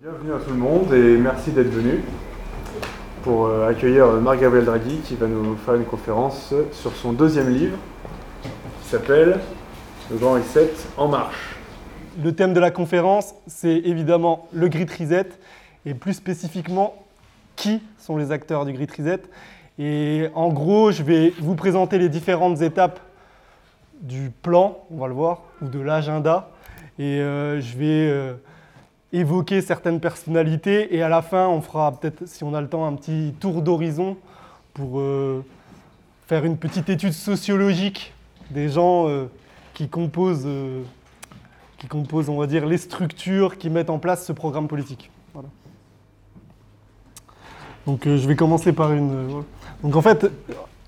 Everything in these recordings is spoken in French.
Bienvenue à tout le monde et merci d'être venu pour euh, accueillir Marc-Gabriel Draghi qui va nous faire une conférence sur son deuxième livre qui s'appelle Le Grand Reset en marche. Le thème de la conférence, c'est évidemment le Grid Reset et plus spécifiquement qui sont les acteurs du Grid Reset. Et en gros, je vais vous présenter les différentes étapes du plan, on va le voir, ou de l'agenda. Et euh, je vais euh, évoquer certaines personnalités. Et à la fin, on fera peut-être, si on a le temps, un petit tour d'horizon pour euh, faire une petite étude sociologique des gens qui composent, qui composent, on va dire, les structures qui mettent en place ce programme politique. Voilà. Donc je vais commencer par une... Donc en fait,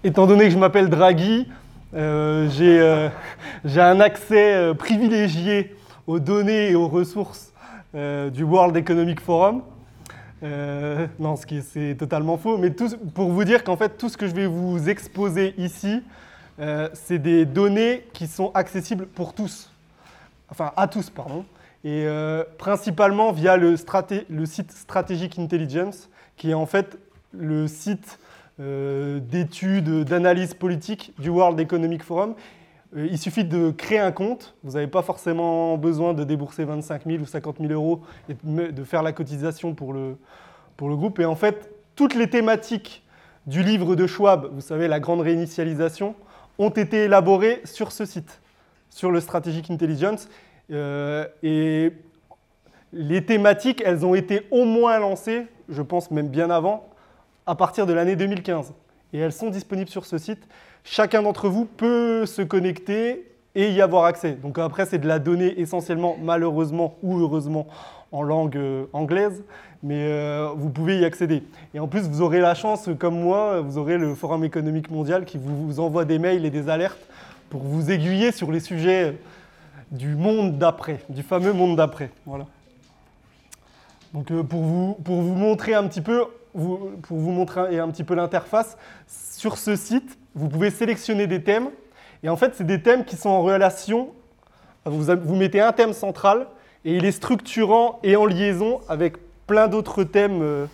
étant donné que je m'appelle Draghi, euh, euh, j'ai un accès euh, privilégié aux données et aux ressources du World Economic Forum. non, ce qui c'est totalement faux, mais pour vous dire qu'en fait tout ce que je vais vous exposer ici, c'est des données qui sont accessibles pour tous, enfin à tous, pardon, et principalement via le, le site Strategic Intelligence, qui est en fait le site euh, d'études, d'analyse politique du World Economic Forum. Euh, il suffit de créer un compte. Vous n'avez pas forcément besoin de débourser 25 000 ou 50 000 euros et de faire la cotisation pour le, pour le groupe. Et en fait, toutes les thématiques du livre de Schwab, vous savez, la grande réinitialisation, ont été élaborées sur ce site, sur le Strategic Intelligence. Euh, et les thématiques, elles ont été au moins lancées, je pense même bien avant, à partir de l'année 2015. Et elles sont disponibles sur ce site. Chacun d'entre vous peut se connecter et y avoir accès. Donc après, c'est de la donnée essentiellement, malheureusement ou heureusement, en langue euh, anglaise, mais euh, vous pouvez y accéder. Et en plus, vous aurez la chance, comme moi, vous aurez le Forum économique mondial qui vous envoie des mails et des alertes pour vous aiguiller sur les sujets du monde d'après, du fameux monde d'après. Voilà. Donc euh, pour vous, pour vous montrer un petit peu, pour vous montrer un petit peu l'interface, sur ce site, vous pouvez sélectionner des thèmes. Et en fait, c'est des thèmes qui sont en relation. Vous, mettez un thème central et il est structurant et en liaison avec plein d'autres thèmes, euh,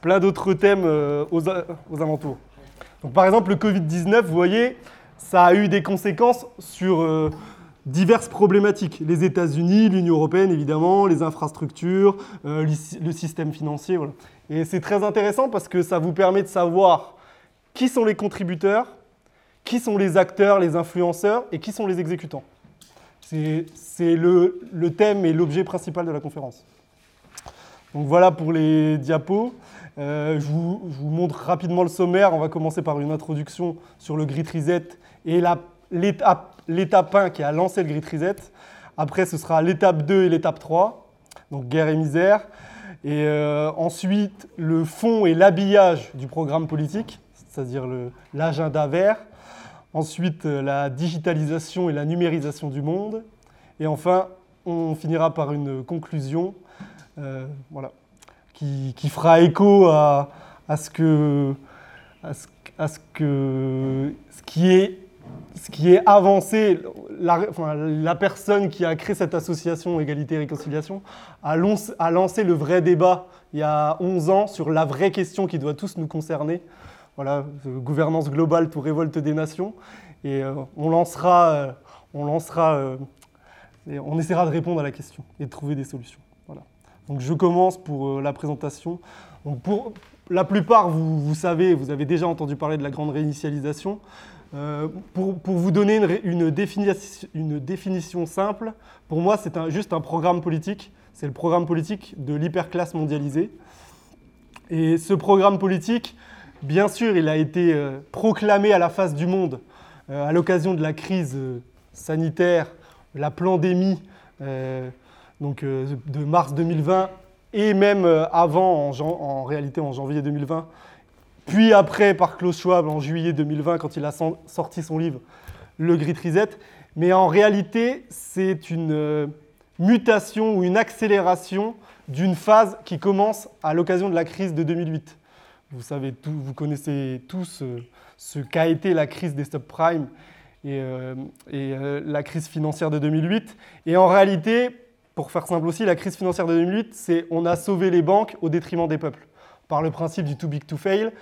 plein d'autres thèmes euh, aux, alentours. Donc, par exemple, le Covid-19, vous voyez, ça a eu des conséquences sur euh, diverses problématiques. Les États-Unis, l'Union européenne, évidemment, les infrastructures, le système financier. Et c'est très intéressant parce que ça vous permet de savoir qui sont les contributeurs, qui sont les acteurs, les influenceurs? Et qui sont les exécutants? C'est le, thème et l'objet principal de la conférence. Donc voilà pour les diapos. Euh, je, vous, montre rapidement le sommaire. On va commencer par une introduction sur le Grid Reset et l'étape 1 qui a lancé le Grid Reset. Après, ce sera l'étape 2 et l'étape 3, donc guerre et misère. Et euh, ensuite, le fond et l'habillage du programme politique, c'est-à-dire l'agenda vert. Ensuite, euh, la digitalisation et la numérisation du monde. Et enfin, on finira par une conclusion euh, voilà, qui, fera écho à, ce que, à ce, que, ce qui est ce qui est avancé, la, personne qui a créé cette association Égalité et Réconciliation a, lancé le vrai débat il y a 11 ans sur la vraie question qui doit tous nous concerner. Voilà, gouvernance globale pour révolte des nations. Et euh, on lancera, euh, on lancera, euh, on essaiera de répondre à la question et de trouver des solutions. Voilà. Donc je commence pour la présentation. Donc pour la plupart, vous, savez, vous avez déjà entendu parler de la grande réinitialisation. Euh, pour, vous donner une, définition, simple, pour moi, c'est juste un programme politique. C'est le programme politique de l'hyperclasse mondialisée. Et ce programme politique, bien sûr, il a été euh, proclamé à la face du monde euh, à l'occasion de la crise sanitaire, la pandémie donc, de mars 2020 et même avant, en réalité en janvier 2020, puis après par Klaus Schwab en juillet 2020 quand il a sorti son livre Le Grid Reset. Mais en réalité, c'est une euh, mutation ou une accélération d'une phase qui commence à l'occasion de la crise de 2008. Vous savez, vous connaissez tous euh, ce qu'a été la crise des subprimes et, euh, et la crise financière de 2008. Et en réalité, pour faire simple aussi, la crise financière de 2008, c'est on a sauvé les banques au détriment des peuples. Par le principe du too big to fail,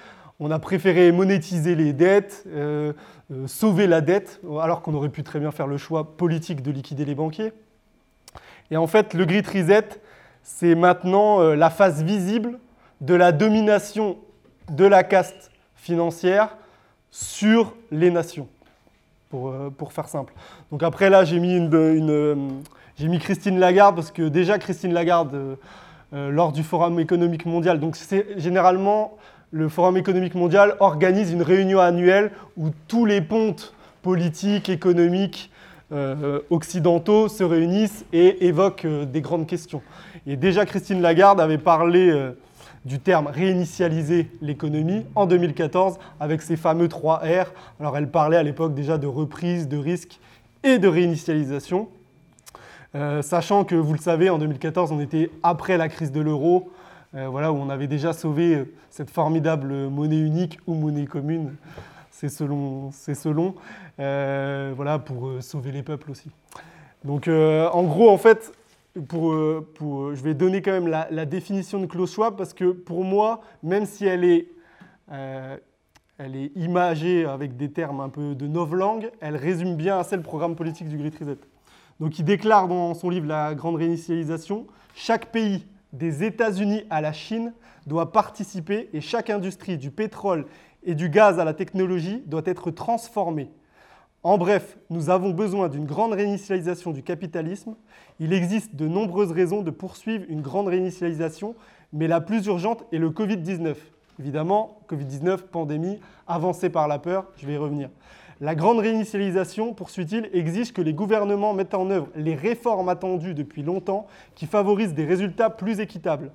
on a préféré monétiser les dettes, euh, euh, sauver la dette, alors qu'on aurait pu très bien faire le choix politique de liquider les banquiers. Et en fait, le Great Reset, c'est maintenant euh, la phase visible de la domination de la caste financière sur les nations, pour, pour faire simple. Donc après, là, j'ai mis une, une j'ai mis Christine Lagarde parce que déjà Christine Lagarde, euh, euh, lors du Forum économique mondial, donc c'est généralement le Forum économique mondial organise une réunion annuelle où tous les pontes politiques, économiques, euh, occidentaux se réunissent et évoquent des grandes questions. Et déjà Christine Lagarde avait parlé du terme réinitialiser l'économie en 2014 avec ses fameux 3 R. Alors elle parlait à l'époque déjà de reprise, de risque et de réinitialisation. Euh, sachant que, vous le savez, en 2014, on était après la crise de l'euro, euh, voilà, où on avait déjà sauvé euh, cette formidable monnaie unique ou monnaie commune, c'est selon, c'est selon voilà, pour sauver les peuples aussi. Donc, en gros, en fait, pour, pour, je vais donner quand même la, définition de Klaus Schwab parce que pour moi, même si elle est, elle est imagée avec des termes un peu de novlangue, elle résume bien assez le programme politique du Great Reset. Donc il déclare dans son livre La grande réinitialisation, chaque pays, des États-Unis à la Chine, doit participer et chaque industrie, du pétrole et du gaz à la technologie, doit être transformée. En bref, nous avons besoin d'une grande réinitialisation du capitalisme. Il existe de nombreuses raisons de poursuivre une grande réinitialisation, mais la plus urgente est le Covid-19. Évidemment, Covid-19, pandémie, avancée par la peur, je vais y revenir. La grande réinitialisation, poursuit-il, exige que les gouvernements mettent en œuvre les réformes attendues depuis longtemps qui favorisent des résultats plus équitables.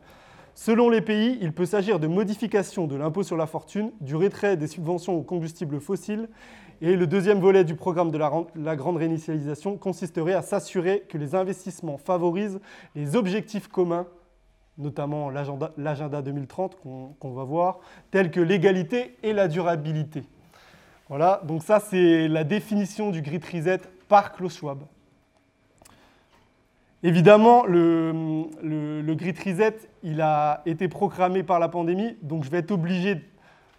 Selon les pays, il peut s'agir de modifications de l'impôt sur la fortune, du retrait des subventions aux combustibles fossiles, et le deuxième volet du programme de la, grande réinitialisation consisterait à s'assurer que les investissements favorisent les objectifs communs, notamment l'agenda 2030 qu'on va voir, tels que l'égalité et la durabilité. Voilà, donc ça c'est la définition du Grid Reset par Klaus Schwab. Évidemment, le, le, Grid Reset, il a été programmé par la pandémie, donc je vais être obligé,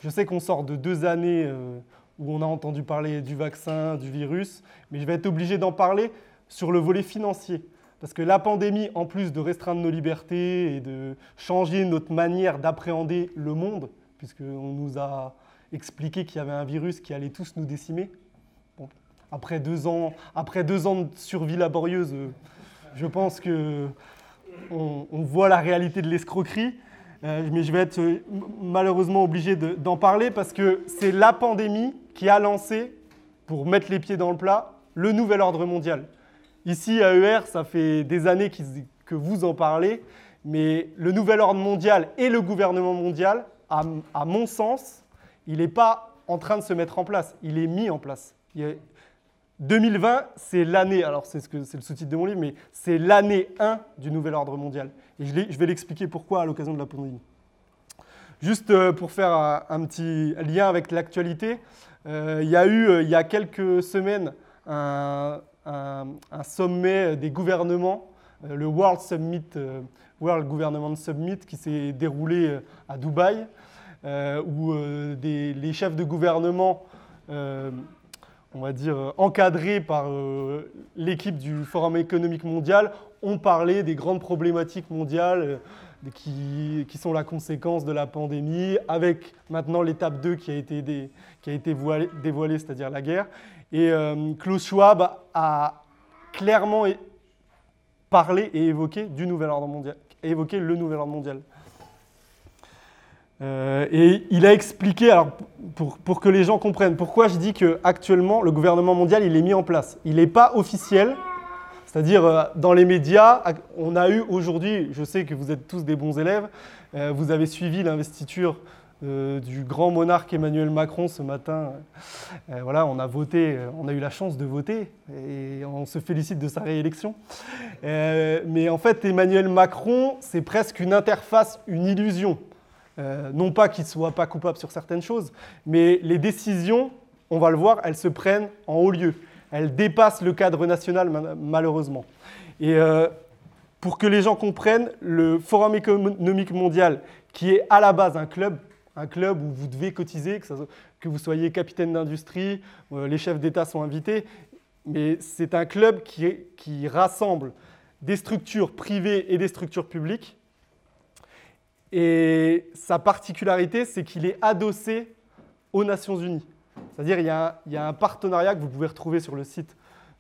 je sais qu'on sort de deux années euh, où on a entendu parler du vaccin, du virus, mais je vais être obligé d'en parler sur le volet financier. Parce que la pandémie, en plus de restreindre nos libertés et de changer notre manière d'appréhender le monde, puisqu'on nous a expliquer qu'il y avait un virus qui allait tous nous décimer. après, deux ans, après de survie laborieuse, euh, je pense que on, voit la réalité de l'escroquerie. Euh, mais je vais être euh, malheureusement obligé d'en parler parce que c'est la pandémie qui a lancé, pour mettre les pieds dans le plat, le nouvel ordre mondial. Ici, à ER, ça fait des années que vous en parlez, mais le nouvel ordre mondial et le gouvernement mondial, à mon sens, il n'est pas en train de se mettre en place, il est mis en place. 2020, c'est l'année, alors c'est le sous-titre de mon livre, mais c'est l'année 1 du nouvel ordre mondial. Et je, vais l'expliquer pourquoi à l'occasion de la pandémie. Juste euh, pour faire un, petit lien avec l'actualité, euh, il y a eu, euh, il y a quelques semaines, un, sommet des gouvernements, le World Summit, World Government Summit, qui s'est déroulé à Dubaï. Où les chefs de gouvernement, on va dire encadrés par l'équipe du Forum économique mondial, ont parlé des grandes problématiques mondiales qui, sont la conséquence de la pandémie, avec maintenant l'étape 2 qui a été, qui a été dévoilée, c'est-à-dire la guerre. Et Klaus Schwab a clairement parlé et évoqué du nouvel ordre mondial, évoqué le nouvel ordre mondial. Euh, et il a expliqué, alors pour, pour, que les gens comprennent, pourquoi je dis qu'actuellement le gouvernement mondial il est mis en place. Il n'est pas officiel, c'est-à-dire euh, dans les médias, on a eu aujourd'hui, je sais que vous êtes tous des bons élèves, euh, vous avez suivi l'investiture du grand monarque Emmanuel Macron ce matin. voilà, on a voté, on a eu la chance de voter et on se félicite de sa réélection. mais en fait, Emmanuel Macron, c'est presque une interface, une illusion. Euh, non pas qu'il ne soit pas coupable sur certaines choses, mais les décisions, on va le voir, elles se prennent en haut lieu. Elles dépassent le cadre national, malheureusement. Et euh, pour que les gens comprennent, le Forum économique mondial, qui est à la base un club, un club où vous devez cotiser, que, vous soyez capitaine d'industrie, euh, les chefs d'État sont invités, mais c'est un club qui, rassemble des structures privées et des structures publiques. Et sa particularité, c'est qu'il est adossé aux Nations Unies. C'est-à-dire y, y, a un partenariat que vous pouvez retrouver sur le site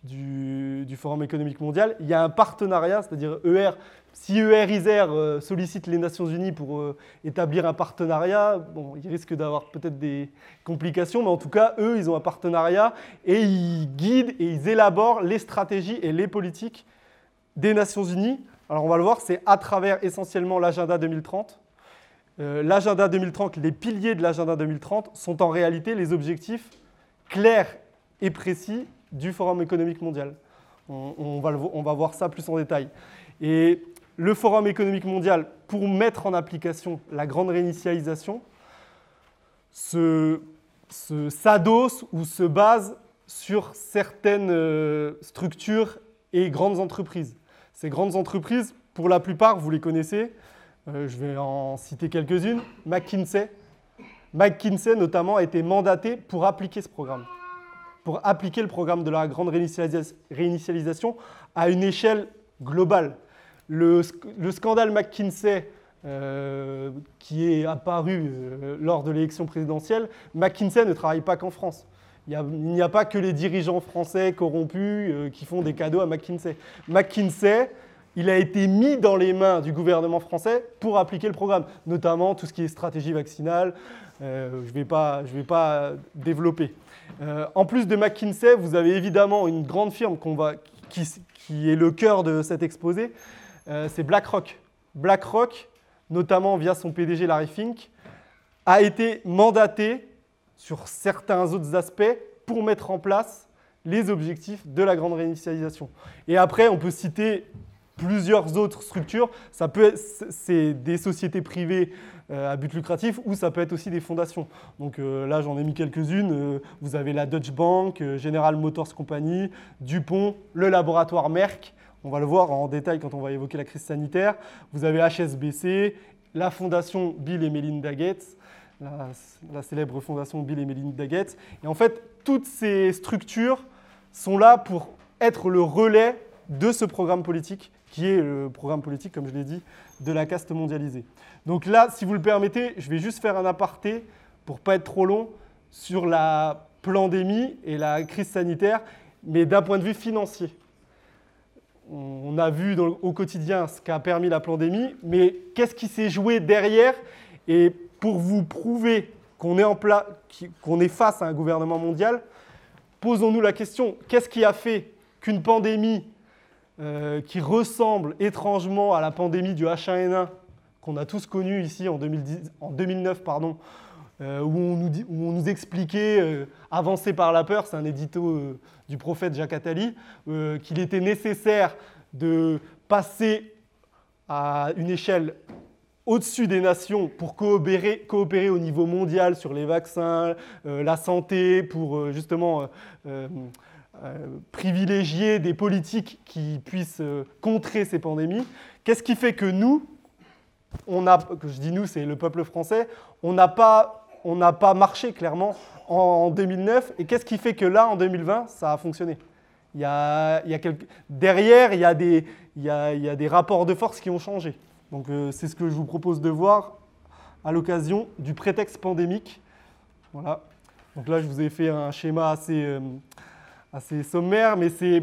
du, Forum économique mondial. Il y a un partenariat, c'est-à-dire ER, si ER Isère euh, sollicite les Nations Unies pour euh, établir un partenariat, bon, il risque d'avoir peut-être des complications, mais en tout cas, eux, ils ont un partenariat et ils guident et ils élaborent les stratégies et les politiques des Nations Unies. Alors on va le voir, c'est à travers essentiellement l'agenda 2030. Euh, l'agenda 2030, les piliers de l'agenda 2030 sont en réalité les objectifs clairs et précis du Forum économique mondial. On, va voir ça plus en détail. Et le Forum économique mondial, pour mettre en application la grande réinitialisation, s'adosse ou se base sur certaines euh, structures et grandes entreprises. Ces grandes entreprises, pour la plupart, vous les connaissez. Euh, je vais en citer quelques-unes. McKinsey. McKinsey, notamment, a été mandaté pour appliquer ce programme pour appliquer le programme de la grande réinitialisation à une échelle globale. Le, scandale McKinsey, euh, qui est apparu euh, lors de l'élection présidentielle, McKinsey ne travaille pas qu'en France. Il n'y a, pas que les dirigeants français corrompus qui font des cadeaux à McKinsey. McKinsey, il a été mis dans les mains du gouvernement français pour appliquer le programme, notamment tout ce qui est stratégie vaccinale. je ne vais, vais, pas développer. Euh, en plus de McKinsey, vous avez évidemment une grande firme qui, est le cœur de cet exposé, euh, c'est BlackRock. BlackRock, notamment via son PDG Larry Fink, a été mandaté sur certains autres aspects pour mettre en place les objectifs de la grande réinitialisation. Et après, on peut citer plusieurs autres structures. Ça peut c'est des sociétés privées euh, à but lucratif ou ça peut être aussi des fondations. Donc euh, là, j'en ai mis quelques-unes. Euh, vous avez la Deutsche Bank, General Motors Company, Dupont, le laboratoire Merck. On va le voir en détail quand on va évoquer la crise sanitaire. Vous avez HSBC, la fondation Bill et Melinda Gates, la, la célèbre fondation Bill et Melinda Gates. Et en fait, toutes ces structures sont là pour être le relais de ce programme politique qui est le programme politique, comme je l'ai dit, de la caste mondialisée. Donc là, si vous le permettez, je vais juste faire un aparté, pour pas être trop long, sur la pandémie et la crise sanitaire, mais d'un point de vue financier. On a vu au quotidien ce qu'a permis la pandémie, mais qu'est-ce qui s'est joué derrière? Et pour vous prouver qu'on est, qu'on est face à un gouvernement mondial, posons-nous la question, qu'est-ce qui a fait qu'une pandémie euh, qui ressemble étrangement à la pandémie du H1N1 qu'on a tous connue ici en, 2009, pardon, euh, où, on nous expliquait, euh, avancé par la peur, c'est un édito du prophète Jacques Attali, qu'il était nécessaire de passer à une échelle au-dessus des nations pour coopérer, coopérer, au niveau mondial sur les vaccins, la santé, pour justement privilégier des politiques qui puissent euh, contrer ces pandémies. Qu'est-ce qui fait que nous, on a, que je dis nous, c'est le peuple français, on n'a pas, pas marché clairement en, 2009. Et qu'est-ce qui fait que là, en 2020, ça a fonctionné? Il y a, il y a Derrière, il y, a des, il, y a, il y, a des, rapports de force qui ont changé. Donc euh, c'est ce que je vous propose de voir à l'occasion du prétexte pandémique. Voilà. Donc là, je vous ai fait un schéma assez, assez sommaire, mais c'est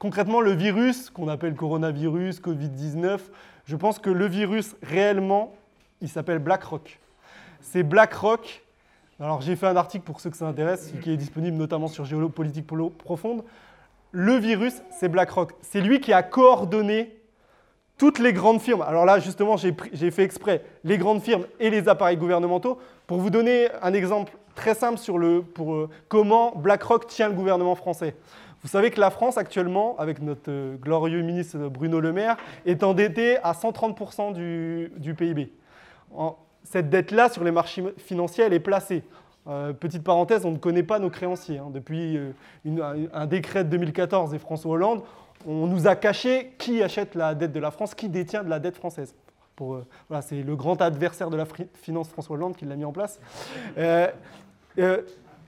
concrètement le virus qu'on appelle coronavirus, Covid-19. Je pense que le virus, réellement, il s'appelle BlackRock. C'est BlackRock. Alors j'ai fait un article pour ceux que ça intéresse, qui est disponible notamment sur Géopolitique Profonde. Le virus, c'est BlackRock. C'est lui qui a coordonné toutes les grandes firmes. Alors là, justement, j'ai fait exprès les grandes firmes et les appareils gouvernementaux pour vous donner un exemple très simple sur le, pour, euh, comment BlackRock tient le gouvernement français. Vous savez que la France, actuellement, avec notre euh, glorieux ministre Bruno Le Maire, est endettée à 130% du, PIB. cette dette-là, sur les marchés financiers, elle est placée. Euh, petite parenthèse, on ne connaît pas nos créanciers. Hein. Depuis un, décret de 2014 et François Hollande, on nous a caché qui achète la dette de la France, qui détient de la dette française. Pour, voilà, c'est le grand adversaire de la finance François Hollande qui l'a mis en place.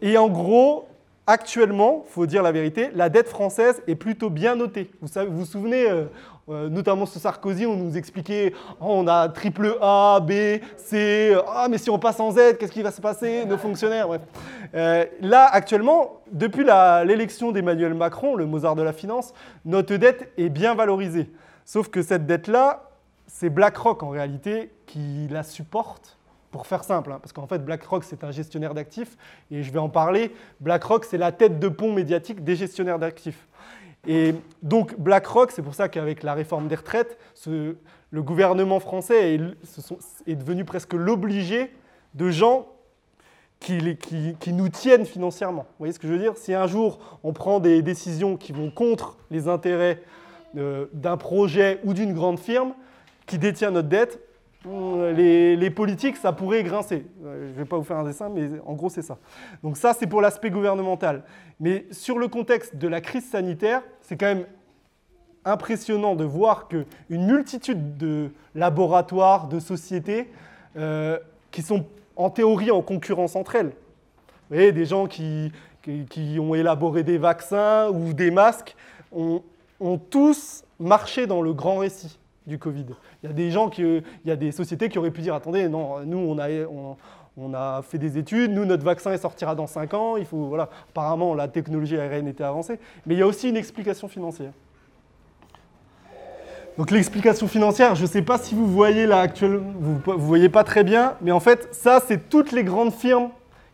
Et en gros, actuellement, il faut dire la vérité, la dette française est plutôt bien notée. Vous vous, souvenez, euh, euh, notamment sous Sarkozy, on nous expliquait, oh, on a triple A, B, C, euh, ah mais si on passe en Z, qu'est-ce qui va se passer Nos fonctionnaires, bref. là, actuellement, depuis l'élection d'Emmanuel Macron, le Mozart de la finance, notre dette est bien valorisée. Sauf que cette dette-là, c'est BlackRock en réalité qui la supporte pour faire simple, hein, parce qu'en fait BlackRock c'est un gestionnaire d'actifs, et je vais en parler, BlackRock c'est la tête de pont médiatique des gestionnaires d'actifs. Et donc BlackRock, c'est pour ça qu'avec la réforme des retraites, le gouvernement français est, devenu presque l'obligé de gens qui, nous tiennent financièrement. Vous voyez ce que je veux dire? Si un jour on prend des décisions qui vont contre les intérêts euh, d'un projet ou d'une grande firme qui détient notre dette, les, politiques, ça pourrait grincer. Euh, je ne vais pas vous faire un dessin, mais en gros, c'est ça. Donc ça, c'est pour l'aspect gouvernemental. Mais sur le contexte de la crise sanitaire, c'est quand même impressionnant de voir qu'une multitude de laboratoires, de sociétés, euh, qui sont en théorie en concurrence entre elles, vous voyez, des gens qui, ont élaboré des vaccins ou des masques, ont tous marché dans le grand récit du Covid. Il y a des gens qui, il y a des sociétés qui auraient pu dire attendez, non, nous on a, on, a fait des études, nous notre vaccin sortira dans 5 ans, il faut voilà, apparemment la technologie ARN était avancée, mais il y a aussi une explication financière. Donc l'explication financière, je ne sais pas si vous voyez là actuellement, vous ne voyez pas très bien, mais en fait ça c'est toutes les grandes firmes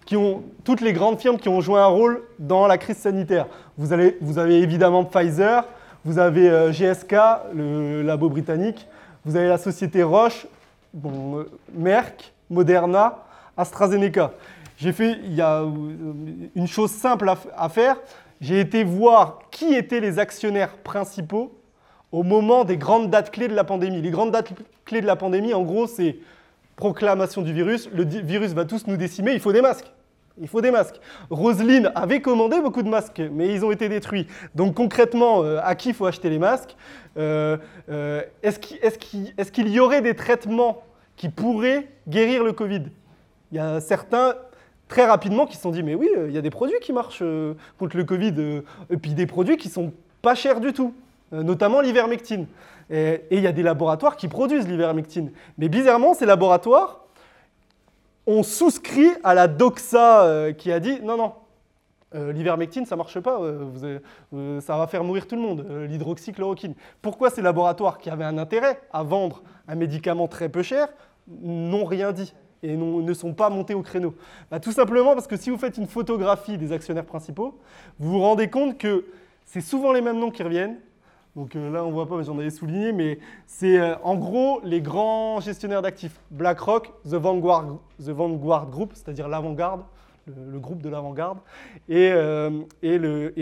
qui ont toutes les grandes firmes qui ont joué un rôle dans la crise sanitaire. Vous, allez, vous avez évidemment Pfizer, vous avez euh, GSK, le labo britannique, vous avez la société Roche, euh, Merck, Moderna, AstraZeneca. J'ai fait, il y a euh, une chose simple à, faire, j'ai été voir qui étaient les actionnaires principaux au moment des grandes dates clés de la pandémie. Les grandes dates clés de la pandémie, en gros, c'est proclamation du virus, le virus va tous nous décimer, il faut des masques. Il faut des masques. Roselyne avait commandé beaucoup de masques, mais ils ont été détruits. Donc concrètement, euh, à qui faut acheter les masques euh, euh, Est-ce qu'il y aurait des traitements qui pourraient guérir le Covid? Il y a certains très rapidement qui se sont dit, mais oui, il y a des produits qui marchent contre le Covid, et puis des produits qui sont pas chers du tout, notamment l'ivermectine. Et il y a des laboratoires qui produisent l'ivermectine. Mais bizarrement, ces laboratoires, on souscrit à la doxa euh, qui a dit non, non, euh, l'ivermectine, ça ne marche pas, euh, ça va faire mourir tout le monde, l'hydroxychloroquine. Pourquoi ces laboratoires qui avaient un intérêt à vendre un médicament très peu cher n'ont rien dit et ne sont pas montés au créneau? Bah, Tout simplement parce que si vous faites une photographie des actionnaires principaux, vous vous rendez compte que c'est souvent les mêmes noms qui reviennent, donc euh, là, on ne voit pas, mais j'en avais souligné, mais c'est euh, en gros les grands gestionnaires d'actifs. BlackRock, The Vanguard, Group, c'est-à-dire l'avant-garde, le, groupe de l'avant-garde, et, euh,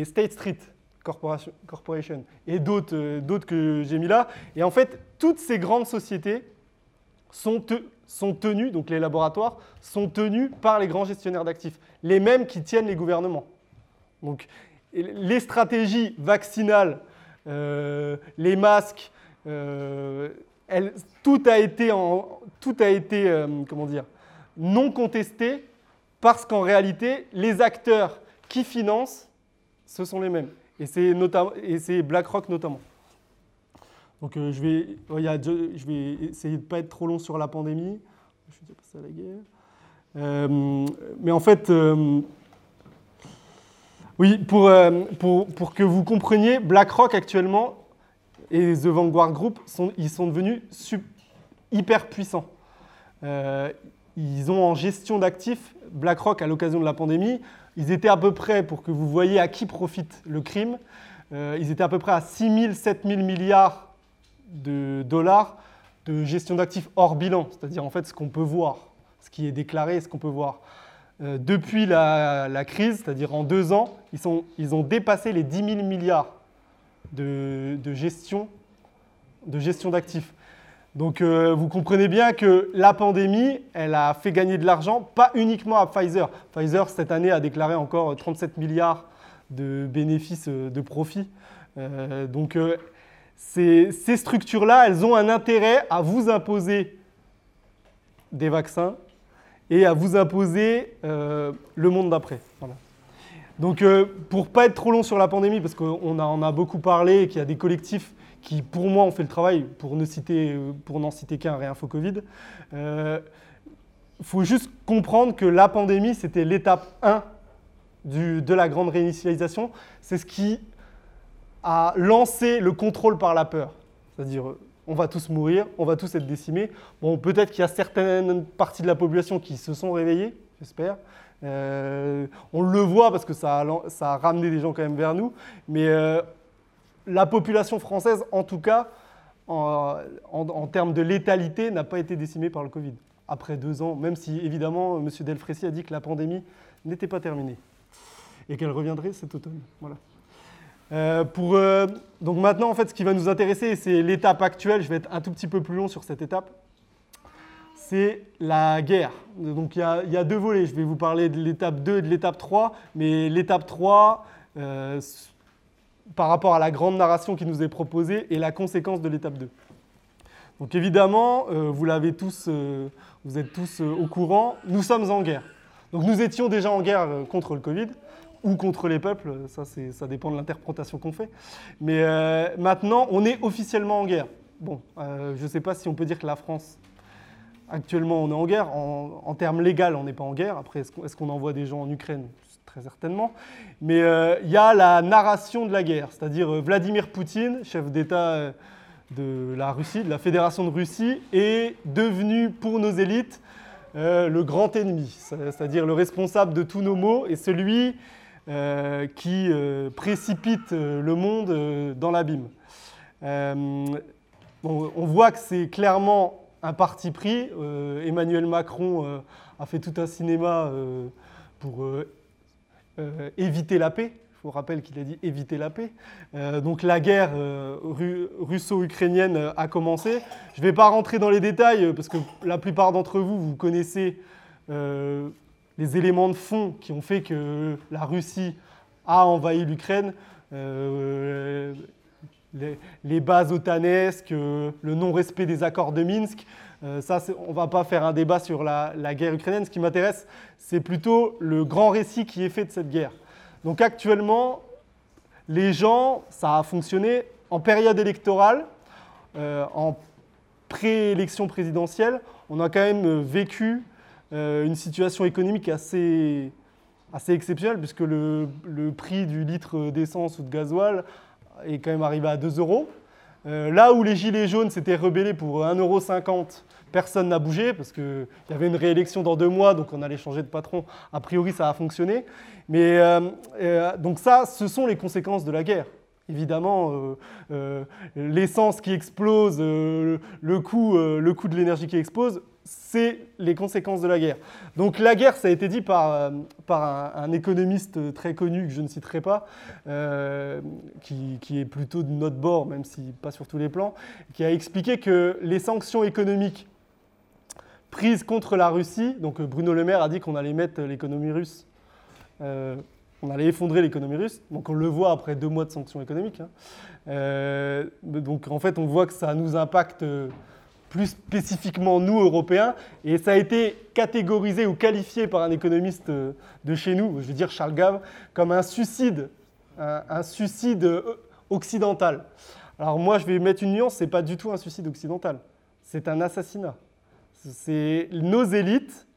State Street Corporation, et d'autres, que j'ai mis là. Et en fait, toutes ces grandes sociétés sont, sont tenues, donc les laboratoires, sont tenus par les grands gestionnaires d'actifs, les mêmes qui tiennent les gouvernements. Donc les stratégies vaccinales les masques, euh, tout a été, tout a été euh, comment dire, non contesté parce qu'en réalité, les acteurs qui financent, ce sont les mêmes. Et c'est BlackRock notamment. Donc je, vais, je vais essayer de ne pas être trop long sur la pandémie. Je suis déjà passé à la guerre. mais en fait, oui, euh, pour, pour, que vous compreniez, BlackRock actuellement et The Vanguard Group, sont, ils sont devenus hyper puissants. Euh, ils ont en gestion d'actifs, BlackRock à l'occasion de la pandémie, ils étaient à peu près, pour que vous voyez à qui profite le crime, euh, ils étaient à peu près à 6 000, 7 000 milliards de dollars de gestion d'actifs hors bilan, c'est-à-dire en fait ce qu'on peut voir, ce qui est déclaré, ce qu'on peut voir. Euh, depuis la, crise, c'est-à-dire en deux ans, ils, ont dépassé les 10 000 milliards de, gestion de gestion d'actifs. Donc euh, vous comprenez bien que la pandémie, elle a fait gagner de l'argent, pas uniquement à Pfizer. Pfizer, cette année, a déclaré encore 37 milliards de bénéfices, euh, de profits. donc ces, structures-là, elles ont un intérêt à vous imposer des vaccins et à vous imposer le monde d'après. Donc pour pas être trop long sur la pandémie, parce qu'on en a beaucoup parlé et qu'il y a des collectifs qui, pour moi, ont fait le travail, pour n'en citer, pour citer qu'un, Réinfo Covid. Euh, faut juste comprendre que la pandémie, c'était l'étape 1 du, de la grande réinitialisation. C'est ce qui a lancé le contrôle par la peur. C'est-à-dire, on va tous mourir, on va tous être décimés. Bon, peut-être qu'il y a certaines parties de la population qui se sont réveillées, j'espère. Euh, on le voit parce que ça a, ramené des gens quand même vers nous. Mais euh, la population française, en tout cas, en, termes de létalité, n'a pas été décimée par le Covid. Après deux ans, même si évidemment M. Delfrécy a dit que la pandémie n'était pas terminée et qu'elle reviendrait cet automne. Voilà. Euh, euh, donc maintenant, en fait, ce qui va nous intéresser, c'est l'étape actuelle. Je vais être un tout petit peu plus long sur cette étape. C'est la guerre. Donc il y, a deux volets. Je vais vous parler de l'étape 2 et de l'étape 3. Mais l'étape 3, par rapport à la grande narration qui nous est proposée et la conséquence de l'étape 2. Donc évidemment, euh, vous l'avez tous, euh, vous êtes tous euh, au courant, nous sommes en guerre. Donc nous étions déjà en guerre contre le Covid ou contre les peuples, ça, ça dépend de l'interprétation qu'on fait. Mais maintenant, on est officiellement en guerre. Bon, je ne sais pas si on peut dire que la France, actuellement, on est en guerre. En, termes légaux, on n'est pas en guerre. Après, est-ce qu'on envoie des gens en Ukraine? Très certainement. Mais euh, il y a la narration de la guerre, c'est-à-dire euh, Vladimir Poutine, chef d'État euh, de la Russie, de la Fédération de Russie, est devenu pour nos élites le grand ennemi, c'est-à-dire le responsable de tous nos maux et celui qui précipite le monde dans l'abîme. on voit que c'est clairement un parti pris. Emmanuel Macron a fait tout un cinéma pour euh, éviter la paix. Je vous rappelle qu'il a dit éviter la paix. Euh, donc la guerre euh, russo-ukrainienne a commencé. Je ne vais pas rentrer dans les détails parce que la plupart d'entre vous, vous connaissez les éléments de fond qui ont fait que la Russie a envahi l'Ukraine. Les, bases otanesques, le non-respect des accords de Minsk. ça, on ne va pas faire un débat sur la, guerre ukrainienne. Ce qui m'intéresse, c'est plutôt le grand récit qui est fait de cette guerre. Donc actuellement, les gens, ça a fonctionné en période électorale, euh, en préélection présidentielle, on a quand même vécu euh, une situation économique assez, assez exceptionnelle, puisque le, le prix du litre d'essence ou de gasoil est quand même arrivé à 2 euros. Euh, là où les Gilets jaunes s'étaient rebellés pour 1,50 euro, personne n'a bougé parce qu'il y avait une réélection dans deux mois, donc on allait changer de patron. A priori, ça a fonctionné. Mais euh, euh, donc ça, ce sont les conséquences de la guerre. Évidemment, l'essence qui explose, le, le coût de l'énergie qui explose, c'est les conséquences de la guerre. Donc la guerre, ça a été dit par, euh, par un, économiste très connu que je ne citerai pas, euh, qui, qui, est plutôt de notre bord, même si pas sur tous les plans, qui a expliqué que les sanctions économiques prises contre la Russie, donc Bruno Le Maire a dit qu'on allait mettre l'économie russe, euh, on allait effondrer l'économie russe, donc on le voit après deux mois de sanctions économiques. Hein. donc en fait, on voit que ça nous impacte plus spécifiquement nous, Européens, et ça a été catégorisé ou qualifié par un économiste euh, de chez nous, je veux dire Charles Gave, comme un suicide, un, suicide euh, occidental. Alors moi, je vais mettre une nuance, c'est pas du tout un suicide occidental, c'est un assassinat. C'est nos élites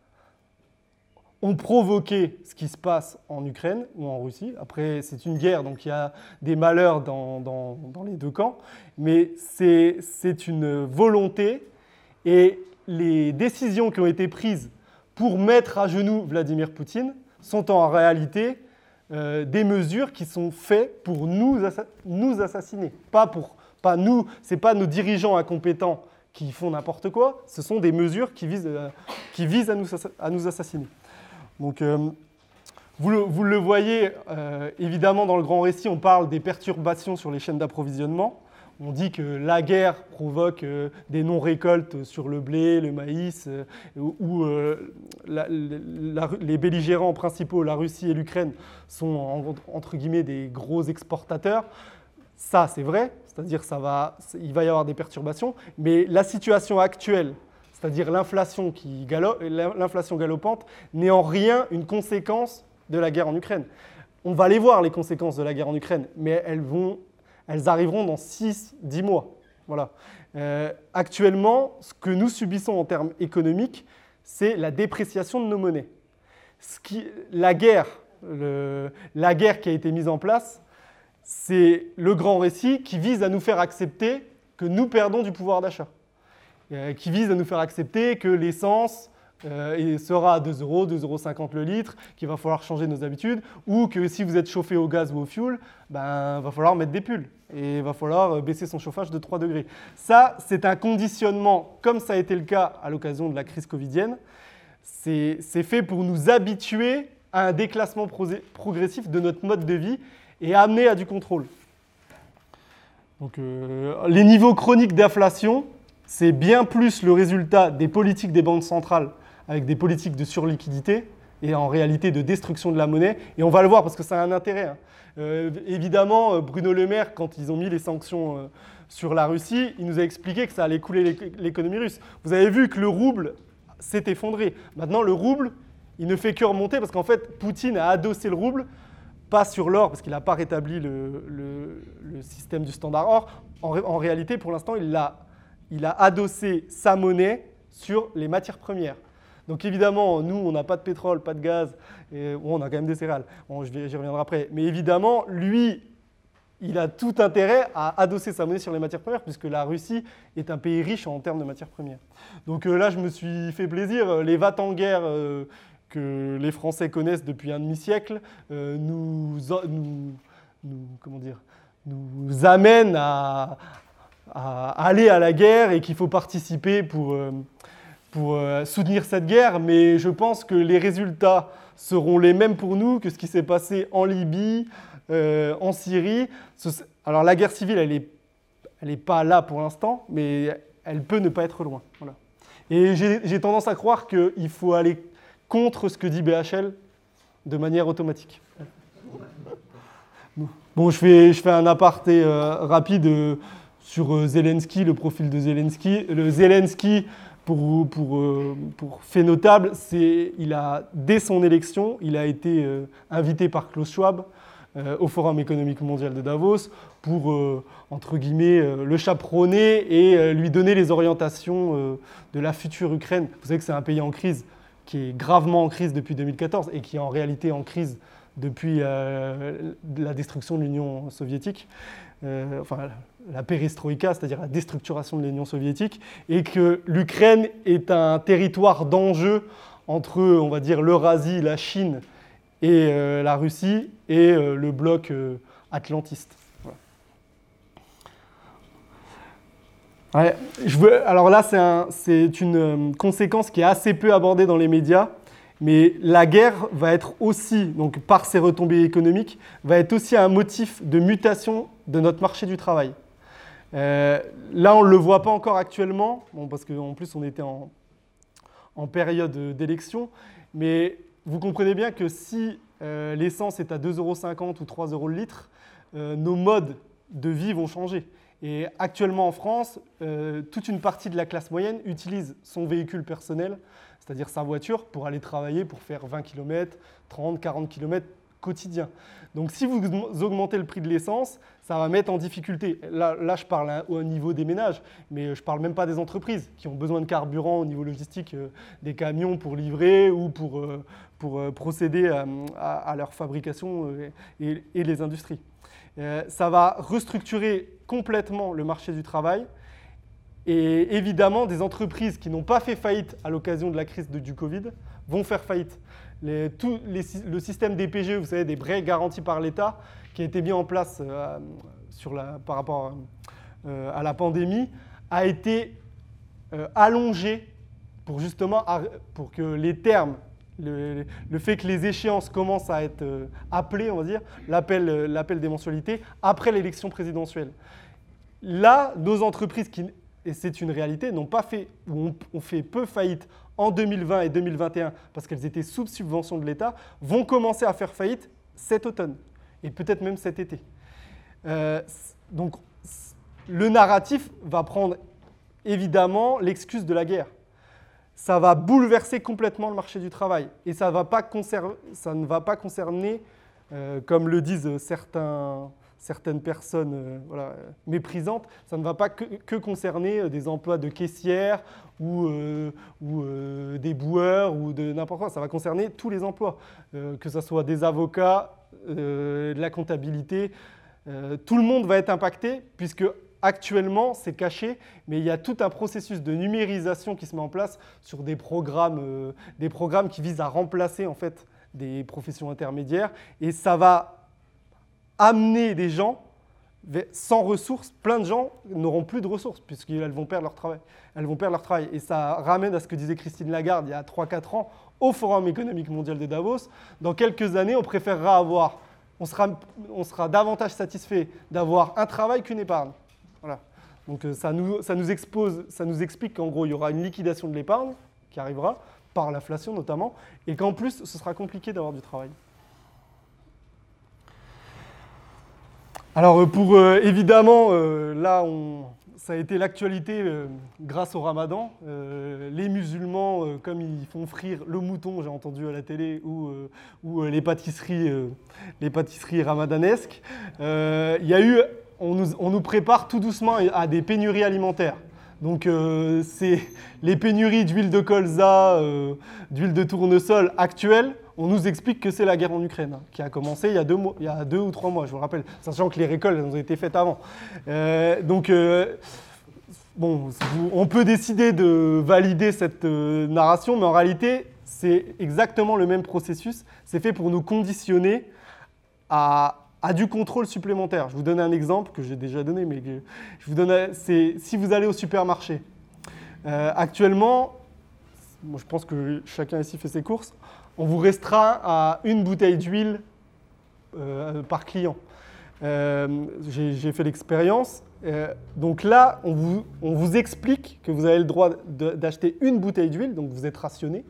ont provoqué ce qui se passe en Ukraine ou en Russie. Après, c'est une guerre, donc il y a des malheurs dans, dans, les deux camps, mais c'est une volonté et les décisions qui ont été prises pour mettre à genoux Vladimir Poutine sont en réalité euh, des mesures qui sont faites pour nous, nous assassiner. Pas pour, pas nous, c'est pas nos dirigeants incompétents qui font n'importe quoi, ce sont des mesures qui visent, euh, qui visent à, nous, à nous assassiner. Donc, euh, vous, le, voyez, euh, évidemment, dans le grand récit, on parle des perturbations sur les chaînes d'approvisionnement. On dit que la guerre provoque euh, des non-récoltes sur le blé, le maïs, où les belligérants principaux, la Russie et l'Ukraine, sont entre guillemets des gros exportateurs. Ça, c'est vrai, c'est-à-dire ça va, va y avoir des perturbations, mais la situation actuelle, c'est-à-dire l'inflation galopante, n'est en rien une conséquence de la guerre en Ukraine. On va les voir, les conséquences de la guerre en Ukraine, mais elles, arriveront dans 6-10 mois. Voilà. Euh, actuellement, ce que nous subissons en termes économiques, c'est la dépréciation de nos monnaies. La, guerre, la guerre qui a été mise en place, c'est le grand récit qui vise à nous faire accepter que nous perdons du pouvoir d'achat, qui vise à nous faire accepter que l'essence euh, sera à 2 euros, 2,50 euros le litre, qu'il va falloir changer nos habitudes, ou que si vous êtes chauffé au gaz ou au fioul, ben, va falloir mettre des pulls et va falloir euh, baisser son chauffage de 3 degrés. Ça, c'est un conditionnement, comme ça a été le cas à l'occasion de la crise covidienne. C'est fait pour nous habituer à un déclassement progressif de notre mode de vie et amener à du contrôle. Donc, euh, les niveaux chroniques d'inflation, c'est bien plus le résultat des politiques des banques centrales avec des politiques de surliquidité et en réalité de destruction de la monnaie. Et on va le voir parce que ça a un intérêt. Hein. Euh, évidemment, euh, Bruno Le Maire, quand ils ont mis les sanctions sur la Russie, il nous a expliqué que ça allait couler l'économie russe. Vous avez vu que le rouble s'est effondré. Maintenant, le rouble, il ne fait que remonter parce qu'en fait, Poutine a adossé le rouble pas sur l'or, parce qu'il n'a pas rétabli le, système du standard or. En, réalité, pour l'instant, il a, il a adossé sa monnaie sur les matières premières. Donc évidemment, nous, on n'a pas de pétrole, pas de gaz, et, on a quand même des céréales. Bon, J'y reviendrai après. Mais évidemment, lui, il a tout intérêt à adosser sa monnaie sur les matières premières, puisque la Russie est un pays riche en termes de matières premières. Donc euh, là, je me suis fait plaisir. Les vats en guerre euh, que les Français connaissent depuis un demi-siècle euh, nous, comment dire, nous amène à, aller à la guerre et qu'il faut participer pour, euh, pour euh, soutenir cette guerre. Mais je pense que les résultats seront les mêmes pour nous que ce qui s'est passé en Libye, en Syrie. Alors la guerre civile, elle n'est elle est pas là pour l'instant, mais elle peut ne pas être loin. Voilà. Et j'ai tendance à croire qu'il faut aller contre ce que dit BHL de manière automatique. Bon, je fais, je fais un aparté euh, rapide euh, sur euh, Zelensky, le profil de Zelensky. Le Zelensky, pour, pour, pour fait notable, c'est il a dès son élection, il a été invité par Klaus Schwab au Forum économique mondial de Davos pour entre guillemets le chaperonner et lui donner les orientations de la future Ukraine. Vous savez que c'est un pays en crise qui est gravement en crise depuis 2014 et qui est en réalité en crise depuis euh, la destruction de l'Union soviétique, euh, enfin la perestroïka, c'est-à-dire la déstructuration de l'Union soviétique, et que l'Ukraine est un territoire d'enjeu entre, on va dire, l'Eurasie, la Chine et euh, la Russie, et le bloc atlantiste. je veux, alors là, c'est une euh, conséquence qui est assez peu abordée dans les médias, mais la guerre va être aussi, donc par ses retombées économiques, va être aussi un motif de mutation de notre marché du travail. Euh, là, on ne le voit pas encore actuellement, bon, parce qu'en plus, on était en, période d'élection, mais vous comprenez bien que si euh, l'essence est à 2,50 euros ou 3 euros le litre, nos modes de vie vont changer. Et actuellement en France, euh, toute une partie de la classe moyenne utilise son véhicule personnel, c'est-à-dire sa voiture, pour aller travailler, pour faire 20 km, 30, 40 km quotidien. Donc si vous augmentez le prix de l'essence, ça va mettre en difficulté. Là, je parle au niveau des ménages, mais je ne parle même pas des entreprises qui ont besoin de carburant au niveau logistique, euh, des camions pour livrer ou pour, euh, pour procéder à, leur fabrication et les industries. Euh, ça va restructurer complètement le marché du travail. Et évidemment, des entreprises qui n'ont pas fait faillite à l'occasion de la crise du Covid vont faire faillite. le système des PGE, vous savez, des prêts garantis par l'État, qui a été mis en place euh, par rapport euh, à la pandémie, a été allongé pour justement pour que les termes le, fait que les échéances commencent à être euh, appelées, on va dire, euh, l'appel des mensualités, après l'élection présidentielle. Là, nos entreprises, qui, et c'est une réalité, n'ont pas fait, ou ont, fait peu faillite en 2020 et 2021 parce qu'elles étaient sous subvention de l'État, vont commencer à faire faillite cet automne et peut-être même cet été. Euh, donc, le narratif va prendre évidemment l'excuse de la guerre. Ça va bouleverser complètement le marché du travail. Et ça, ne va pas concerner, euh, comme le disent certaines personnes euh, méprisantes, ça ne va pas que, concerner des emplois de caissière ou des boueurs ou de n'importe quoi. Ça va concerner tous les emplois, que ce soit des avocats, de la comptabilité. tout le monde va être impacté puisque Actuellement, c'est caché, mais il y a tout un processus de numérisation qui se met en place sur des programmes, euh, des programmes qui visent à remplacer en fait des professions intermédiaires. Et ça va amener des gens sans ressources. Plein de gens n'auront plus de ressources puisqu'elles vont perdre leur travail. Elles vont perdre leur travail. Et ça ramène à ce que disait Christine Lagarde il y a 3-4 ans au Forum économique mondial de Davos. Dans quelques années, on préférera avoir, on sera, on sera davantage satisfait d'avoir un travail qu'une épargne. Voilà. Donc euh, ça nous, ça nous expose, ça nous explique qu'en gros, il y aura une liquidation de l'épargne qui arrivera, par l'inflation notamment, et qu'en plus, ce sera compliqué d'avoir du travail. Alors euh, pour euh, évidemment, là, on, ça a été l'actualité grâce au ramadan. les musulmans, comme ils font frire le mouton, j'ai entendu à la télé, ou, les, pâtisseries, les pâtisseries ramadanesques, y a eu on nous, prépare tout doucement à des pénuries alimentaires. Donc euh, c'est les pénuries d'huile de colza, euh, d'huile de tournesol actuelles, on nous explique que c'est la guerre en Ukraine, hein, qui a commencé il y a, deux ou trois mois, je vous rappelle, sachant que les récoltes ont été faites avant. Euh, donc, bon, on peut décider de valider cette narration, mais en réalité, c'est exactement le même processus. C'est fait pour nous conditionner à du contrôle supplémentaire. Je vous donne un exemple que j'ai déjà donné, mais je vous donne, c'est si vous allez au supermarché. Euh, actuellement, je pense que chacun ici fait ses courses, on vous restreint à une bouteille d'huile euh, par client. Euh, j'ai fait l'expérience. donc là, on vous, on vous, explique que vous avez le droit d'acheter une bouteille d'huile, donc vous êtes rationné,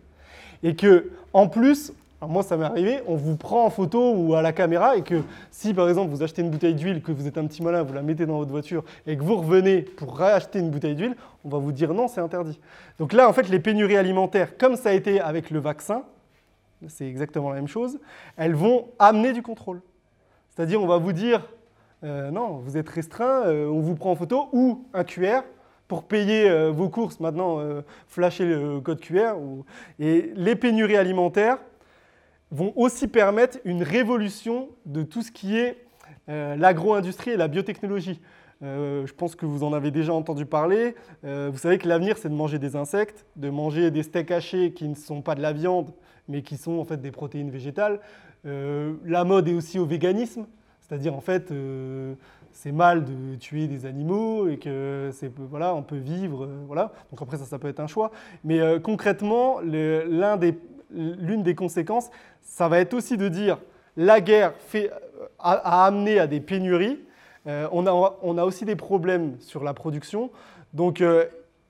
et que en plus, moi, ça m'est arrivé, on vous prend en photo ou à la caméra et que si par exemple vous achetez une bouteille d'huile, que vous êtes un petit malin, vous la mettez dans votre voiture et que vous revenez pour racheter une bouteille d'huile, on va vous dire non, c'est interdit. Donc là, en fait, les pénuries alimentaires, comme ça a été avec le vaccin, c'est exactement la même chose, elles vont amener du contrôle. C'est-à-dire, on va vous dire euh, non, vous êtes restreint, euh, on vous prend en photo ou un QR pour payer euh, vos courses. Maintenant, flasher le code QR. Et les pénuries alimentaires, vont aussi permettre une révolution de tout ce qui est l'agro-industrie et la biotechnologie. Je pense que vous en avez déjà entendu parler. Vous savez que l'avenir, c'est de manger des insectes, de manger des steaks hachés qui ne sont pas de la viande, mais qui sont en fait des protéines végétales. la mode est aussi au véganisme, c'est-à-dire en fait, c'est mal de tuer des animaux et que voilà, on peut vivre, voilà. Donc après ça, ça peut être un choix. Mais concrètement, l'une des conséquences, ça va être aussi de dire la guerre fait, a, amené à des pénuries. Euh, on, a, on, a, aussi des problèmes sur la production. Donc, euh,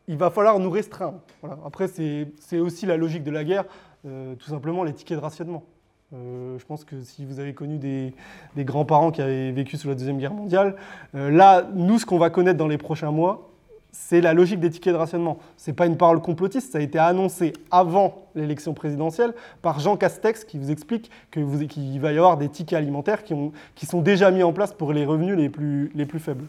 il va falloir nous restreindre. Après, c'est aussi la logique de la guerre, euh, tout simplement les tickets de rationnement. je pense que si vous avez connu des, des grands-parents qui avaient vécu sous la Deuxième Guerre mondiale, là, nous, ce qu'on va connaître dans les prochains mois, c'est la logique des tickets de rationnement. Ce n'est pas une parole complotiste, ça a été annoncé avant l'élection présidentielle par Jean Castex qui vous explique qu'il va y avoir des tickets alimentaires qui, sont déjà mis en place pour les revenus les plus, faibles.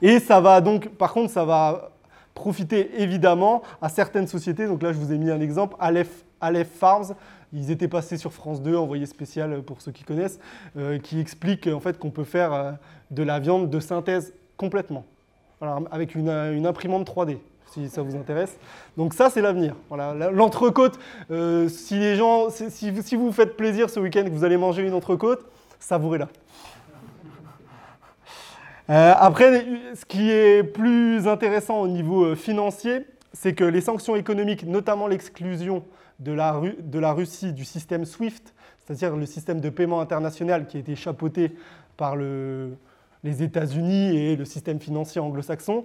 Et ça va donc, par contre, ça va profiter évidemment à certaines sociétés. Donc là, je vous ai mis un exemple, Aleph, Farms. Ils étaient passés sur France 2, envoyé spécial pour ceux qui connaissent, euh, qui explique en fait qu'on peut faire euh, de la viande de synthèse complètement avec une, imprimante 3D si ça vous intéresse. Donc ça, c'est l'avenir. Voilà, l'entrecôte, euh, si les gens, si, vous vous faites plaisir ce week-end que vous allez manger une entrecôte, savourez-la. Euh, après, ce qui est plus intéressant au niveau euh, financier, c'est que les sanctions économiques, notamment l'exclusion de la, Russie du système SWIFT, c'est-à-dire le système de paiement international qui a été chapeauté par le, les États-Unis et le système financier anglo-saxon.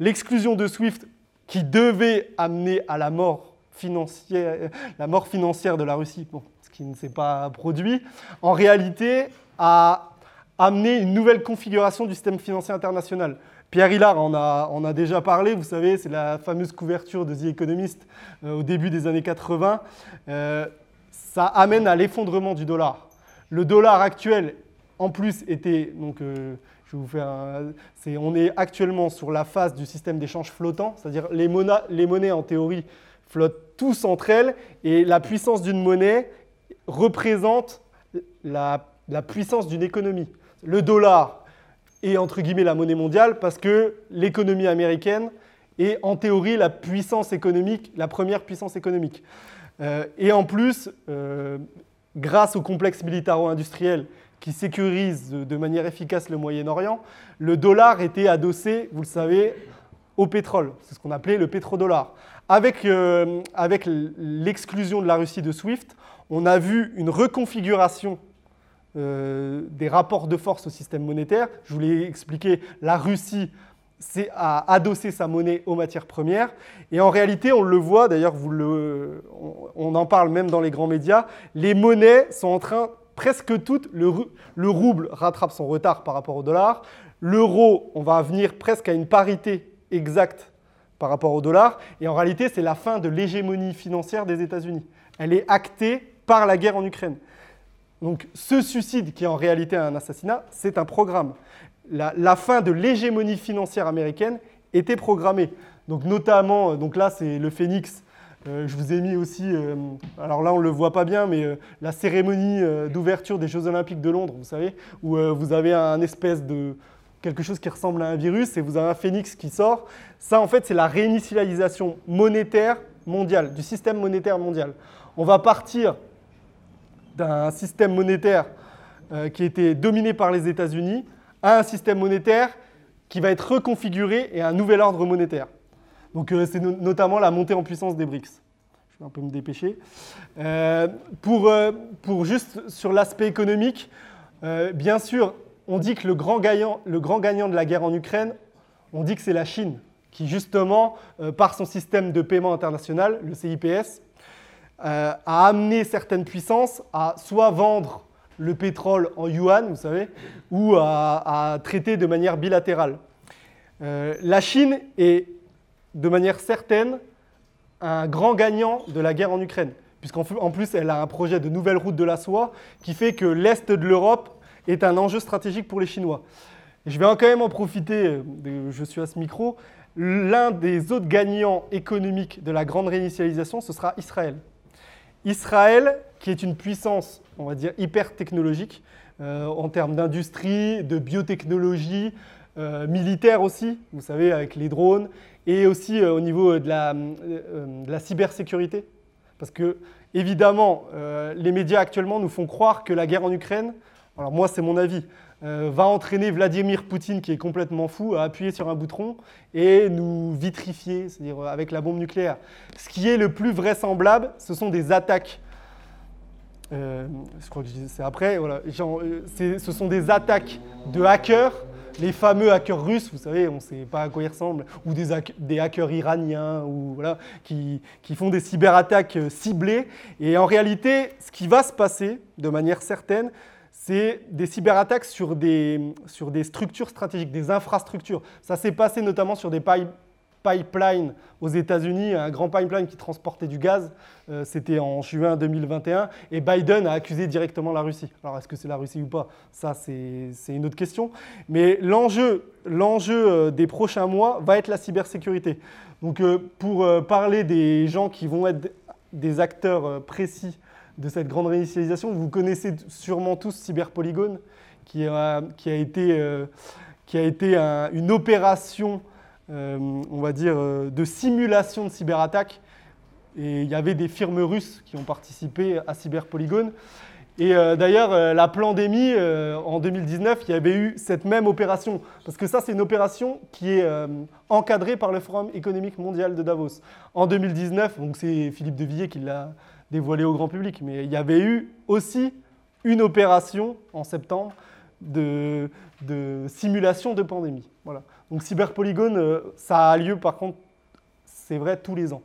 L'exclusion de SWIFT qui devait amener à la mort financière, la mort financière de la Russie, ce qui ne s'est pas produit, en réalité a amener une nouvelle configuration du système financier international. Pierre Hillard en a, a déjà parlé, vous savez, c'est la fameuse couverture de The Economist euh, au début des années 80. Euh, ça amène à l'effondrement du dollar. Le dollar actuel, en plus, était, donc euh, je vais vous faire on est actuellement sur la phase du système d'échange flottant, c'est-à-dire les, les monnaies en théorie flottent tous entre elles et la puissance d'une monnaie représente la, la puissance d'une économie. Le dollar est entre guillemets la monnaie mondiale parce que l'économie américaine est en théorie la puissance économique, la première puissance économique. Euh, et en plus, euh, grâce au complexe militaro-industriel qui sécurise de manière efficace le Moyen-Orient, le dollar était adossé, vous le savez, au pétrole. C'est ce qu'on appelait le pétrodollar. Avec, euh, avec l'exclusion de la Russie de SWIFT, on a vu une reconfiguration des rapports de force au système monétaire. Je vous l'ai expliqué, la Russie à adosser sa monnaie aux matières premières. Et en réalité, on le voit, d'ailleurs, on, en parle même dans les grands médias, les monnaies sont en train, presque toutes, le, le rouble rattrape son retard par rapport au dollar, l'euro, on va venir presque à une parité exacte par rapport au dollar, et en réalité, c'est la fin de l'hégémonie financière des États-Unis. Elle est actée par la guerre en Ukraine. Donc ce suicide, qui est en réalité un assassinat, c'est un programme la, fin de l'hégémonie financière américaine était programmée. Donc notamment, euh, donc là c'est le Phoenix. Euh, je vous ai mis aussi, euh, alors là on ne le voit pas bien, mais la cérémonie d'ouverture des Jeux Olympiques de Londres, vous savez, où vous avez un espèce de quelque chose qui ressemble à un virus et vous avez un phénix qui sort. Ça en fait c'est la réinitialisation monétaire mondiale, du système monétaire mondial. On va partir d'un système monétaire qui était dominé par les États-Unis à un système monétaire qui va être reconfiguré et un nouvel ordre monétaire. Donc euh, c'est notamment la montée en puissance des BRICS. Je vais un peu me dépêcher. Euh, pour, euh, juste sur l'aspect économique, bien sûr, on dit que le grand gagnant de la guerre en Ukraine, on dit que c'est la Chine, qui justement, par son système de paiement international, le CIPS, a amené certaines puissances à soit vendre le pétrole en yuan, vous savez, ou à, traiter de manière bilatérale. Euh, la Chine est, de manière certaine, un grand gagnant de la guerre en Ukraine, puisqu'en plus, elle a un projet de nouvelle route de la soie qui fait que l'Est de l'Europe est un enjeu stratégique pour les Chinois. je vais quand même en profiter, je suis à ce micro, l'un des autres gagnants économiques de la grande réinitialisation, ce sera Israël. Israël, qui est une puissance, on va dire, hyper technologique euh, en termes d'industrie, de biotechnologie, euh, militaire aussi, vous savez, avec les drones, et aussi euh, au niveau de la, de la, cybersécurité. Parce que, évidemment, les médias actuellement nous font croire que la guerre en Ukraine, alors moi c'est mon avis, euh, va entraîner Vladimir Poutine, qui est complètement fou, à appuyer sur un bouton et nous vitrifier, c'est-à-dire euh, avec la bombe nucléaire. Ce qui est le plus vraisemblable, ce sont des attaques. Euh, je crois que c'est après, voilà. ce sont des attaques de hackers, les fameux hackers russes, vous savez, on ne sait pas à quoi ils ressemblent, ou des, des hackers iraniens, ou, voilà, qui, qui font des cyberattaques ciblées. Et en réalité, ce qui va se passer, de manière certaine, c'est des cyberattaques sur des, sur des structures stratégiques, des infrastructures. Ça s'est passé notamment sur des pipelines aux États-Unis, un grand pipeline qui transportait du gaz. Euh, c'était en juin 2021. Et Biden a accusé directement la Russie. Alors, est-ce que c'est la Russie ou pas? Ça, c'est une autre question. Mais l'enjeu euh, des prochains mois va être la cybersécurité. Donc, euh, pour parler des gens qui vont être des acteurs précis de cette grande réinitialisation. Vous connaissez sûrement tous Cyberpolygon, qui a, qui a été, euh, une opération, euh, on va dire, euh, de simulation de cyberattaque. Et il y avait des firmes russes qui ont participé à Cyberpolygon. Et d'ailleurs, la pandémie, en 2019, il y avait eu cette même opération. Parce que ça, c'est une opération qui est encadrée par le Forum économique mondial de Davos. En 2019, donc c'est Philippe de Villiers qui l'a dévoilé au grand public. Mais il y avait eu aussi une opération en septembre de, simulation de pandémie. Voilà. Donc Cyberpolygone, euh, ça a lieu par contre, c'est vrai, tous les ans.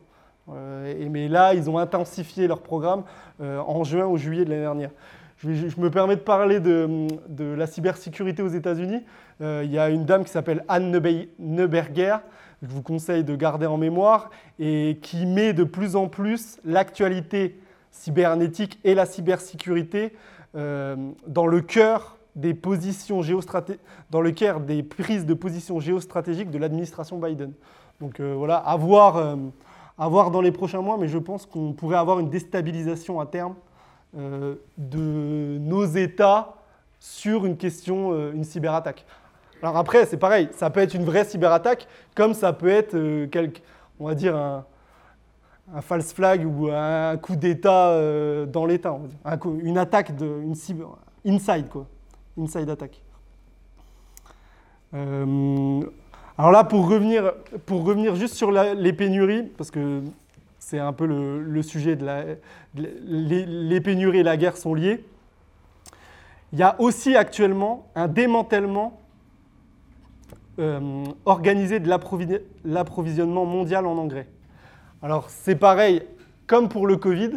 Euh, mais là, ils ont intensifié leur programme euh, en juin ou juillet de l'année dernière. je, me permets de parler de, la cybersécurité aux États-Unis. Il y a une dame qui s'appelle Anne Neuberger, que je vous conseille de garder en mémoire, et qui met de plus en plus l'actualité cybernétique et la cybersécurité euh, dans le cœur des positions dans le cœur des prises de position géostratégiques de l'administration Biden. Donc euh, voilà, à voir, à voir dans les prochains mois, mais je pense qu'on pourrait avoir une déstabilisation à terme euh, de nos États sur une question, euh, une cyberattaque. Alors après, c'est pareil, ça peut être une vraie cyberattaque, comme ça peut être, euh, on va dire, un, false flag ou un coup d'État dans l'État, une attaque, de, une cyber, inside, quoi, inside attaque. alors là, pour revenir, pour revenir juste sur les pénuries, parce que c'est un peu le, sujet de la. les, pénuries et la guerre sont liés. Il y a aussi actuellement un démantèlement euh, organisé de l'approvisionnement mondial en engrais. Alors c'est pareil, comme pour le Covid,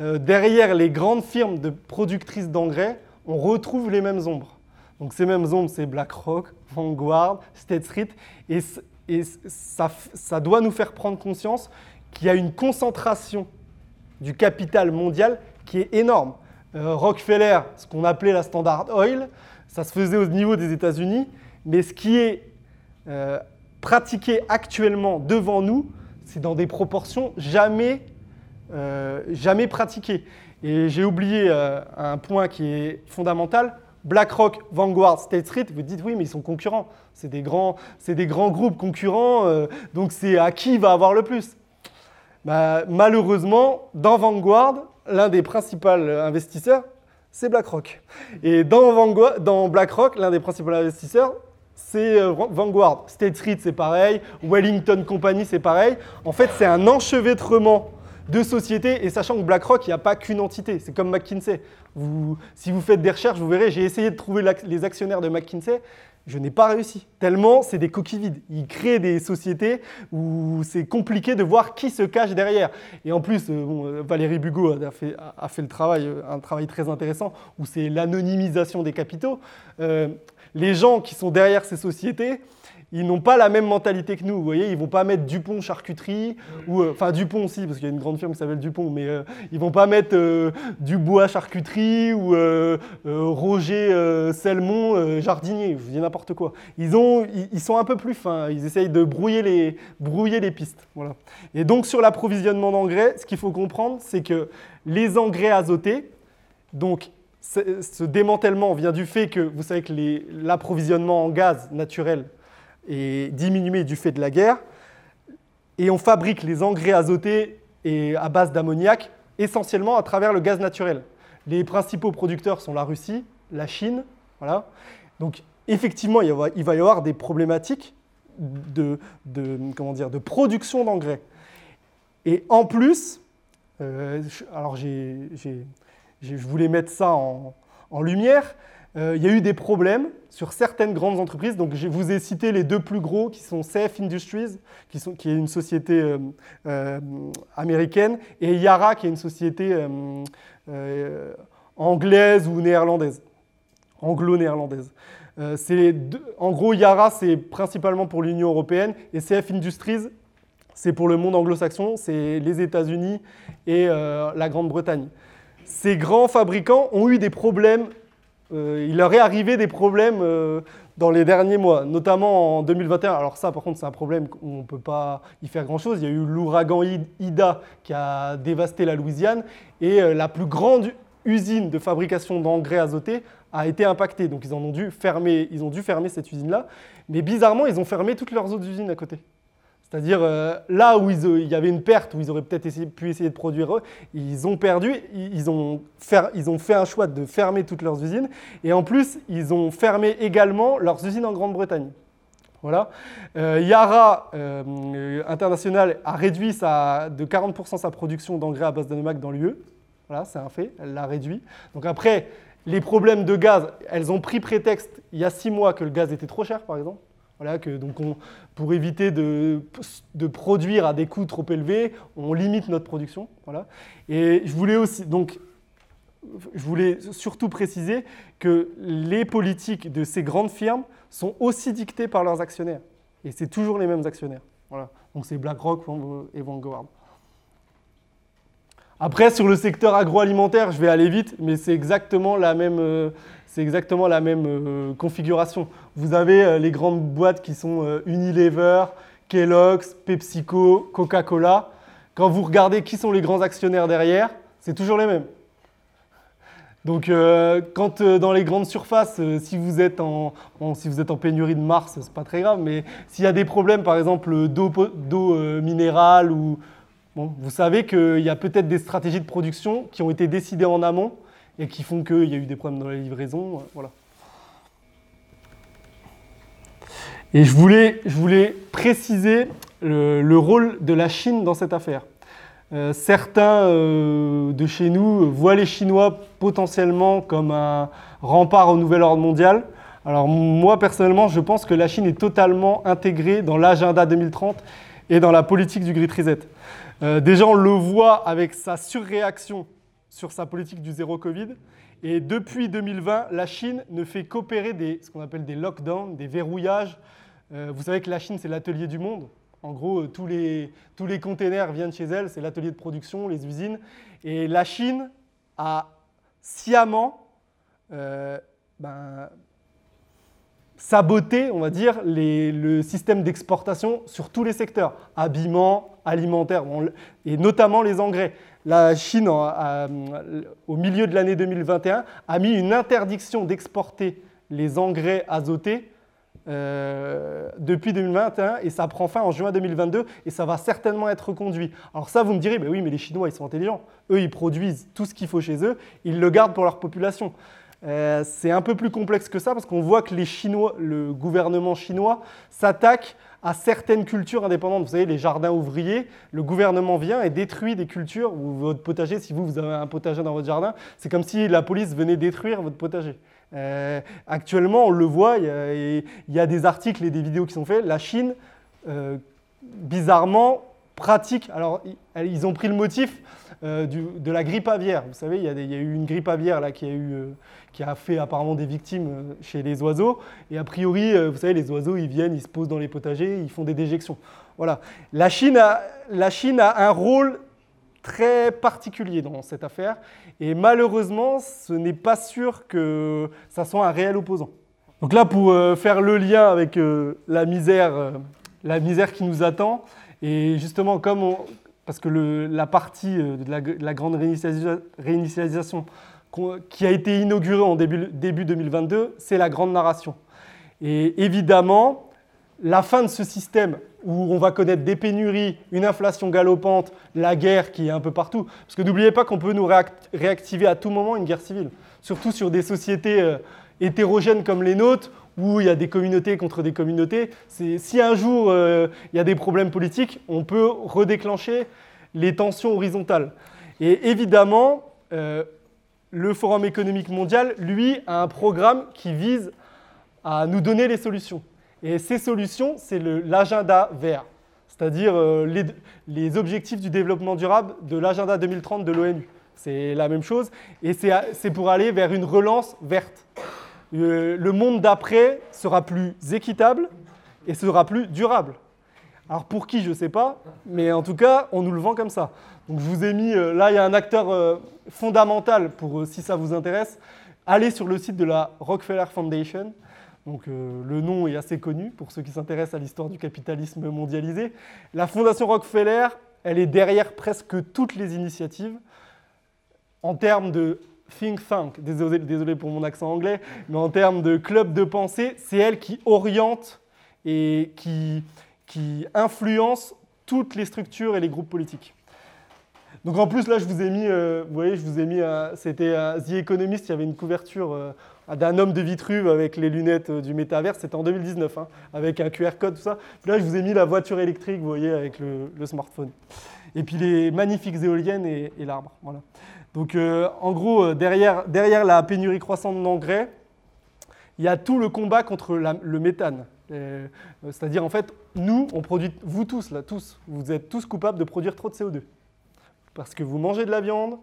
euh, derrière les grandes firmes de productrices d'engrais, on retrouve les mêmes ombres. Donc ces mêmes ombres, c'est BlackRock, Vanguard, State Street, et, ça, ça doit nous faire prendre conscience qu'il y a une concentration du capital mondial qui est énorme. Euh, Rockefeller, ce qu'on appelait la Standard Oil, ça se faisait au niveau des États-Unis, mais ce qui est euh, pratiqué actuellement devant nous, c'est dans des proportions jamais, euh, jamais pratiquées. Et j'ai oublié un point qui est fondamental. BlackRock, Vanguard, State Street, vous dites oui, mais ils sont concurrents. C'est des grands, des grands groupes concurrents, donc c'est à qui va avoir le plus bah, malheureusement, dans Vanguard, l'un des principaux investisseurs, c'est BlackRock. Et dans, BlackRock, l'un des principaux investisseurs, c'est euh, Vanguard. State Street, c'est pareil. Wellington Company, c'est pareil. En fait, c'est un enchevêtrement de sociétés. Et sachant que BlackRock, il n'y a pas qu'une entité. C'est comme McKinsey. si vous faites des recherches, vous verrez, j'ai essayé de trouver les actionnaires de McKinsey je n'ai pas réussi. Tellement c'est des coquilles vides. Ils créent des sociétés où c'est compliqué de voir qui se cache derrière. Et en plus, euh, euh, Valérie Bugot a fait, un travail très intéressant où c'est l'anonymisation des capitaux. Les gens qui sont derrière ces sociétés, ils n'ont pas la même mentalité que nous. Vous voyez, ils vont pas mettre Dupont charcuterie ou euh, enfin Dupont aussi parce qu'il y a une grande firme qui s'appelle Dupont, mais euh, ils vont pas mettre euh, Dubois charcuterie ou Roger Selmon jardinier. Vous dis n'importe quoi. Ils ont, ils, sont un peu plus fins. Ils essayent de brouiller les, brouiller les pistes. Voilà. Et donc sur l'approvisionnement d'engrais, ce qu'il faut comprendre, c'est que les engrais azotés, donc ce démantèlement vient du fait que vous savez que l'approvisionnement en gaz naturel et diminué du fait de la guerre. Et on fabrique les engrais azotés et à base d'ammoniac essentiellement à travers le gaz naturel. Les principaux producteurs sont la Russie, la Chine. Voilà. Donc effectivement, il va y avoir des problématiques de, comment dire, de production d'engrais. Et en plus, euh, alors je voulais mettre ça en, lumière, euh, il y a eu des problèmes sur certaines grandes entreprises. Donc, je vous ai cité les deux plus gros qui sont CF Industries, qui est une société euh, euh, américaine, et Yara, qui est une société anglaise ou néerlandaise, anglo-néerlandaise. en gros, Yara, c'est principalement pour l'Union européenne, et CF Industries, c'est pour le monde anglo-saxon, c'est les États-Unis et la Grande-Bretagne. Ces grands fabricants ont eu des problèmes euh, il leur est arrivé des problèmes euh, dans les derniers mois, notamment en 2021. Alors ça, par contre, c'est un problème on ne peut pas y faire grand-chose. Il y a eu l'ouragan Ida qui a dévasté la Louisiane et euh, la plus grande usine de fabrication d'engrais azotés a été impactée. Donc ils, en ont dû fermer, ils ont dû fermer cette usine-là. Mais bizarrement, ils ont fermé toutes leurs autres usines à côté. C'est-à-dire euh, là où il y avait une perte, où ils auraient peut-être pu essayer de produire eux, ils ont perdu, ils ont, fait un choix de fermer toutes leurs usines, et en plus, ils ont fermé également leurs usines en Grande-Bretagne. Voilà. Euh, Yara euh, International a réduit de 40% sa production d'engrais à base d'anomac dans l'UE. Voilà, c'est un fait, elle l'a réduit. Donc après, les problèmes de gaz, elles ont pris prétexte il y a six mois que le gaz était trop cher, par exemple. Donc pour éviter de, produire à des coûts trop élevés, on limite notre production. Et je voulais aussi, donc, je voulais surtout préciser que les politiques de ces grandes firmes sont aussi dictées par leurs actionnaires. Et c'est toujours les mêmes actionnaires. Donc c'est BlackRock et Vanguard. Après, sur le secteur agroalimentaire, je vais aller vite, mais c'est exactement la même, euh, euh, configuration. Vous avez euh, les grandes boîtes qui sont Unilever, Kellogg's, PepsiCo, Coca-Cola. Quand vous regardez qui sont les grands actionnaires derrière, c'est toujours les mêmes. Donc, quand dans les grandes surfaces, si, vous êtes en, si vous êtes en pénurie de Mars, c'est pas très grave, mais s'il y a des problèmes, par exemple d'eau minérale ou, vous savez qu'il y a peut-être des stratégies de production qui ont été décidées en amont et qui font qu'il y a eu des problèmes dans la livraison. Euh. Et je voulais, je voulais préciser le, rôle de la Chine dans cette affaire. Euh, certains euh, de chez nous voient les Chinois potentiellement comme un rempart au nouvel ordre mondial. Alors moi personnellement, je pense que la Chine est totalement intégrée dans l'agenda 2030 et dans la politique du Great Reset. Euh, déjà, on le voit avec sa surréaction sur sa politique du zéro Covid. Et depuis 2020, la Chine ne fait qu'opérer des, ce qu'on appelle des lockdowns, des verrouillages. Euh, vous savez que la Chine, c'est l'atelier du monde. En gros, euh, tous les, tous les containers viennent chez elle, c'est l'atelier de production, les usines. Et la Chine a sciemment ben, saboter, on va dire, le système d'exportation sur tous les secteurs, habillement, alimentaire, et notamment les engrais. La Chine, au milieu de l'année 2021, a mis une interdiction d'exporter les engrais azotés euh, depuis 2021 et ça prend fin en juin 2022 et ça va certainement être reconduit. Alors ça, vous me direz, oui, mais les Chinois, ils sont intelligents. Eux, ils produisent tout ce qu'il faut chez eux, ils le gardent pour leur population. Euh, c'est un peu plus complexe que ça parce qu'on voit que les Chinois, le gouvernement chinois s'attaque à certaines cultures indépendantes. Vous savez, les jardins ouvriers, le gouvernement vient et détruit des cultures ou votre potager. Si vous, vous avez un potager dans votre jardin, c'est comme si la police venait détruire votre potager. Euh, actuellement, on le voit, il y, a, des articles et des vidéos qui sont faits. La Chine, euh, bizarrement, pratique. Alors, ils ont pris le motif de la grippe aviaire. Vous savez, il y, a eu une grippe aviaire là, qui a eu qui a fait apparemment des victimes euh, chez les oiseaux. Et a priori, euh, vous savez, les oiseaux, ils viennent, ils se posent dans les potagers, ils font des déjections. Voilà. La Chine a, la Chine a un rôle très particulier dans cette affaire. Et malheureusement, ce n'est pas sûr que ça soit un réel opposant. Donc là, pour euh, faire le lien avec la, misère, la misère qui nous attend, et justement, comme on, parce que la partie de la, de la grande réinitialisation qui a été inauguré en début, début 2022, c'est la grande narration. Et évidemment, la fin de ce système où on va connaître des pénuries, une inflation galopante, la guerre qui est un peu partout, parce que n'oubliez pas qu'on peut nous réactiver à tout moment une guerre civile, surtout sur des sociétés euh, hétérogènes comme les nôtres, où il y a des communautés contre des communautés. Si un jour euh, il y a des problèmes politiques, on peut redéclencher les tensions horizontales. Et évidemment, euh, le Forum économique mondial, lui, a un programme qui vise à nous donner les solutions. Et ces solutions, c'est l'agenda vert, c'est-à-dire euh, les, objectifs du développement durable de l'agenda 2030 de l'ONU. C'est la même chose, et c'est pour aller vers une relance verte. Euh, le monde d'après sera plus équitable et sera plus durable. Alors pour qui, je ne sais pas, mais en tout cas, on nous le vend comme ça. Donc je vous ai mis, euh, là il y a un acteur euh, fondamental pour, si ça vous intéresse, allez sur le site de la Rockefeller Foundation. Donc le nom est assez connu pour ceux qui s'intéressent à l'histoire du capitalisme mondialisé. La Fondation Rockefeller, elle est derrière presque toutes les initiatives en termes de think tank, désolé, pour mon accent anglais, mais en termes de club de pensée, c'est elle qui oriente et qui, influence toutes les structures et les groupes politiques. Donc en plus là, je vous ai mis, euh, vous voyez, je vous ai mis, c'était The Economist, il y avait une couverture euh, d'un homme de Vitruve avec les lunettes euh, du métaverse, c'était en 2019, hein, avec un QR code, tout ça. Puis là, je vous ai mis la voiture électrique, vous voyez, avec le, smartphone. Et puis les magnifiques éoliennes et, l'arbre. Voilà. Donc en gros, derrière, derrière la pénurie croissante d'engrais, il y a tout le combat contre le méthane. Euh, c'est-à-dire, en fait, nous, on produit, vous tous, là, tous, vous êtes tous coupables de produire trop de CO2. Parce que vous mangez de la viande,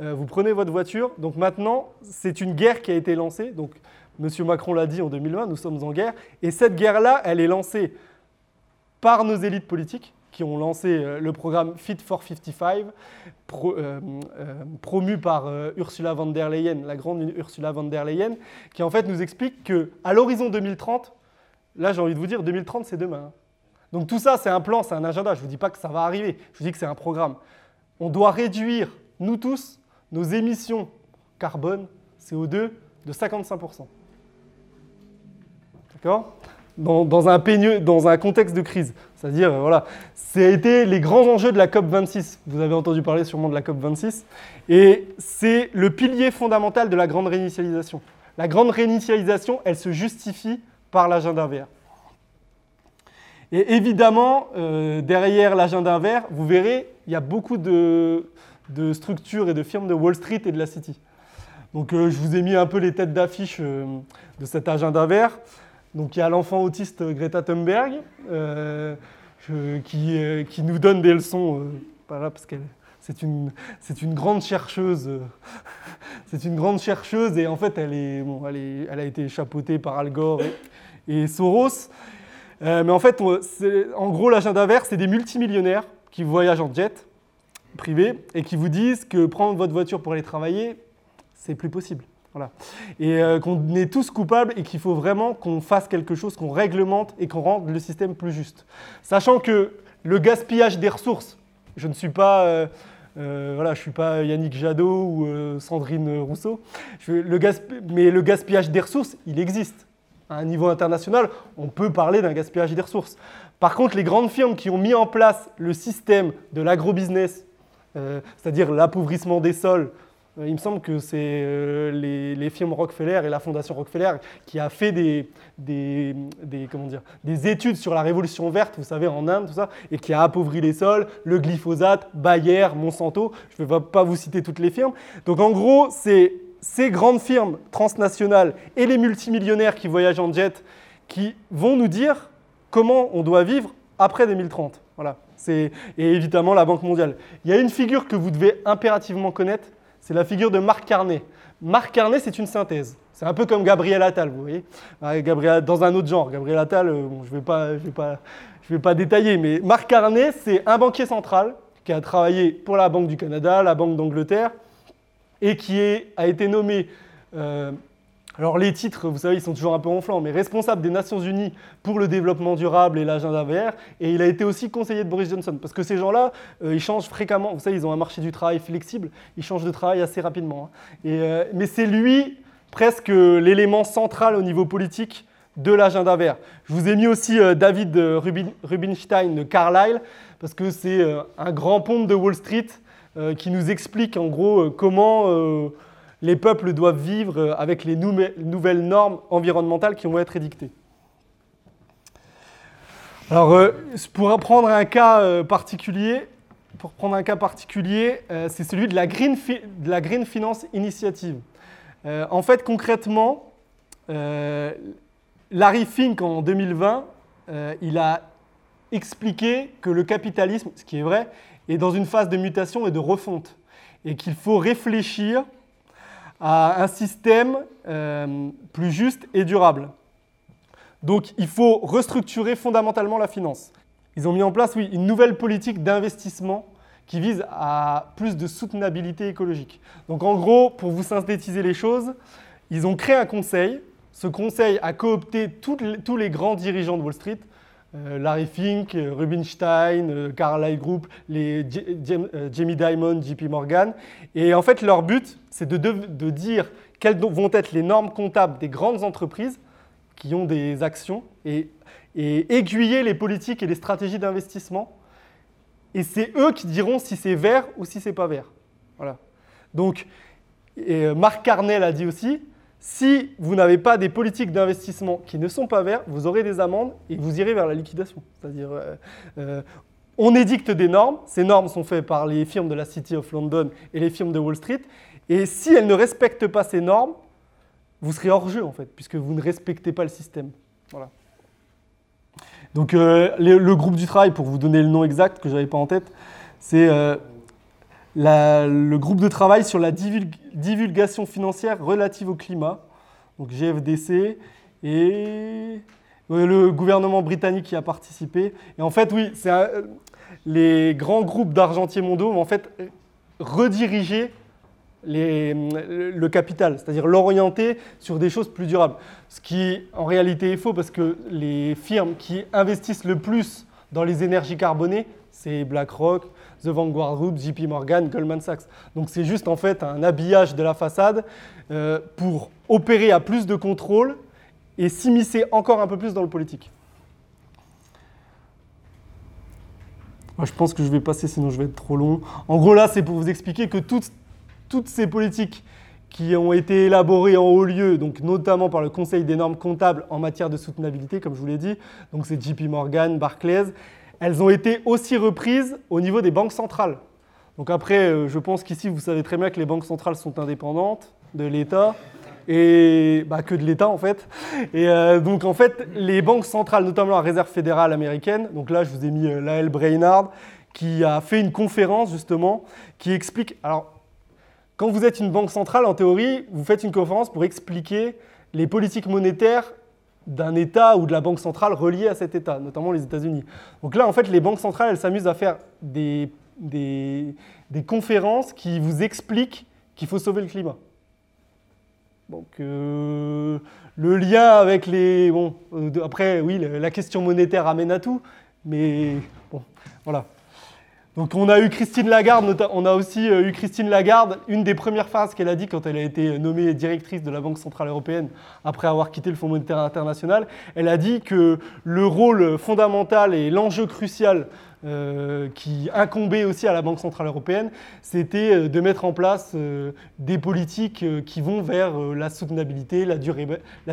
euh, vous prenez votre voiture. Donc maintenant, c'est une guerre qui a été lancée. Donc M. Macron l'a dit en 2020, nous sommes en guerre. Et cette guerre-là, elle est lancée par nos élites politiques qui ont lancé euh, le programme Fit for 55, euh, promu par Ursula von der Leyen, la grande Ursula von der Leyen, qui en fait nous explique qu'à l'horizon 2030, là j'ai envie de vous dire, 2030 c'est demain. Hein. Donc tout ça c'est un plan, c'est un agenda, je ne vous dis pas que ça va arriver, je vous dis que c'est un programme. On doit réduire, nous tous, nos émissions carbone, CO2, de 55%. D'accord? Dans, un dans un contexte de crise. C'est-à-dire, voilà, ça a été les grands enjeux de la COP26. Vous avez entendu parler sûrement de la COP26. Et c'est le pilier fondamental de la grande réinitialisation. La grande réinitialisation, elle se justifie par l'agenda vert. Et évidemment, euh, derrière l'agenda vert, vous verrez, il y a beaucoup de, structures et de firmes de Wall Street et de la City. Donc euh, je vous ai mis un peu les têtes d'affiche euh, de cet agenda vert. Donc il y a l'enfant autiste Greta Thunberg euh, qui, qui, nous donne des leçons, parce qu'elle c'est une, c'est une grande chercheuse. c'est une grande chercheuse et en fait elle, est, bon, elle, est, elle a été chapeautée par Al Gore et, Soros. mais en fait, en gros, l'agenda vert, c'est des multimillionnaires qui voyagent en jet privés et qui vous disent que prendre votre voiture pour aller travailler, c'est plus possible. Et euh, qu'on est tous coupables et qu'il faut vraiment qu'on fasse quelque chose, qu'on réglemente et qu'on rende le système plus juste. Sachant que le gaspillage des ressources, je ne suis pas, euh, euh, voilà, je suis pas Yannick Jadot ou Sandrine Rousseau, mais le gaspillage des ressources, il existe. À un niveau international, on peut parler d'un gaspillage des ressources. Par contre, les grandes firmes qui ont mis en place le système de l'agrobusiness c'est-à-dire l'appauvrissement des sols. Euh, il me semble que c'est euh, les, firmes Rockefeller et la fondation Rockefeller qui a fait des, comment dire, des études sur la révolution verte, vous savez, en Inde, tout ça, et qui a appauvri les sols, le glyphosate, Bayer, Monsanto, je ne vais pas vous citer toutes les firmes. Donc en gros, c'est ces grandes firmes transnationales et les multimillionnaires qui voyagent en jet qui vont nous dire comment on doit vivre après 2030. Voilà et évidemment la Banque mondiale. Il y a une figure que vous devez impérativement connaître, c'est la figure de Marc Carnet. Marc Carnet, c'est une synthèse. C'est un peu comme Gabriel Attal, vous voyez. Dans un autre genre. Gabriel Attal, euh, je ne vais pas détailler, mais Marc Carnet, c'est un banquier central qui a travaillé pour la Banque du Canada, la Banque d'Angleterre, et qui a été nommé euh, alors les titres, vous savez, ils sont toujours un peu enflants, mais responsable des Nations Unies pour le développement durable et l'agenda vert, et il a été aussi conseiller de Boris Johnson, parce que ces gens-là, euh, ils changent fréquemment, vous savez, ils ont un marché du travail flexible, ils changent de travail assez rapidement. Hein. Euh, mais c'est lui presque l'élément central au niveau politique de l'agenda vert. Je vous ai mis aussi euh, David Rubinstein de Carlyle, parce que c'est un grand pont de Wall Street qui nous explique en gros comment les peuples doivent vivre euh, avec les nouvelles normes environnementales qui vont être édictées. Alors, euh, pour prendre un cas euh, particulier, pour prendre un cas particulier, c'est celui de la, Green de la Green Finance Initiative. en fait, concrètement, Larry Fink, en 2020, il a expliqué que le capitalisme, ce qui est vrai, est dans une phase de mutation et de refonte, et qu'il faut réfléchir à un système euh, plus juste et durable. Donc il faut restructurer fondamentalement la finance. Ils ont mis en place, oui, une nouvelle politique d'investissement qui vise à plus de soutenabilité écologique. Donc en gros, pour vous synthétiser les choses, ils ont créé un conseil. Ce conseil a coopté tous les grands dirigeants de Wall Street, Larry Fink, euh, Rubinstein, euh, Carlyle Group, les Jamie Dimon, JP Morgan. Et en fait, leur but, c'est de, dire quelles vont être les normes comptables des grandes entreprises qui ont des actions et, aiguiller les politiques et les stratégies d'investissement. Et c'est eux qui diront si c'est vert ou si c'est pas vert. Voilà. Donc, Marc Carnel a dit aussi, si vous n'avez pas des politiques d'investissement qui ne sont pas verts, vous aurez des amendes et vous irez vers la liquidation. C'est-à-dire, euh, euh, on édicte des normes, ces normes sont faites par les firmes de la City of London et les firmes de Wall Street, et si elles ne respectent pas ces normes, vous serez hors jeu en fait, puisque vous ne respectez pas le système. Voilà. Donc euh, le, groupe du travail, pour vous donner le nom exact que je n'avais pas en tête, c'est le groupe de travail sur la divulgation financière relative au climat, donc GFDC, et le gouvernement britannique qui a participé. Et en fait, oui, c'est les grands groupes d'argentiers mondiaux vont en fait rediriger le capital, c'est-à-dire l'orienter sur des choses plus durables. Ce qui en réalité est faux parce que les firmes qui investissent le plus dans les énergies carbonées, c'est BlackRock, The Vanguard Group, JP Morgan, Goldman Sachs. Donc c'est juste en fait un habillage de la façade euh, pour opérer à plus de contrôle et s'immiscer encore un peu plus dans le politique. Je pense que je vais passer, sinon je vais être trop long. En gros, là, c'est pour vous expliquer que toutes, toutes ces politiques qui ont été élaborées en haut lieu, donc notamment par le Conseil des normes comptables en matière de soutenabilité, comme je vous l'ai dit, donc c'est JP Morgan, Barclays, elles ont été aussi reprises au niveau des banques centrales. Donc après, euh, je pense qu'ici, vous savez très bien que les banques centrales sont indépendantes de l'État et bah, que de l'État en fait. Et euh, donc en fait, les banques centrales, notamment la Réserve fédérale américaine, donc là je vous ai mis euh, Lael Brainard, qui a fait une conférence justement qui explique. Alors, quand vous êtes une banque centrale, en théorie, vous faites une conférence pour expliquer les politiques monétaires d'un État ou de la banque centrale reliée à cet État, notamment les États-Unis. Donc là, en fait, les banques centrales, elles s'amusent à faire des, des, conférences qui vous expliquent qu'il faut sauver le climat. Donc euh, le lien avec les... Bon, euh, après, oui, la question monétaire amène à tout, mais bon, voilà. Donc on a eu Christine Lagarde, on a aussi euh, eu Christine Lagarde, une des premières phrases qu'elle a dit quand elle a été nommée directrice de la Banque Centrale Européenne après avoir quitté le Fonds monétaire international, elle a dit que le rôle fondamental et l'enjeu crucial euh, qui incombait aussi à la Banque Centrale Européenne, c'était euh, de mettre en place des politiques qui vont vers la soutenabilité, la,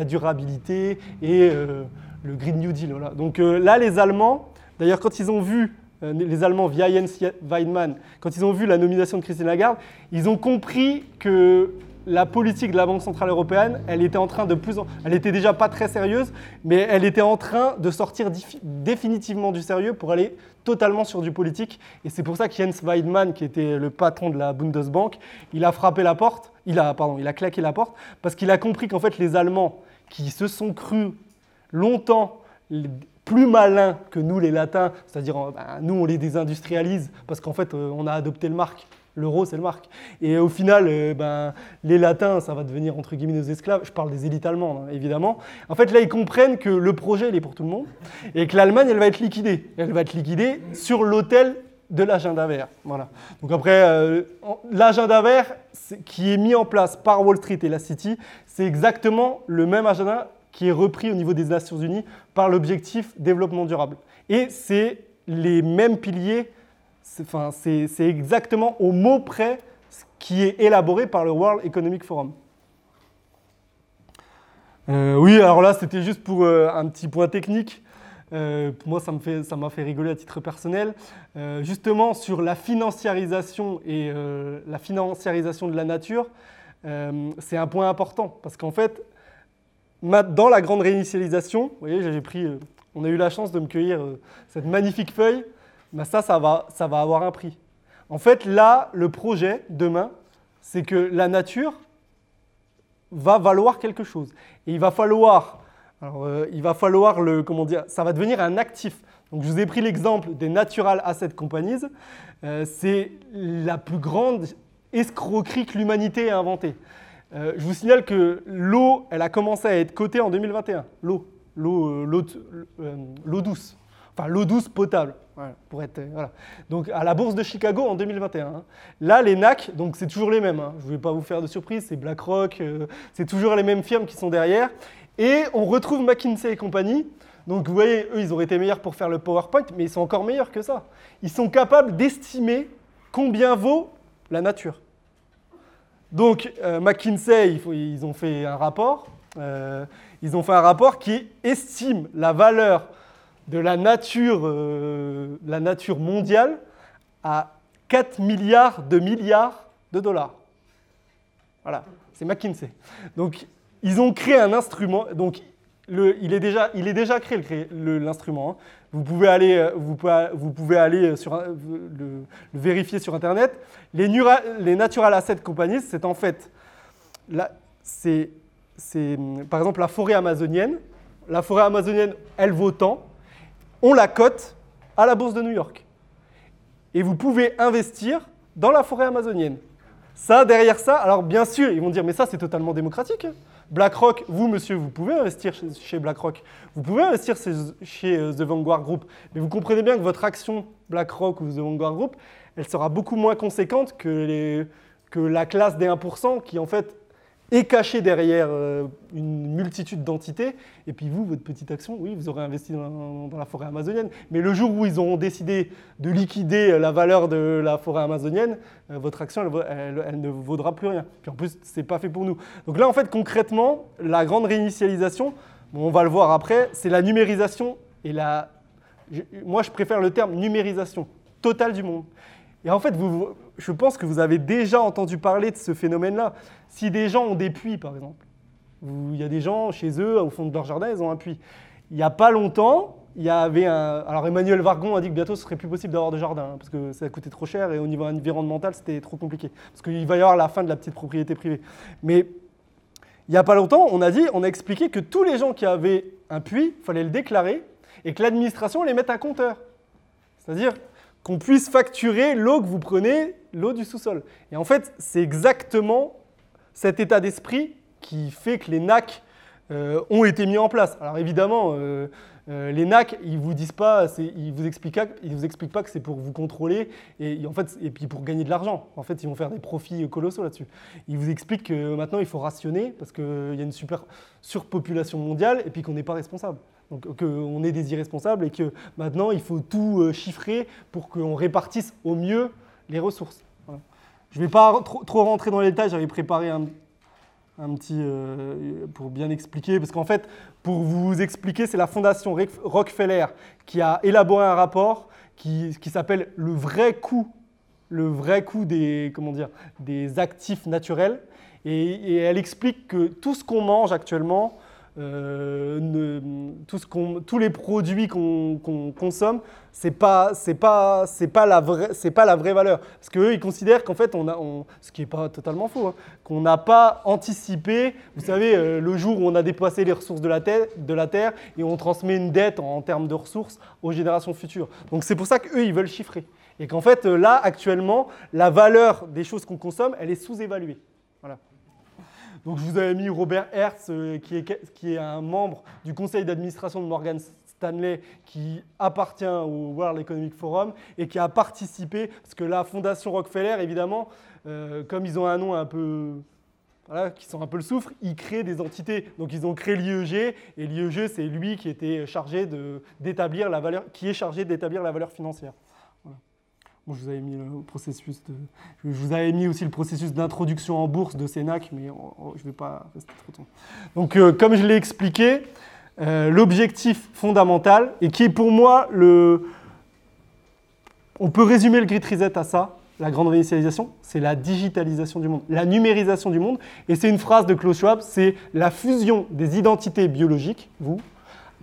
durabilité et le Green New Deal. Donc là, les Allemands, d'ailleurs quand ils ont vu euh, les Allemands via Jens Weidmann, quand ils ont vu la nomination de Christine Lagarde, ils ont compris que la politique de la Banque Centrale Européenne, elle était en train de plus en... Elle était déjà pas très sérieuse, mais elle était en train de sortir définitivement du sérieux pour aller totalement sur du politique. Et c'est pour ça que Jens Weidmann, qui était le patron de la Bundesbank, il a frappé la porte, il a, pardon, il a claqué la porte, parce qu'il a compris qu'en fait les Allemands, qui se sont crus longtemps plus malins que nous les latins, c'est-à-dire euh, ben, nous on les désindustrialise parce qu'en fait euh, on a adopté le marque. L'euro, c'est le marque. Et au final, euh, ben, les latins, ça va devenir entre guillemets nos esclaves. Je parle des élites allemandes, hein, évidemment. En fait, là, ils comprennent que le projet, il est pour tout le monde et que l'Allemagne, elle va être liquidée. Elle va être liquidée sur l'autel de l'agenda vert. Voilà. Donc après, l'agenda vert qui est mis en place par Wall Street et la City, c'est exactement le même agenda qui est repris au niveau des Nations Unies par l'objectif développement durable. Et c'est les mêmes piliers, c'est exactement au mot près ce qui est élaboré par le World Economic Forum. Euh, oui, alors là, c'était juste pour euh, un petit point technique. Euh, moi, ça m'a fait, fait, rigoler à titre personnel. justement, sur la financiarisation et la financiarisation de la nature, c'est un point important parce qu'en fait, dans la grande réinitialisation, vous voyez, j'ai pris, euh, on a eu la chance de me cueillir euh, cette magnifique feuille. Ben ça, ça va, ça va avoir un prix. En fait, là, le projet, demain, c'est que la nature va valoir quelque chose. Et il va falloir, euh, il va falloir le, comment dire, ça va devenir un actif. Donc, je vous ai pris l'exemple des Natural Asset Companies. c'est la plus grande escroquerie que l'humanité a inventée. Euh, je vous signale que l'eau, elle a commencé à être cotée en 2021. L'eau, l'eau, euh, euh, l'eau, douce. Enfin, l'eau douce potable, pour être, voilà. Donc, à la bourse de Chicago en 2021. Hein. Là, les NAC, donc c'est toujours les mêmes. Hein. Je ne vais pas vous faire de surprise, c'est BlackRock, c'est toujours les mêmes firmes qui sont derrière. Et on retrouve McKinsey et compagnie. Donc, vous voyez, eux, ils auraient été meilleurs pour faire le PowerPoint, mais ils sont encore meilleurs que ça. Ils sont capables d'estimer combien vaut la nature. Donc euh, McKinsey, ils ont fait un rapport. Euh, ils ont fait un rapport qui estime la valeur de la nature, euh, mondiale à 4 milliards de milliards de dollars. Voilà, c'est McKinsey. Donc ils ont créé un instrument. Il, est déjà, créé l'instrument. Hein. Vous pouvez aller, le, vérifier sur Internet. Les, Natural Asset Companies, c'est en fait, c'est, par exemple la forêt amazonienne. La forêt amazonienne, elle vaut tant. On la cote à la bourse de New York. Et vous pouvez investir dans la forêt amazonienne. Ça, derrière ça, alors bien sûr, ils vont dire, mais ça, c'est totalement démocratique. BlackRock, vous, monsieur, vous pouvez investir chez BlackRock. Vous pouvez investir chez euh, The Vanguard Group. Mais vous comprenez bien que votre action BlackRock ou The Vanguard Group, elle sera beaucoup moins conséquente que, la classe des 1% qui, en fait, est caché derrière euh, une multitude d'entités. Et puis vous, votre petite action, oui, vous aurez investi dans, la forêt amazonienne. Mais le jour où ils auront décidé de liquider la valeur de la forêt amazonienne, euh, votre action, elle, ne vaudra plus rien. Puis en plus, ce n'est pas fait pour nous. Donc là, en fait, concrètement, la grande réinitialisation, on va le voir après, c'est la numérisation et la... moi, je préfère le terme numérisation totale du monde. Et en fait, vous, je pense que vous avez déjà entendu parler de ce phénomène-là. Si des gens ont des puits, par exemple, il y a des gens chez eux, au fond de leur jardin, ils ont un puits. Il n'y a pas longtemps, il y avait un. Alors Emmanuel Vargon a dit que bientôt ce serait plus possible d'avoir de jardin, hein, parce que ça coûtait trop cher et au niveau environnemental, c'était trop compliqué. Parce qu'il va y avoir la fin de la petite propriété privée. Mais il n'y a pas longtemps, on a dit, on a expliqué que tous les gens qui avaient un puits, il fallait le déclarer et que l'administration les mette un compteur. C'est-à-dire, qu'on puisse facturer l'eau que vous prenez, l'eau du sous-sol. Et en fait, c'est exactement cet état d'esprit qui fait que les NAC euh, ont été mis en place. Alors évidemment, euh, euh, les NAC, ils vous disent pas, ils vous expliquent, vous pas que c'est pour vous contrôler et, en fait, et puis pour gagner de l'argent. En fait, ils vont faire des profits colossaux là-dessus. Ils vous expliquent que maintenant il faut rationner parce qu'il y a une super surpopulation mondiale et puis qu'on n'est pas responsable. Donc qu'on est des irresponsables et que maintenant il faut tout euh, chiffrer pour qu'on répartisse au mieux les ressources. Je ne vais pas trop, rentrer dans les détails, j'avais préparé un, petit euh, pour bien expliquer, parce qu'en fait, pour vous expliquer, c'est la fondation Rockefeller qui a élaboré un rapport qui, s'appelle le vrai coût, le vrai coût des, comment dire, des actifs naturels. et elle explique que tout ce qu'on mange actuellement, euh, tout ce tous les produits qu'on consomme, c'est pas, c'est pas, c'est pas la vraie, c'est pas la vraie valeur. Parce qu'eux, ils considèrent qu'en fait, on a, ce qui est pas totalement faux, hein, qu'on n'a pas anticipé. Vous savez, euh, le jour où on a dépassé les ressources de la, terre, de la terre et on transmet une dette en, termes de ressources aux générations futures. Donc c'est pour ça qu'eux, ils veulent chiffrer. Et qu'en fait, là, actuellement, la valeur des choses qu'on consomme, elle est sous-évaluée. Voilà. Donc je vous avais mis Robert Hertz, euh, qui, est, qui est un membre du conseil d'administration de Morgan Stanley qui appartient au World Economic Forum et qui a participé, parce que la fondation Rockefeller, évidemment, euh, comme ils ont un nom un peu... Voilà, qui sont un peu le souffre, ils créent des entités. Donc ils ont créé l'IEG, et l'IEG, c'est lui qui était chargé d'établir la valeur, qui est chargé d'établir la valeur financière je vous avais mis le processus de, je vous avais mis aussi le processus d'introduction en bourse de Sénac, mais je ne vais pas rester trop temps. Donc, euh, comme je l'ai expliqué, euh, l'objectif fondamental, et qui est pour moi le... On peut résumer le Grid Reset à ça, la grande réinitialisation, c'est la digitalisation du monde, la numérisation du monde. Et c'est une phrase de Klaus Schwab, c'est la fusion des identités biologiques, vous,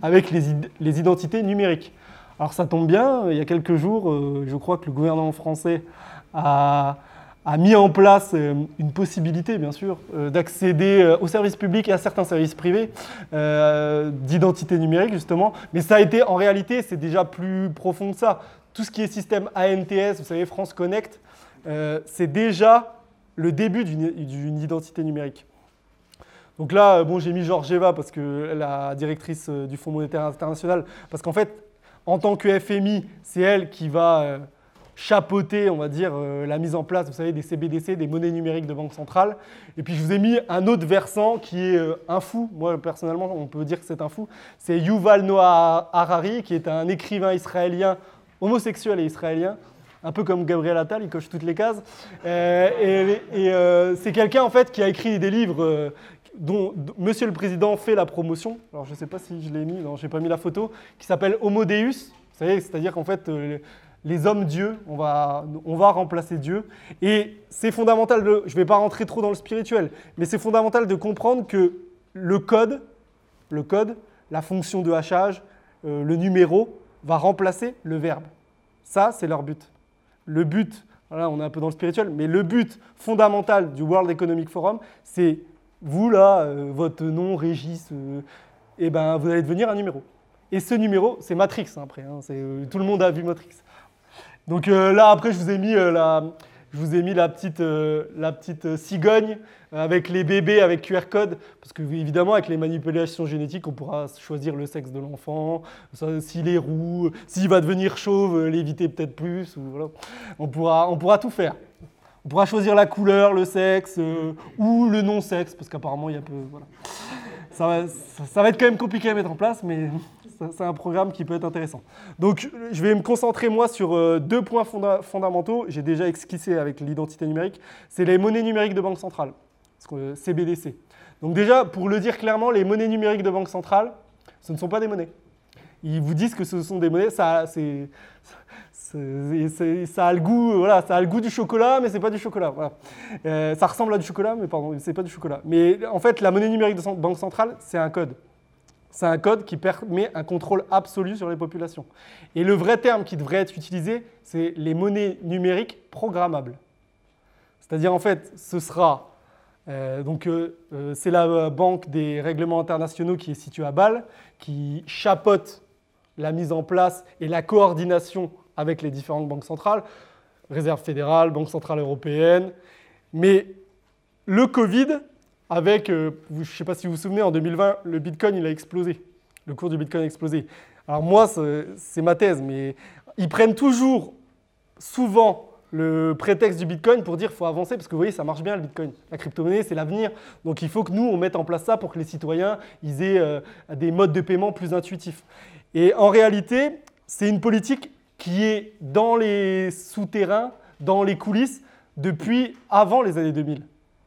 avec les, les identités numériques. Alors ça tombe bien, il y a quelques jours, euh, je crois que le gouvernement français a, mis en place euh, une possibilité, bien sûr, euh, d'accéder aux services publics et à certains services privés d'identité numérique, justement. Mais ça a été, en réalité, c'est déjà plus profond que ça. Tout ce qui est système ANTS, vous savez, France Connect, c'est déjà le début d'une identité numérique. Donc là, bon, j'ai mis Georgieva parce que la directrice du Fonds monétaire international, parce qu'en fait, en tant que FMI, c'est elle qui va euh, chapeauter, on va dire, euh, la mise en place, vous savez, des CBDC, des monnaies numériques de banque centrale. Et puis je vous ai mis un autre versant qui est euh, un fou. Moi, personnellement, on peut dire que c'est un fou. C'est Yuval Noah Harari, qui est un écrivain israélien, homosexuel et israélien, un peu comme Gabriel Attal, il coche toutes les cases. et, c'est quelqu'un en fait qui a écrit des livres dont, Monsieur le Président fait la promotion. Alors je ne sais pas si je l'ai mis, je n'ai pas mis la photo, qui s'appelle Homo Deus. Vous savez, c'est-à-dire qu'en fait, euh, les hommes dieux, on va, on va remplacer Dieu. Et c'est fondamental, je ne vais pas rentrer trop dans le spirituel, mais c'est fondamental de comprendre que le code, le code la fonction de hachage, euh, le numéro, va remplacer le verbe. Ça, c'est leur but. Le but, voilà, on est un peu dans le spirituel, mais le but fondamental du World Economic Forum, c'est vous là, euh, votre nom, Régis, euh, eh ben, vous allez devenir un numéro. Et ce numéro, c'est Matrix hein, après. Hein, tout le monde a vu Matrix. Donc là, après, je vous ai mis la, je vous ai mis la petite, euh, la petite euh, cigogne avec les bébés avec QR code, parce que évidemment avec les manipulations génétiques, on pourra choisir le sexe de l'enfant, s'il est roux, s'il va devenir chauve, euh, l'éviter peut-être plus, on, pourra, on pourra tout faire. On pourra choisir la couleur, le sexe ou le non-sexe, parce qu'apparemment il y a peu. Voilà. Ça va, être quand même compliqué à mettre en place, mais c'est un programme qui peut être intéressant. Donc, je vais me concentrer, moi, sur euh, deux points fondamentaux. J'ai déjà esquissé avec l'identité numérique. C'est les monnaies numériques de banque centrale, CBDC. Donc déjà, pour le dire clairement, les monnaies numériques de banque centrale, ce ne sont pas des monnaies. Ils vous disent que ce sont des monnaies, ça, c'est, ça a le goût, voilà, ça a le goût du chocolat, mais c'est pas du chocolat. Euh, ça ressemble à du chocolat, mais pardon, c'est pas du chocolat. Mais en fait, la monnaie numérique de banque centrale, c'est un code. C'est un code qui permet un contrôle absolu sur les populations. Et le vrai terme qui devrait être utilisé, c'est les monnaies numériques programmables. C'est-à-dire, en fait, ce sera. Euh, donc, euh, euh, c'est la banque des règlements internationaux qui est située à Bâle, qui chapeaute la mise en place et la coordination avec les différentes banques centrales, Réserve fédérale, Banque centrale européenne. Mais le Covid avec, euh, je ne sais pas si vous vous souvenez, en 2020, le Bitcoin, il a explosé. Le cours du Bitcoin a explosé. Alors moi, c'est ma thèse, mais ils prennent toujours, souvent, le prétexte du Bitcoin pour dire qu'il faut avancer, parce que vous voyez, ça marche bien le Bitcoin. La crypto-monnaie, c'est l'avenir. Donc il faut que nous, on mette en place ça pour que les citoyens aient euh, des modes de paiement plus intuitifs. Et en réalité, c'est une politique qui est dans les souterrains, dans les coulisses, depuis avant les années 2000.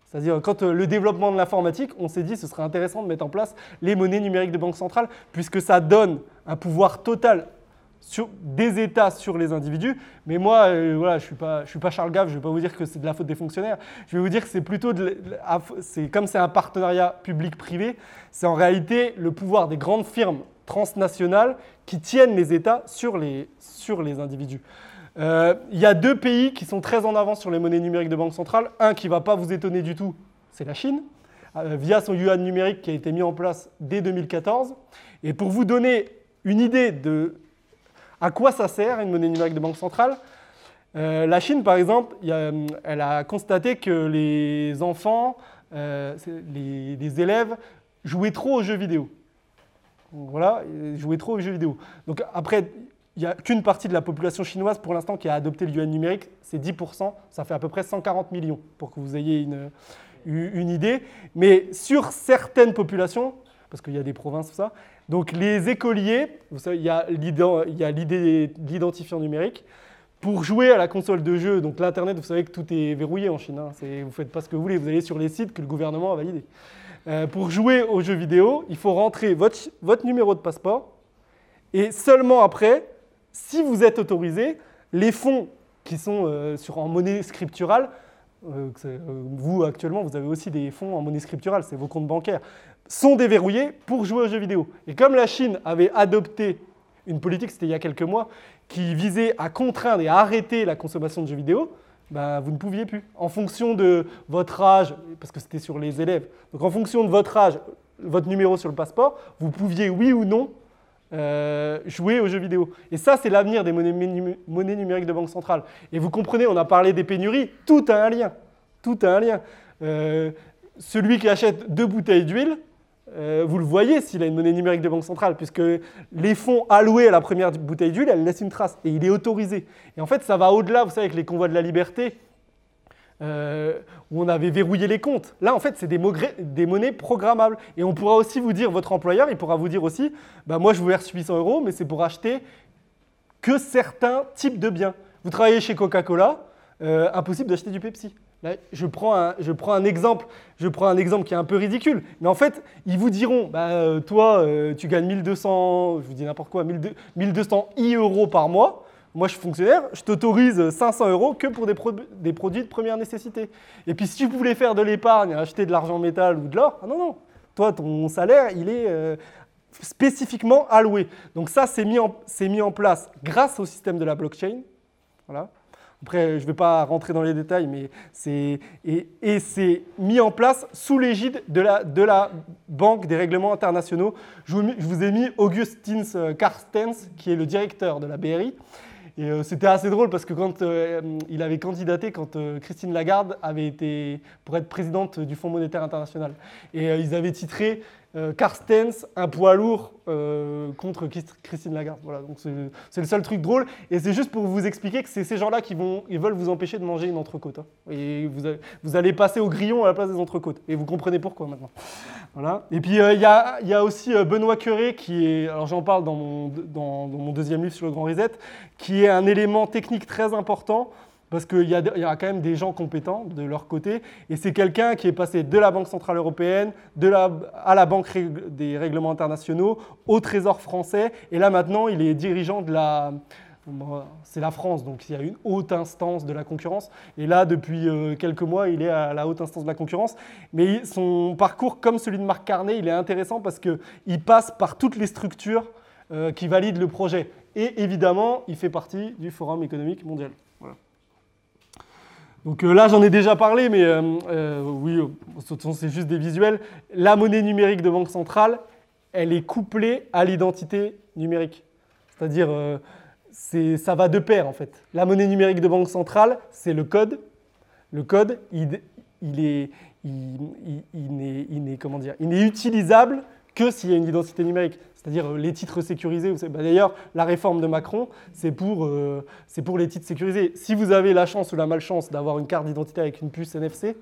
C'est-à-dire quand euh, le développement de l'informatique, on s'est dit que ce serait intéressant de mettre en place les monnaies numériques de banque centrale, puisque ça donne un pouvoir total des États sur les individus. Mais moi, euh, voilà, je suis, suis pas Charles Gave, je ne vais pas vous dire que c'est de la faute des fonctionnaires. Je vais vous dire que c'est plutôt, de, c'est, comme c'est un partenariat public-privé, c'est en réalité le pouvoir des grandes firmes transnationales qui tiennent les États sur les, sur les individus. Euh, il y a deux pays qui sont très en avance sur les monnaies numériques de banque centrale. Un qui ne va pas vous étonner du tout, c'est la Chine, euh, via son yuan numérique qui a été mis en place dès 2014. Et pour vous donner une idée de à quoi ça sert une monnaie numérique de banque centrale, euh, la Chine, par exemple, elle a constaté que les enfants, les, les, élèves, jouaient trop aux jeux vidéo. Voilà, jouaient trop aux jeux vidéo. Donc après, il n'y a qu'une partie de la population chinoise pour l'instant qui a adopté le yuan numérique, c'est 10%, ça fait à peu près 140 millions pour que vous ayez une, une idée. Mais sur certaines populations, parce qu'il y a des provinces, tout ça, donc les écoliers, vous savez, il y a l'idée l'identifiant numérique. Pour jouer à la console de jeu, donc l'Internet, vous savez que tout est verrouillé en Chine. Hein, vous ne faites pas ce que vous voulez, vous allez sur les sites que le gouvernement a validés. Euh, pour jouer aux jeux vidéo, il faut rentrer votre, numéro de passeport et seulement après, si vous êtes autorisé, les fonds qui sont euh, sur, en monnaie scripturale, euh, vous actuellement vous avez aussi des fonds en monnaie scripturale, c'est vos comptes bancaires, sont déverrouillés pour jouer aux jeux vidéo. Et comme la Chine avait adopté une politique, c'était il y a quelques mois, qui visait à contraindre et à arrêter la consommation de jeux vidéo, ben, vous ne pouviez plus. En fonction de votre âge, parce que c'était sur les élèves, donc en fonction de votre âge, votre numéro sur le passeport, vous pouviez oui ou non euh, jouer aux jeux vidéo. Et ça, c'est l'avenir des monnaies, numériques de banque centrale. Et vous comprenez, on a parlé des pénuries, tout a un lien. Tout a un lien. Euh, celui qui achète deux bouteilles d'huile, euh, vous le voyez s'il a une monnaie numérique de banque centrale, puisque les fonds alloués à la première bouteille d'huile, elles laissent une trace et il est autorisé. Et en fait, ça va au-delà, vous savez, avec les convois de la liberté, euh, où on avait verrouillé les comptes. Là, en fait, c'est des, des, monnaies programmables. Et on pourra aussi vous dire, votre employeur, il pourra vous dire aussi, bah, moi, je vous verse 800 euros, mais c'est pour acheter que certains types de biens. Vous travaillez chez Coca-Cola, euh, impossible d'acheter du Pepsi. Je, prends un, exemple, je prends un exemple qui est un peu ridicule, mais en fait, ils vous diront, bah, euh, toi, tu gagnes 1200, je vous dis n'importe quoi, 1200 i euros par mois. Moi, je suis fonctionnaire, je t'autorise 500 euros que pour des, produits de première nécessité. Et puis, si tu voulais faire de l'épargne, acheter de l'argent métal ou de l'or, ah non, non. Toi, ton salaire, il est. Euh, spécifiquement alloués. Donc ça, c'est mis, mis en place grâce au système de la blockchain. Voilà. Après, je ne vais pas rentrer dans les détails, mais c'est mis en place sous l'égide de la, Banque des règlements internationaux. Je vous, ai mis Augustins euh, Carstens, qui est le directeur de la BRI. Et euh, c'était assez drôle parce que quand euh, il avait candidaté, quand Christine Lagarde avait été pour être présidente du Fonds monétaire international, et ils avaient titré euh, Carstens, un poids lourd euh, contre Christine Lagarde. Voilà, donc c'est le seul truc drôle. Et c'est juste pour vous expliquer que c'est ces gens-là qui vont, ils veulent vous empêcher de manger une entrecôte. Hein. Et vous, allez passer au grillon à la place des entrecôtes. Et vous comprenez pourquoi maintenant. Voilà. Et puis euh, il y, a, aussi Benoît Curé qui est, alors j'en parle dans mon, dans mon deuxième livre sur le Grand Reset, qui est un élément technique très important parce qu'il y, a quand même des gens compétents de leur côté, et c'est quelqu'un qui est passé de la Banque Centrale Européenne à la Banque des règlements internationaux, au Trésor français, et là maintenant il est dirigeant de la... C'est la France, donc il y a une haute instance de la concurrence. Et là, depuis euh, quelques mois, il est à la haute instance de la concurrence. Mais son parcours, comme celui de Marc Carnet, il est intéressant parce qu'il passe par toutes les structures euh, qui valident le projet. Et évidemment, il fait partie du Forum économique mondial. Donc euh, là, j'en ai déjà parlé, mais euh, euh, oui, c'est juste des visuels. La monnaie numérique de banque centrale, elle est couplée à l'identité numérique. C'est-à-dire, ça va de pair en fait. La monnaie numérique de banque centrale, c'est le code. Le code, il, dire, il n'est utilisable que s'il y a une identité numérique c'est-à-dire euh, les titres sécurisés. Bah, d'ailleurs, la réforme de Macron, c'est pour, euh, pour les titres sécurisés. Si vous avez la chance ou la malchance d'avoir une carte d'identité avec une puce NFC,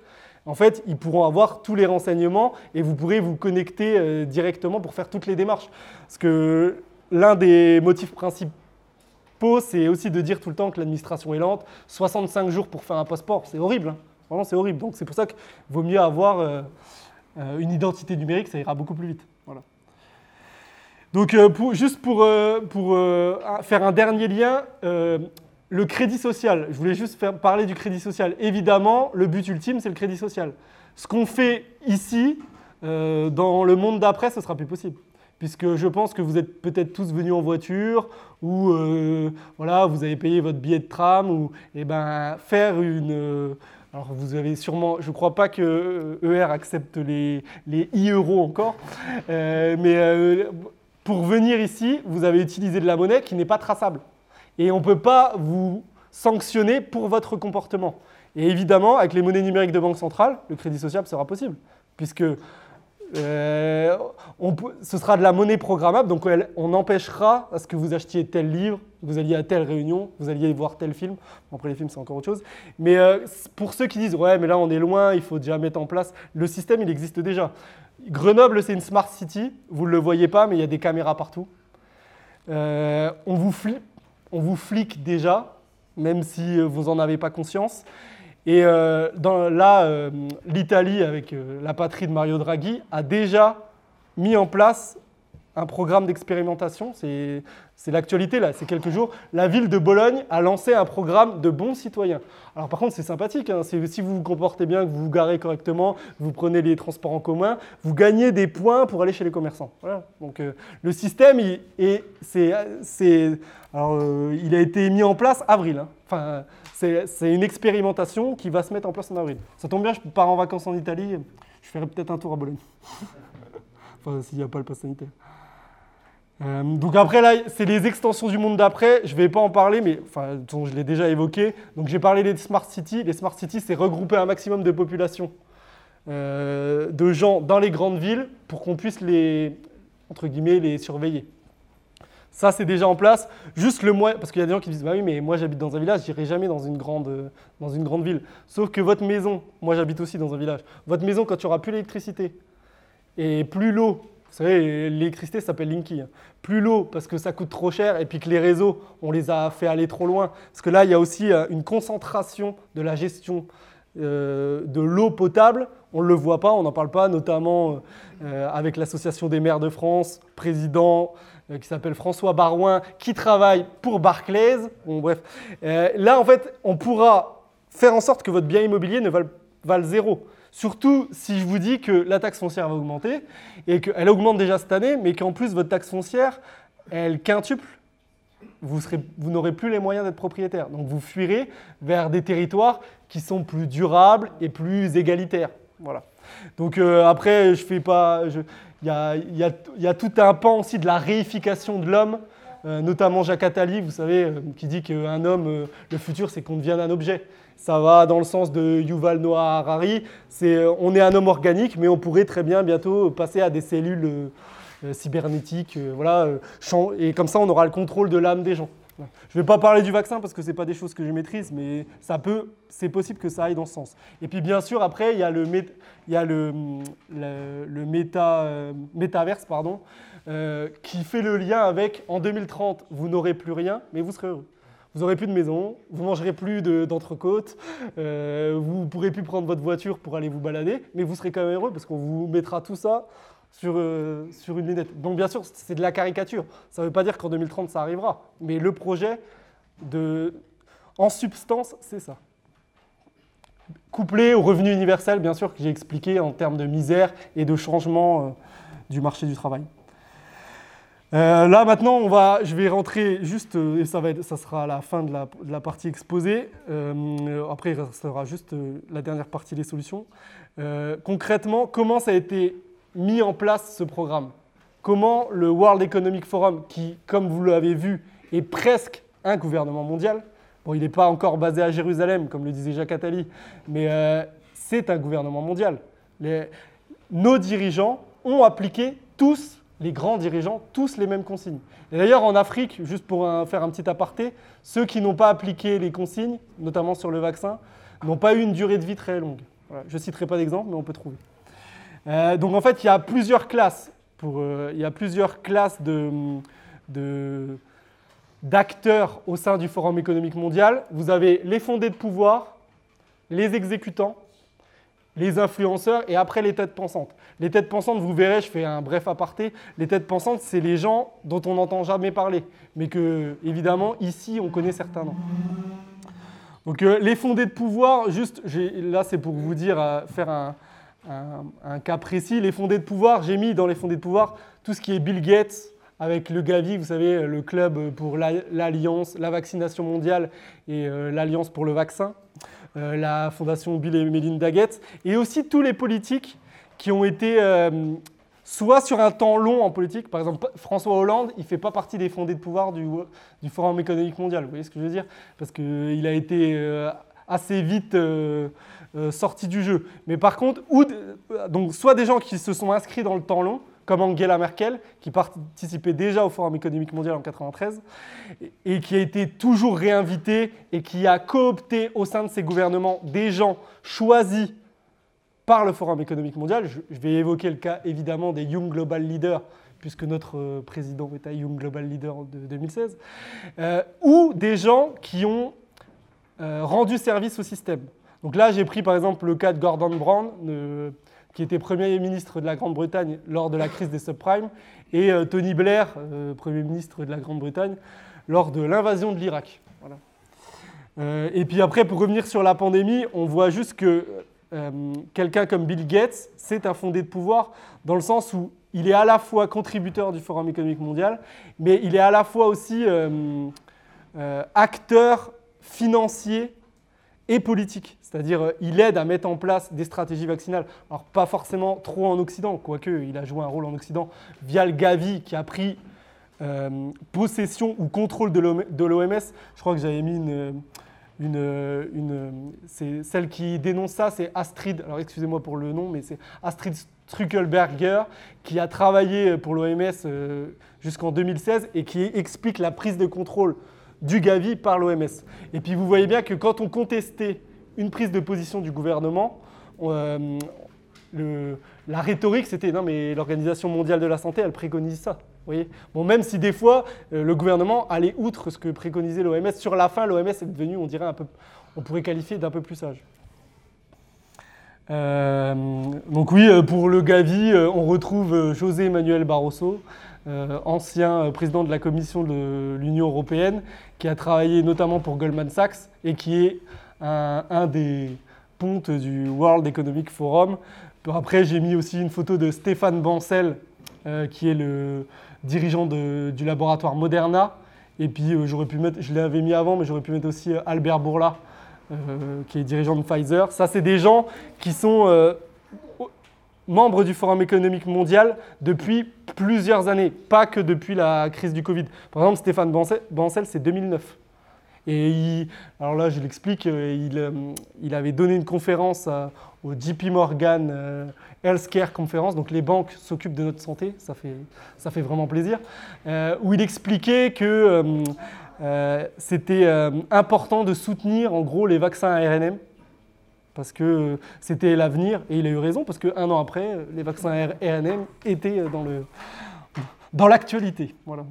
en fait, ils pourront avoir tous les renseignements et vous pourrez vous connecter euh, directement pour faire toutes les démarches. Parce que l'un des motifs principaux, c'est aussi de dire tout le temps que l'administration est lente. 65 jours pour faire un passeport, c'est horrible. Hein. Vraiment, c'est horrible. Donc, c'est pour ça qu'il vaut mieux avoir une identité numérique, ça ira beaucoup plus vite. Donc, euh, juste pour, euh, euh, faire un dernier lien, le crédit social. Je voulais juste faire parler du crédit social. Évidemment, le but ultime, c'est le crédit social. Ce qu'on fait ici, dans le monde d'après, ce sera plus possible. Puisque je pense que vous êtes peut-être tous venus en voiture, ou voilà, vous avez payé votre billet de tram, ou eh ben, faire une. alors vous avez sûrement, je ne crois pas que ER accepte les, les e-euros encore, mais pour venir ici, vous avez utilisé de la monnaie qui n'est pas traçable. Et on ne peut pas vous sanctionner pour votre comportement. Et évidemment, avec les monnaies numériques de banque centrale, le crédit social sera possible, puisque euh, ce sera de la monnaie programmable, donc on empêchera à ce que vous achetiez tel livre, vous alliez à telle réunion, vous alliez voir tel film. après les films, c'est encore autre chose. Mais euh, pour ceux qui disent, ouais, mais là on est loin, il faut déjà mettre en place, le système, il existe déjà. Grenoble, c'est une smart city. Vous ne le voyez pas, mais il y a des caméras partout. Euh, on, vous on vous flique déjà, même si vous n'en avez pas conscience. Et euh, là, euh, l'Italie, avec la patrie de Mario Draghi, a déjà mis en place un programme d'expérimentation. C'est l'actualité là, c'est quelques jours. La ville de Bologne a lancé un programme de bons citoyens. Alors par contre, c'est sympathique. Hein. si vous vous comportez bien, que vous vous garez correctement, vous prenez les transports en commun, vous gagnez des points pour aller chez les commerçants. Donc euh, le système, euh, il a été mis en place avril. Hein. Enfin, c'est une expérimentation qui va se mettre en place en avril. Ça tombe bien, je pars en vacances en Italie. Je ferai peut-être un tour à Bologne. enfin, s'il n'y a pas le pass sanitaire. Euh, donc après là, c'est les extensions du monde d'après. Je ne vais pas en parler, mais enfin, je l'ai déjà évoqué. Donc j'ai parlé des smart cities. Les smart cities, c'est regrouper un maximum de population euh, de gens dans les grandes villes pour qu'on puisse les entre guillemets les surveiller. Ça, c'est déjà en place. Juste le moyen, parce qu'il y a des gens qui disent bah oui, mais moi j'habite dans un village, j'irai jamais dans une grande dans une grande ville. Sauf que votre maison, moi j'habite aussi dans un village. Votre maison, quand il n'y aura plus l'électricité et plus l'eau savez, l'électricité s'appelle Linky. Hein. Plus l'eau, parce que ça coûte trop cher, et puis que les réseaux, on les a fait aller trop loin. Parce que là, il y a aussi euh, une concentration de la gestion euh, de l'eau potable. On ne le voit pas, on n'en parle pas, notamment euh, avec l'Association des maires de France, président qui s'appelle François Barouin, qui travaille pour Barclays. Bon, bref. là, en fait, on pourra faire en sorte que votre bien immobilier ne vale zéro. Surtout si je vous dis que la taxe foncière va augmenter et qu'elle augmente déjà cette année, mais qu'en plus votre taxe foncière, elle quintuple. Vous, n'aurez plus les moyens d'être propriétaire. Donc vous fuirez vers des territoires qui sont plus durables et plus égalitaires. Voilà. Donc euh, après, je fais pas. Il y a, tout un pan aussi de la réification de l'homme, euh, notamment Jacques Attali, vous savez, euh, qui dit qu'un homme, le futur, c'est qu'on devienne un objet. Ça va dans le sens de Yuval Noah Harari. C'est, euh, on est un homme organique, mais on pourrait très bien bientôt passer à des cellules euh, euh, cybernétiques. voilà, et comme ça, on aura le contrôle de l'âme des gens. Je ne vais pas parler du vaccin parce que ce n'est pas des choses que je maîtrise, mais ça peut, c'est possible que ça aille dans ce sens. Et puis bien sûr, après, il y a le, métaverse pardon, qui fait le lien avec en 2030, vous n'aurez plus rien, mais vous serez heureux. Vous n'aurez plus de maison, vous mangerez plus de- d'entrecôte, euh, vous pourrez plus prendre votre voiture pour aller vous balader, mais vous serez quand même heureux parce qu'on vous mettra tout ça sur, euh, sur une lunette. Donc bien sûr, c'est de la caricature. Ça ne veut pas dire qu'en 2030, ça arrivera. Mais le projet, de, en substance, c'est ça. Couplé au revenu universel, bien sûr, que j'ai expliqué en termes de misère et de changement euh, du marché du travail. Euh, là maintenant, je vais rentrer juste, euh, et ça, sera la fin de la, partie exposée. Euh, après, il restera juste la dernière partie, les solutions. Concrètement, comment ça a été mis en place ce programme? Comment le World Economic Forum, qui, comme vous l'avez vu, est presque un gouvernement mondial, bon, il n'est pas encore basé à Jérusalem, comme le disait Jacques Attali, mais c'est un gouvernement mondial. Nos dirigeants ont appliqué tous, les grands dirigeants, tous les mêmes consignes. Et d'ailleurs, en Afrique, juste pour faire un petit aparté, ceux qui n'ont pas appliqué les consignes, notamment sur le vaccin, n'ont pas eu une durée de vie très longue. Je ne citerai pas d'exemple, mais on peut trouver. Euh, donc en fait, il y a plusieurs classes. Euh, y a plusieurs classes d'acteurs au sein du Forum économique mondial. Vous avez les fondés de pouvoir, les exécutants, les influenceurs et après les têtes pensantes. Les têtes pensantes, vous verrez, je fais un bref aparté, les têtes pensantes, c'est les gens dont on n'entend jamais parler, mais que, évidemment, ici, on connaît certains noms. Donc euh, les fondés de pouvoir, juste, là c'est pour vous dire, euh, faire un, cas précis, les fondés de pouvoir, j'ai mis dans les fondés de pouvoir tout ce qui est Bill Gates avec le Gavi, vous savez, le club pour la- l'Alliance, la vaccination mondiale et euh, l'Alliance pour le vaccin, la fondation Bill et Melinda Gates, et aussi tous les politiques qui ont été euh, soit sur un temps long en politique, par exemple François Hollande, il ne fait pas partie des fondés de pouvoir du, Forum économique mondial, vous voyez ce que je veux dire? Parce qu'il a été euh, assez vite euh, euh, sorti du jeu. Mais par contre, euh, donc, soit des gens qui se sont inscrits dans le temps long, comme Angela Merkel, qui participait déjà au Forum économique mondial en 93, et- qui a été toujours réinvité et qui a coopté au sein de ses gouvernements des gens choisis par le Forum économique mondial. Je, vais évoquer le cas évidemment des Young Global Leaders, puisque notre euh, président est un Young Global Leader de 2016, euh, ou des gens qui ont euh, rendu service au système. Donc là, j'ai pris par exemple le cas de Gordon Brown, qui était Premier ministre de la Grande-Bretagne lors de la crise des subprimes, et euh, Tony Blair, euh, Premier ministre de la Grande-Bretagne, lors de l'invasion de l'Irak. Euh, et puis après, pour revenir sur la pandémie, on voit juste que quelqu'un comme Bill Gates, c'est un fondé de pouvoir dans le sens où il est à la fois contributeur du Forum économique mondial, mais il est à la fois aussi acteur financier et politique. C'est-à-dire, euh, il aide à mettre en place des stratégies vaccinales. Alors, pas forcément trop en Occident, quoique il a joué un rôle en Occident via le Gavi qui a pris euh, possession ou contrôle de l'OM- de l'OMS. Je crois que j'avais mis une. une, une- c'est celle qui dénonce ça, c'est Astrid. Alors, excusez-moi pour le nom, mais c'est Astrid Struckelberger qui a travaillé pour l'OMS euh, jusqu'en 2016 et qui explique la prise de contrôle du Gavi par l'OMS. Et puis vous voyez bien que quand on contestait une prise de position du gouvernement, euh, la rhétorique c'était non mais l'Organisation mondiale de la santé elle préconise ça. Vous voyez bon, même si des fois euh, le gouvernement allait outre ce que préconisait l'OMS, sur la fin l'OMS est devenu on dirait un peu, on pourrait qualifier d'un peu plus sage. Euh, donc oui, pour le Gavi, on retrouve José Emmanuel Barroso, ancien président de la Commission de l'Union européenne, qui a travaillé notamment pour Goldman Sachs et qui est un, des, ponte du World Economic Forum. Après, j'ai mis aussi une photo de Stéphane Bancel, qui est le dirigeant du laboratoire Moderna. Et puis, j'aurais pu mettre, je l'avais mis avant, mais j'aurais pu mettre aussi Albert Bourla, qui est dirigeant de Pfizer. Ça, c'est des gens qui sont membre du Forum économique mondial depuis plusieurs années, pas que depuis la crise du Covid. Par exemple, Stéphane Bancel, c'est 2009. Et alors là, je l'explique, euh, il, euh, il, avait donné une conférence au JP Morgan euh, Healthcare Conference, donc les banques s'occupent de notre santé, ça fait, ça fait vraiment plaisir, où il expliquait que c'était important de soutenir en gros les vaccins ARNM parce que c'était l'avenir, et il a eu raison, parce qu'un an après, les vaccins RNM étaient dans, dans l'actualité. Voilà.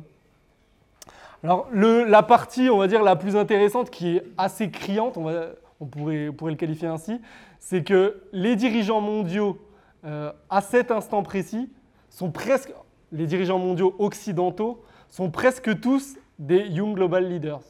Alors, la partie, on va dire, la plus intéressante, qui est assez criante, on, pourrait, le qualifier ainsi, c'est que les dirigeants mondiaux, euh, à cet instant précis, sont presque, les dirigeants mondiaux occidentaux, sont presque tous des Young Global Leaders.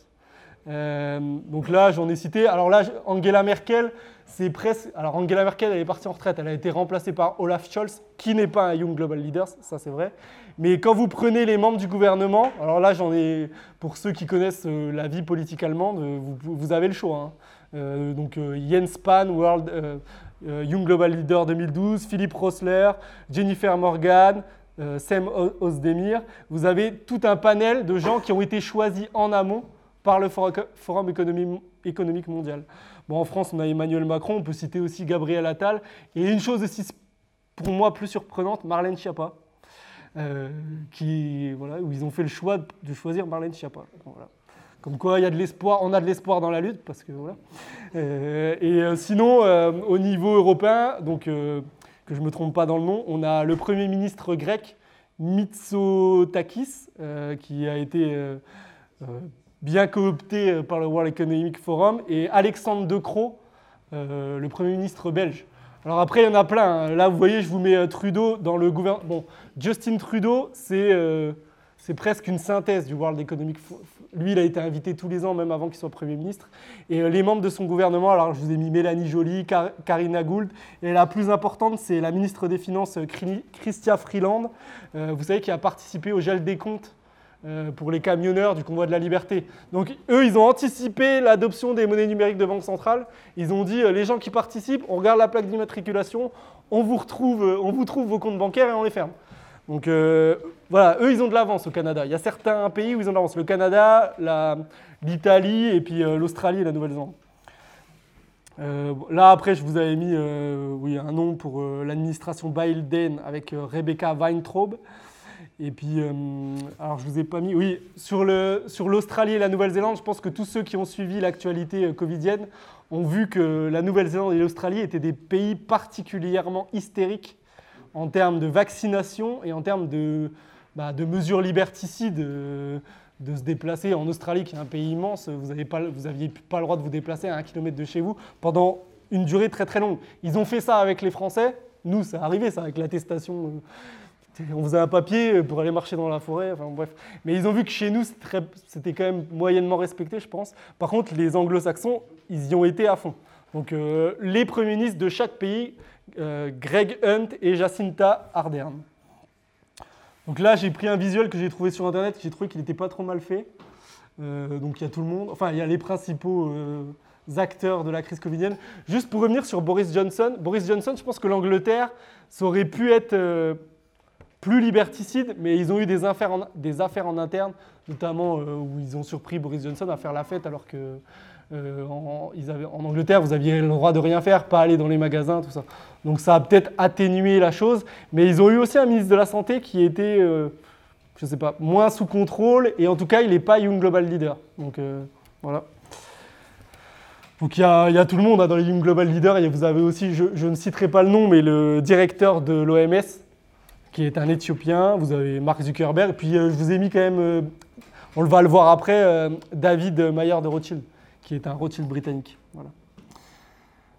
Euh, donc là, j'en ai cité. Alors là, Angela Merkel, c'est presque. Alors Angela Merkel, elle est partie en retraite. Elle a été remplacée par Olaf Scholz, qui n'est pas un Young Global Leader, ça c'est vrai. Mais quand vous prenez les membres du gouvernement, alors là, j'en ai. Pour ceux qui connaissent euh, la vie politique allemande, euh, vous, avez le choix. Hein. donc Jens Spahn, Young Global Leader 2012, Philippe Rossler, Jennifer Morgan, Sam Ozdemir. Vous avez tout un panel de gens qui ont été choisis en amont par le Forum économique mondial. Bon, en France, on a Emmanuel Macron, on peut citer aussi Gabriel Attal. Et une chose aussi, pour moi, plus surprenante, Marlène Schiappa, euh, qui, voilà, où ils ont fait le choix de choisir Marlène Schiappa. Comme quoi, il y a de l'espoir, on a de l'espoir dans la lutte, parce que voilà. Euh, et euh, sinon, au niveau européen, donc que je ne me trompe pas dans le nom, on a le Premier ministre grec, Mitsotakis, qui a été bien coopté euh, par le World Economic Forum, et Alexandre De Croo, euh, le Premier ministre belge. Alors après, il y en a plein. Hein. Là, vous voyez, je vous mets euh, Trudeau dans le gouvernement. Bon, Justin Trudeau, c'est c'est presque une synthèse du World Economic Forum. Lui, il a été invité tous les ans, même avant qu'il soit Premier ministre. Et les membres de son gouvernement, alors je vous ai mis Mélanie Joly, Karina Gould, et la plus importante, c'est la ministre des Finances, Christia Freeland, vous savez, qui a participé au gel des comptes euh, pour les camionneurs du convoi de la liberté. Donc eux, ils ont anticipé l'adoption des monnaies numériques de banque centrale. Ils ont dit, euh, les gens qui participent, on regarde la plaque d'immatriculation, on vous retrouve, euh, on vous trouve vos comptes bancaires et on les ferme. Donc voilà, eux, ils ont de l'avance au Canada. Il y a certains pays où ils ont de l'avance. Le Canada, l'Italie et puis l'Australie et la Nouvelle-Zélande. là, après, je vous avais mis oui, un nom pour l'administration Biden avec Rebecca Weintraub. Et puis, euh, alors je vous ai pas mis, oui, sur l'Australie sur et la Nouvelle-Zélande, je pense que tous ceux qui ont suivi l'actualité euh, covidienne ont vu que la Nouvelle-Zélande et l'Australie étaient des pays particulièrement hystériques en termes de vaccination et en termes de, bah, de mesures liberticides euh, de se déplacer. En Australie, qui est un pays immense, vous n'aviez pas, pas le droit de vous déplacer à un kilomètre de chez vous pendant une durée très très longue. Ils ont fait ça avec les Français. Nous, ça arrivé ça avec l'attestation on faisait un papier pour aller marcher dans la forêt, enfin bref. Mais ils ont vu que chez nous, c'était quand même moyennement respecté, je pense. Par contre, les anglo-saxons, ils y ont été à fond. Donc euh, les premiers ministres de chaque pays, euh, Greg Hunt et Jacinta Ardern. Donc là, j'ai pris un visuel que j'ai trouvé sur Internet, j'ai trouvé qu'il n'était pas trop mal fait. Euh, donc il y a tout le monde, enfin il y a les principaux acteurs de la crise covidienne. Juste pour revenir sur Boris Johnson, Boris Johnson, je pense que l'Angleterre, ça aurait pu être plus liberticides, mais ils ont eu des affaires en, interne, notamment euh, où ils ont surpris Boris Johnson à faire la fête alors que euh, Angleterre, vous aviez le droit de rien faire, pas aller dans les magasins, tout ça. Donc ça a peut-être atténué la chose, mais ils ont eu aussi un ministre de la Santé qui était, euh, je sais pas, moins sous contrôle, et en tout cas, il n'est pas Young Global Leader. Donc voilà. Donc il y, a, tout le monde hein, dans les Young Global Leaders, et vous avez aussi, je ne citerai pas le nom, mais le directeur de l'OMS, qui est un Éthiopien. Vous avez Mark Zuckerberg. Puis euh, je vous ai mis quand même, euh, on va le voir après, euh, David Mayer de Rothschild, qui est un Rothschild britannique. Voilà.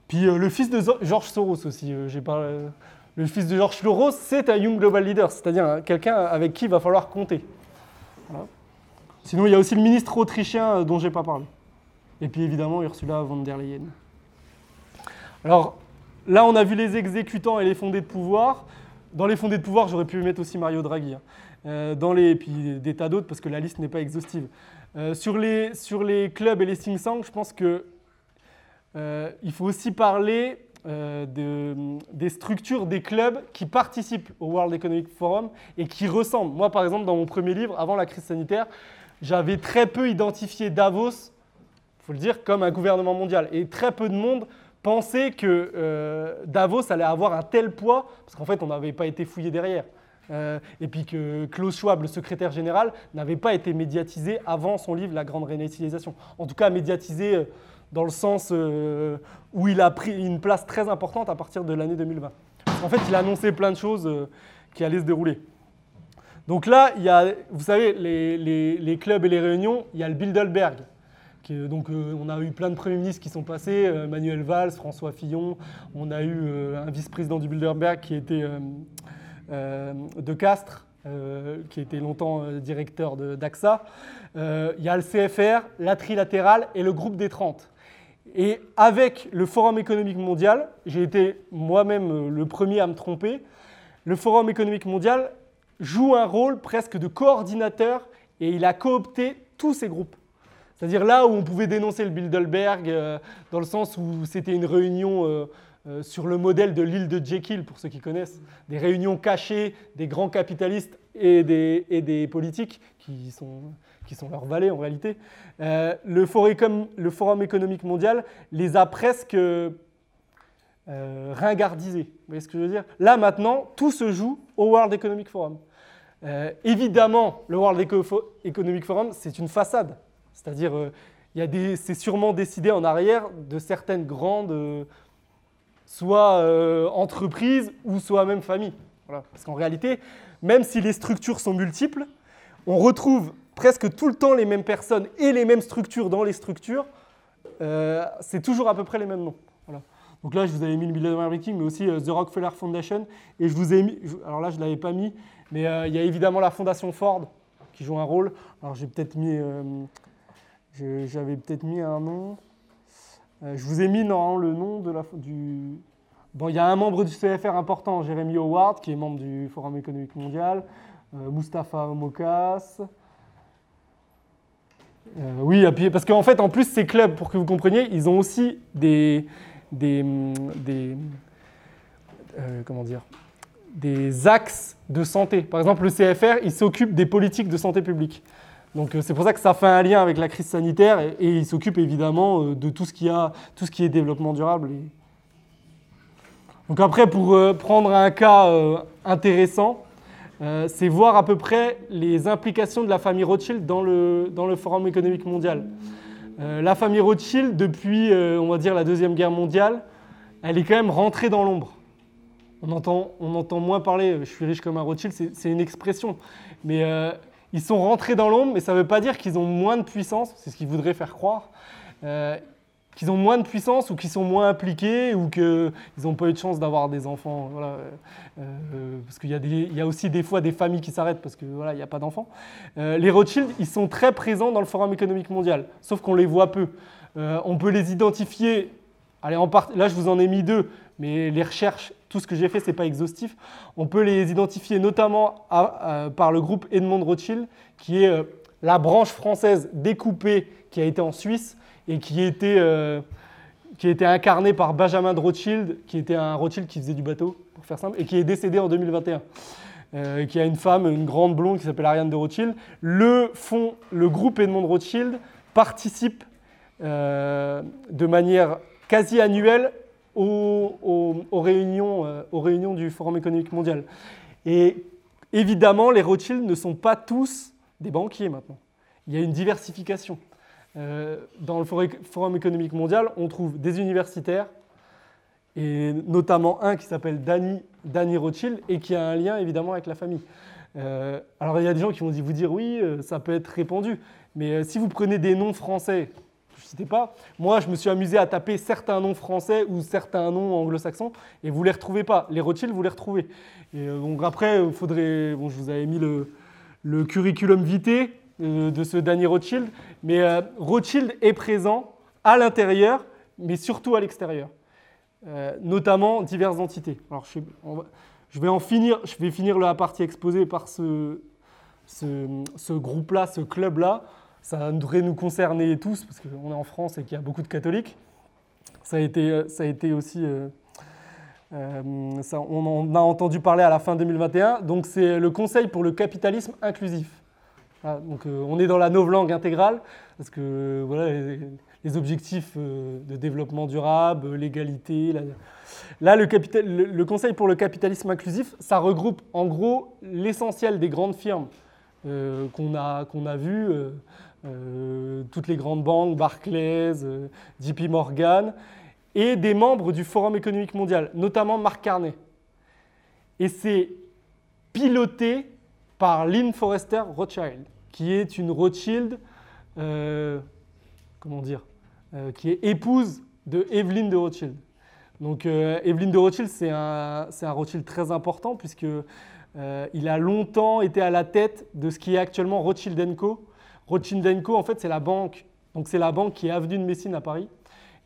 Puis le fils de George Soros aussi. j'ai le fils de George Soros, c'est un Young Global Leader, c'est-à-dire quelqu'un avec qui il va falloir compter. Sinon, il y a aussi le ministre autrichien dont je n'ai pas parlé. Et puis évidemment, Ursula von der Leyen. Alors là, on a vu les exécutants et les fondés de pouvoir. Dans les fondés de pouvoir, j'aurais pu mettre aussi Mario Draghi. Hein. Euh, dans les, et puis des tas d'autres, parce que la liste n'est pas exhaustive. Euh, sur, les, sur les clubs et les think je pense qu'il euh, faut aussi parler de, des structures des clubs qui participent au World Economic Forum et qui ressemblent. Moi, par exemple, dans mon premier livre, avant la crise sanitaire, j'avais très peu identifié Davos, il faut le dire, comme un gouvernement mondial. Et très peu de monde pensait que Davos allait avoir un tel poids, parce qu'en fait, on n'avait pas été fouillé derrière. Euh, et puis que Klaus Schwab, le secrétaire général, n'avait pas été médiatisé avant son livre La Grande Réinitialisation. En tout cas, médiatisé euh, dans le sens euh, où il a pris une place très importante à partir de l'année 2020. En fait, il a annoncé plein de choses qui allaient se dérouler. Donc là, il y a, vous savez, les, clubs et les réunions, il y a le Bilderberg. Donc, on a eu plein de premiers ministres qui sont passés, Manuel Valls, François Fillon, on a eu un vice-président du Bilderberg qui était euh, de Castres, euh, qui était longtemps euh, directeur d'AXA. il y a le CFR, la trilatérale et le groupe des 30. Et avec le Forum économique mondial, j'ai été moi-même le premier à me tromper, le Forum économique mondial joue un rôle presque de coordinateur et il a coopté tous ces groupes. C'est-à-dire là où on pouvait dénoncer le Bilderberg, dans le sens où c'était une réunion euh, sur le modèle de l'île de Jekyll, pour ceux qui connaissent, des réunions cachées des grands capitalistes et des, et des politiques, qui sont, qui sont leurs valets en réalité. Euh, le, forum, le, Forum économique mondial les a presque euh, ringardisés. Vous voyez ce que je veux dire? Là maintenant, tout se joue au World Economic Forum. évidemment, le World Economic Forum, c'est une façade. C'est-à-dire, c'est sûrement décidé en arrière de certaines grandes soit euh, entreprise ou soit même famille. Parce qu'en réalité, même si les structures sont multiples, on retrouve presque tout le temps les mêmes personnes et les mêmes structures dans les structures. Euh, c'est toujours à peu près les mêmes noms. Donc là, je vous avais mis le Billionaire Meeting, mais aussi euh, The Rockefeller Foundation. Et je vous ai mis, alors là, je ne l'avais pas mis, mais il y a évidemment la Fondation Ford qui joue un rôle. Alors j'ai peut-être mis, j'avais peut-être mis un nom. Euh, je vous ai mis non, le nom de la, du... Bon, il y a un membre du CFR important, Jérémy Howard, qui est membre du Forum économique mondial, euh, Mustapha Mokas. Euh, oui, parce qu'en fait, en plus, ces clubs, pour que vous compreniez, ils ont aussi des, des, des comment dire, des axes de santé. Par exemple, le CFR, il s'occupe des politiques de santé publique. Donc euh, c'est pour ça que ça fait un lien avec la crise sanitaire et, il s'occupe évidemment euh, de tout ce, qui a, tout ce qui est développement durable. Donc après, pour euh, prendre un cas intéressant, c'est voir à peu près les implications de la famille Rothschild dans le, dans le Forum économique mondial. la famille Rothschild, depuis, on va dire, la Deuxième Guerre mondiale, elle est quand même rentrée dans l'ombre. On entend, on entend moins parler, je suis riche comme un Rothschild, c'est une expression. Mais ils sont rentrés dans l'ombre, mais ça ne veut pas dire qu'ils ont moins de puissance, c'est ce qu'ils voudraient faire croire, euh, qu'ils ont moins de puissance ou qu'ils sont moins impliqués ou qu'ils n'ont pas eu de chance d'avoir des enfants. Voilà. Euh, parce qu'il y, a aussi des fois des familles qui s'arrêtent parce qu'il n'y a pas d'enfants. Euh, les Rothschild, ils sont très présents dans le Forum économique mondial, sauf qu'on les voit peu. on peut les identifier, allez, là je vous en ai mis deux, mais les recherches tout ce que j'ai fait, ce n'est pas exhaustif. On peut les identifier notamment par le groupe Edmond Rothschild, qui est euh, la branche française découpée qui a été en Suisse et qui était, euh, qui était incarnée par Benjamin de Rothschild, qui était un Rothschild qui faisait du bateau, pour faire simple, et qui est décédé en 2021. Euh, qui a une femme, une grande blonde qui s'appelle Ariane de Rothschild. Le, le groupe Edmond Rothschild participe de manière quasi annuelle aux, réunions, euh, aux réunions du Forum économique mondial. Et évidemment, les Rothschild ne sont pas tous des banquiers maintenant. Il y a une diversification. Euh, dans le Forum économique mondial, on trouve des universitaires, et notamment un qui s'appelle Danny, Danny, Rothschild, et qui a un lien évidemment avec la famille. Euh, alors il y a des gens qui vont vous dire oui, ça peut être répandu, mais si vous prenez des noms français pas. Moi, je me suis amusé à taper certains noms français ou certains noms anglo-saxons et vous les retrouvez pas. Les Rothschild, vous les retrouvez. Et euh, donc après, il faudrait. Bon, je vous avais mis le, le curriculum vitae euh, de ce Danny Rothschild, mais euh, Rothschild est présent à l'intérieur, mais surtout à l'extérieur. notamment diverses entités. Alors, je, vais en finir, je vais finir la partie exposée par ce, ce, groupe-là, ce club-là. Ça devrait nous concerner tous, parce qu'on est en France et qu'il y a beaucoup de catholiques. Ça a été, ça a été aussi euh, ça, on en a entendu parler à la fin 2021. Donc c'est le Conseil pour le capitalisme inclusif. donc euh, on est dans la novlangue intégrale parce que voilà les, objectifs euh, de développement durable, l'égalité. Là, le, Conseil pour le capitalisme inclusif, ça regroupe en gros l'essentiel des grandes firmes qu'on a, qu'on a vues. toutes les grandes banques, Barclays, JP Morgan, et des membres du Forum économique mondial, notamment Marc Carnet. Et c'est piloté par Lynn Forrester Rothschild, qui est une Rothschild, euh, comment dire, euh, qui est épouse de Evelyn de Rothschild. Donc euh, Evelyn de Rothschild, c'est un, un, Rothschild très important puisque il a longtemps été à la tête de ce qui est actuellement Rothschild Co. Co, en fait, c'est la banque. Donc c'est la banque qui est avenue de Messine à Paris,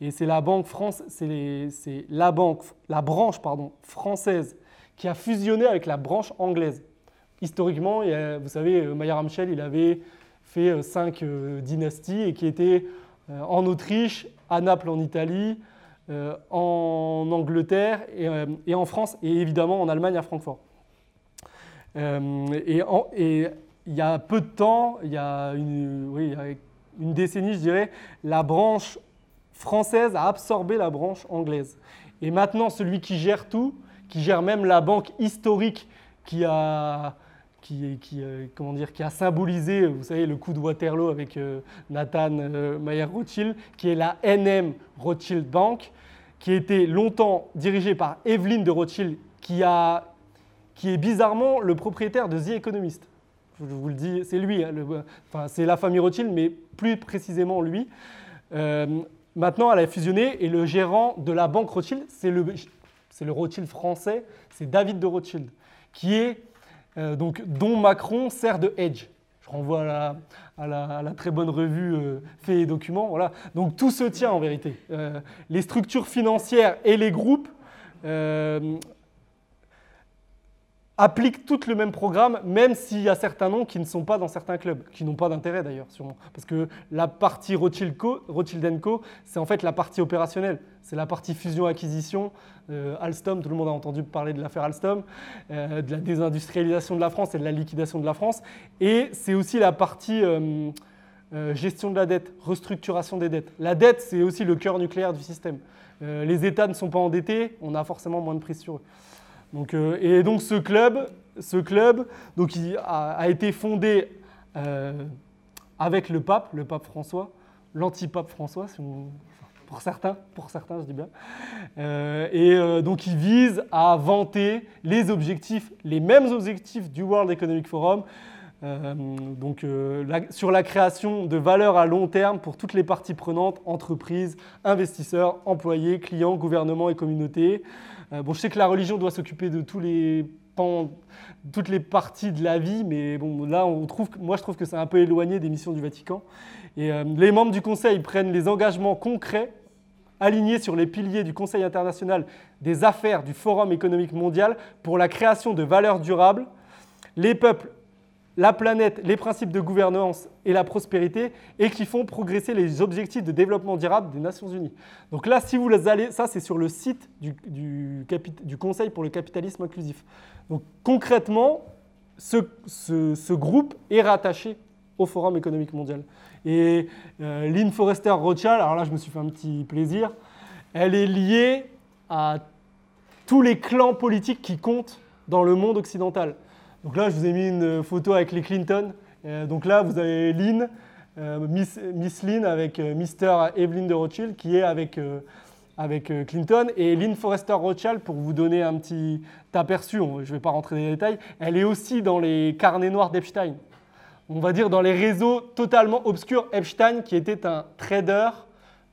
et c'est la banque France, c'est la banque, la branche pardon, française qui a fusionné avec la branche anglaise. Historiquement, vous savez, euh, Maillard Amschel, il avait fait euh, cinq euh, dynasties et qui était en Autriche, à Naples en Italie, en Angleterre et, en France et évidemment en Allemagne à Francfort. et, il y a peu de temps, il y a une, décennie, je dirais, la branche française a absorbé la branche anglaise. Et maintenant, celui qui gère tout, qui gère même la banque historique qui a, qui, qui, euh, comment dire, qui a symbolisé, vous savez, le coup de Waterloo avec euh, Nathan euh, Mayer-Rothschild, qui est la NM Rothschild Bank, qui a été longtemps dirigée par Evelyn de Rothschild, qui est bizarrement le propriétaire de The Economist. Je vous le dis, c'est lui, hein, enfin, c'est la famille Rothschild, mais plus précisément lui. Maintenant, elle a fusionné et le gérant de la banque Rothschild, c'est le, Rothschild français, c'est David de Rothschild, qui est euh, donc dont Macron sert de hedge. Je renvoie à la, très bonne revue euh, Fait et Documents. Voilà. Donc tout se tient en vérité. Euh, les structures financières et les groupes appliquent toutes le même programme, même s'il y a certains noms qui ne sont pas dans certains clubs, qui n'ont pas d'intérêt d'ailleurs, sûrement. Parce que la partie Rothschild, Co, c'est en fait la partie opérationnelle. C'est la partie fusion-acquisition. Euh, Alstom, tout le monde a entendu parler de l'affaire Alstom, euh, de la désindustrialisation de la France et de la liquidation de la France. Et c'est aussi la partie euh, gestion de la dette, restructuration des dettes. La dette, c'est aussi le cœur nucléaire du système. les États ne sont pas endettés, on a forcément moins de prise sur eux. Donc, euh, et donc ce club, ce club donc, a, été fondé euh, avec le pape, le pape François, l'anti-pape François, pour certains, pour certains, je dis bien. Euh, et donc il vise à vanter les objectifs, les mêmes objectifs du World Economic Forum, donc sur la création de valeur à long terme pour toutes les parties prenantes, entreprises, investisseurs, employés, clients, gouvernements et communautés. Euh, bon, je sais que la religion doit s'occuper de toutes les parties de la vie, mais là, moi, je trouve que c'est un peu éloigné des missions du Vatican. Et euh, les membres du Conseil prennent les engagements concrets alignés sur les piliers du Conseil international des affaires du Forum économique mondial pour la création de valeurs durables. Les peuples la planète, les principes de gouvernance et la prospérité et qui font progresser les objectifs de développement durable des Nations Unies. Donc là, si vous allez, ça c'est sur le site du, Conseil pour le capitalisme inclusif. Donc concrètement, ce, groupe est rattaché au Forum économique mondial. Et euh, Lynn Forrester Rothschild, alors là je me suis fait un petit plaisir, elle est liée à tous les clans politiques qui comptent dans le monde occidental. Donc là, je vous ai mis une photo avec les Clinton. Euh, donc là, vous avez Lynn, euh, Miss, Lynn avec euh, Mr. Evelyn de Rothschild qui est avec, avec Clinton. Et Lynn Forrester Rothschild, pour vous donner un petit aperçu, je ne vais pas rentrer dans les détails, elle est aussi dans les carnets noirs d'Epstein. On va dire dans les réseaux totalement obscurs. Epstein, qui était un trader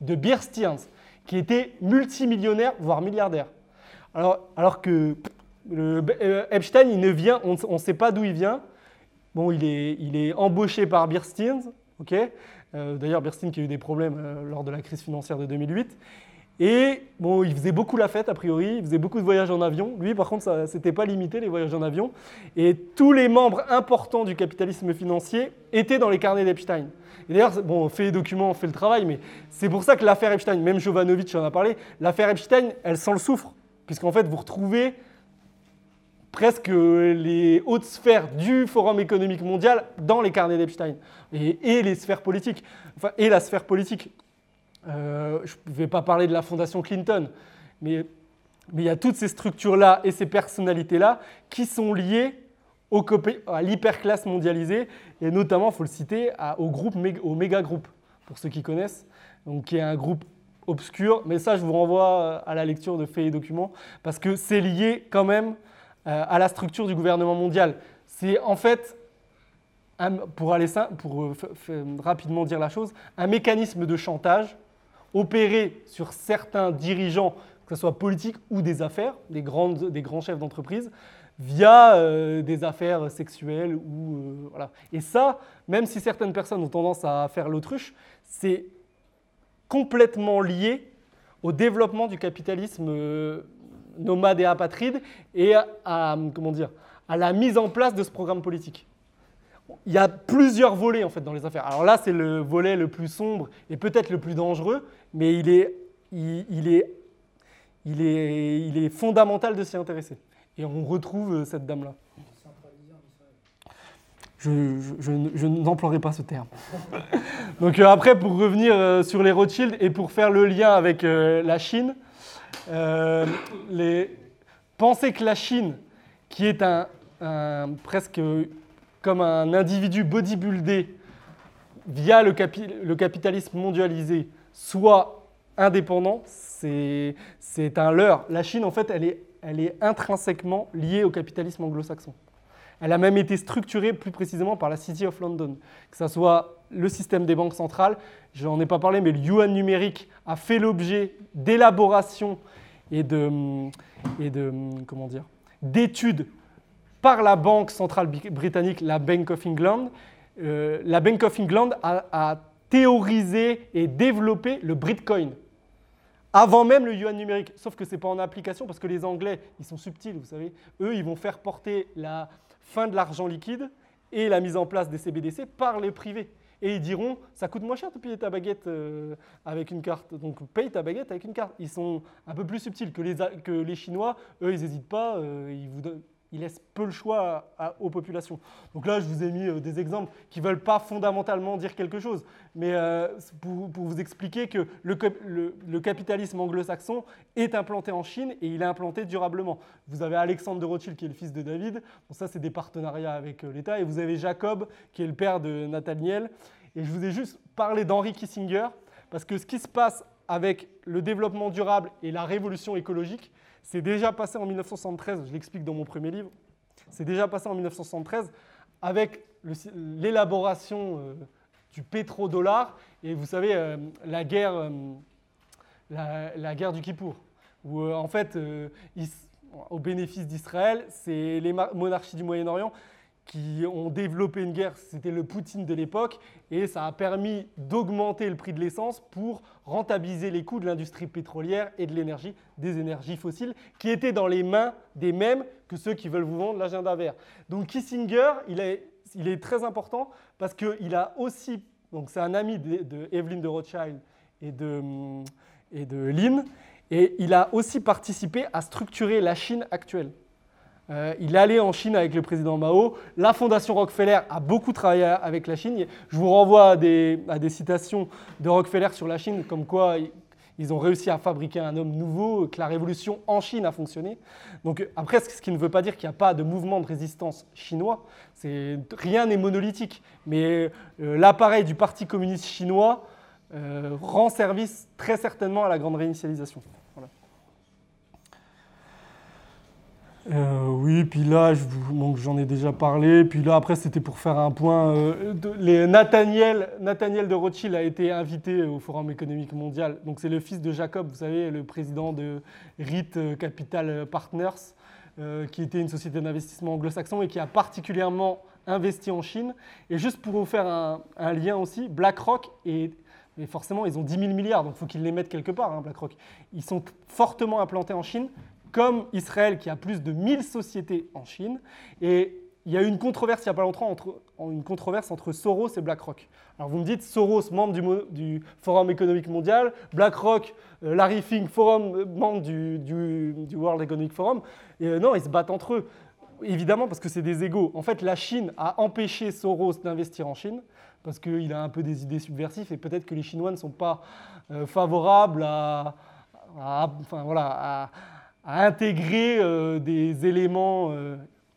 de beer stearns, qui était multimillionnaire, voire milliardaire. Alors, alors que euh, Epstein, il ne vient, on ne sait pas d'où il vient. Bon, il est, il est embauché par Birstein, ok. Euh, d'ailleurs, Birstein qui a eu des problèmes euh, lors de la crise financière de 2008. Et bon, il faisait beaucoup la fête a priori, il faisait beaucoup de voyages en avion. Lui, par contre, ça n'était pas limité les voyages en avion. Et tous les membres importants du capitalisme financier étaient dans les carnets d'Epstein. Et d'ailleurs, bon, on fait les documents, on fait le travail, mais c'est pour ça que l'affaire Epstein, même Jovanovic en a parlé, l'affaire Epstein, elle sent le souffre, puisqu'en fait, vous retrouvez presque les hautes sphères du Forum économique mondial dans les carnets d'Epstein, et, les sphères politiques, enfin, et la sphère politique. Euh, je ne vais pas parler de la fondation Clinton, mais, mais il y a toutes ces structures-là et ces personnalités-là qui sont liées au, à l'hyperclasse mondialisée, et notamment, il faut le citer, au, groupe, au méga groupe, pour ceux qui connaissent, donc, qui est un groupe obscur, mais ça, je vous renvoie euh, à la lecture de faits et documents, parce que c'est lié quand même à la structure du gouvernement mondial. C'est en fait, pour, aller, pour rapidement dire la chose, un mécanisme de chantage opéré sur certains dirigeants, que ce soit politiques ou des affaires, des, grandes, des grands chefs d'entreprise, via euh, des affaires sexuelles. Ou, euh, voilà. Et ça, même si certaines personnes ont tendance à faire l'autruche, c'est complètement lié au développement du capitalisme euh, nomade et apatride et à, comment dire, à la mise en place de ce programme politique. Il y a plusieurs volets en fait dans les affaires. Alors là, c'est le volet le plus sombre et peut-être le plus dangereux, mais il est, il est, il est, il est fondamental de s'y intéresser. Et on retrouve euh, cette dame-là. Je, je, n'emploierai pas ce terme. Donc euh, après, pour revenir euh, sur les Rothschild et pour faire le lien avec la Chine, les... pensez que la Chine, qui est un, presque comme un individu bodybuildé via le, capitalisme mondialisé, soit indépendant, c'est un leurre. La Chine, en fait, elle est elle est intrinsèquement liée au capitalisme anglo-saxon. Elle a même été structurée plus précisément par la City of London, que ce soit le système des banques centrales, je n'en ai pas parlé, mais le yuan numérique a fait l'objet d'élaboration et de, et de comment dire, d'études par la banque centrale britannique, la Bank of England. Euh, la Bank of England a, a théorisé et développé le Bitcoin, avant même le yuan numérique. Sauf que ce n'est pas en application parce que les Anglais, ils sont subtils, vous savez. Eux, ils vont faire porter la fin de l'argent liquide et la mise en place des CBDC par les privés. Et ils diront, ça coûte moins cher de payer ta baguette euh, avec une carte. Donc paye ta baguette avec une carte. Ils sont un peu plus subtils que les, que les Chinois. Eux, ils n'hésitent pas. Euh, ils vous donnent, il laisse peu le choix aux populations. Donc là, je vous ai mis euh, des exemples qui ne veulent pas fondamentalement dire quelque chose, mais euh, pour, vous expliquer que le, capitalisme anglo-saxon est implanté en Chine et il est implanté durablement. Vous avez Alexandre de Rothschild qui est le fils de David, bon, ça c'est des partenariats avec euh, l'État, et vous avez Jacob qui est le père de Nathaniel. Et je vous ai juste parlé d'Henry Kissinger, parce que ce qui se passe avec le développement durable et la révolution écologique, c'est déjà passé en 1973, je l'explique dans mon premier livre, c'est déjà passé en 1973 avec l'élaboration euh, du pétrodollar et vous savez, euh, la, guerre, euh, la, guerre du Kippour, où en fait, au bénéfice d'Israël, c'est les monarchies du Moyen-Orient qui ont développé une guerre, c'était le Poutine de l'époque, et ça a permis d'augmenter le prix de l'essence pour rentabiliser les coûts de l'industrie pétrolière et de l'énergie, des énergies fossiles, qui étaient dans les mains des mêmes que ceux qui veulent vous vendre l'agenda vert. Donc Kissinger, il est, il est très important parce qu'il a aussi, donc c'est un ami de, de, Evelyn de Rothschild et de, et de Lynn, et il a aussi participé à structurer la Chine actuelle. Euh, il est allé en Chine avec le président Mao. La fondation Rockefeller a beaucoup travaillé avec la Chine. Je vous renvoie à des, citations de Rockefeller sur la Chine, comme quoi ils ont réussi à fabriquer un homme nouveau, que la révolution en Chine a fonctionné. Donc après, ce qui ne veut pas dire qu'il n'y a pas de mouvement de résistance chinois. Rien n'est monolithique. Mais euh, l'appareil du Parti communiste chinois euh, rend service très certainement à la grande réinitialisation. Euh, oui, puis là, j'en ai déjà parlé. Puis là, après, c'était pour faire un point. Euh, Nathaniel, Nathaniel de Rothschild a été invité au Forum économique mondial. Donc, c'est le fils de Jacob, vous savez, le président de RIT Capital Partners, euh, qui était une société d'investissement anglo-saxon et qui a particulièrement investi en Chine. Et juste pour vous faire un, lien aussi, BlackRock est mais forcément, ils ont 10 000 milliards, donc il faut qu'ils les mettent quelque part, hein, BlackRock. Ils sont fortement implantés en Chine, comme Israël qui a plus de 1000 sociétés en Chine. Et il y a eu une controverse il n'y a pas longtemps entre, une controverse entre Soros et BlackRock. Alors vous me dites, Soros, membre du, Forum économique mondial, BlackRock, euh, Larry Fink, forum, euh, membre du, World Economic Forum. Et, euh, non, ils se battent entre eux. Évidemment, parce que c'est des égaux. En fait, la Chine a empêché Soros d'investir en Chine parce qu'il a un peu des idées subversives et peut-être que les Chinois ne sont pas favorables à, enfin, voilà, à, intégrer des éléments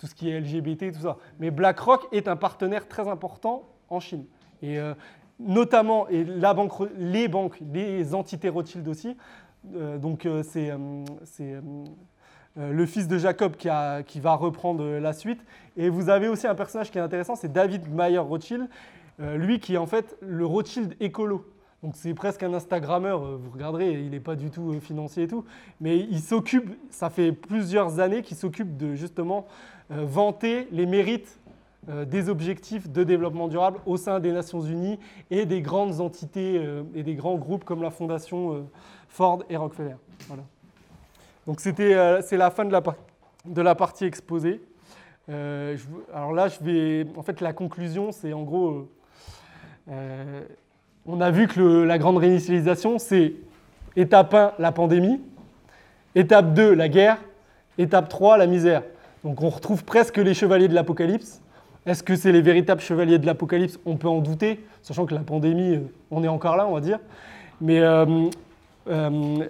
tout ce qui est LGBT, tout ça. Mais BlackRock est un partenaire très important en Chine. Et euh, notamment, et la banque, les banques, les entités Rothschild aussi, euh, donc euh, c'est le fils de Jacob qui, qui, va reprendre la suite. Et vous avez aussi un personnage qui est intéressant, c'est David Mayer Rothschild, lui qui est en fait le Rothschild écolo. Donc c'est presque un Instagrammeur, vous regarderez, il n'est pas du tout financier et tout, mais il s'occupe, ça fait plusieurs années qu'il s'occupe de justement euh, vanter les mérites euh, des objectifs de développement durable au sein des Nations Unies et des grandes entités euh, et des grands groupes comme la Fondation Ford et Rockefeller. Donc c'était, c'est la fin de la, de la partie exposée. alors là, je vais, en fait, la conclusion, c'est en gros, on a vu que la grande réinitialisation, c'est étape 1, la pandémie, étape 2, la guerre, étape 3, la misère. Donc on retrouve presque les chevaliers de l'Apocalypse. Est-ce que c'est les véritables chevaliers de l'Apocalypse? On peut en douter, sachant que la pandémie, euh, on est encore là, on va dire. Mais euh, euh,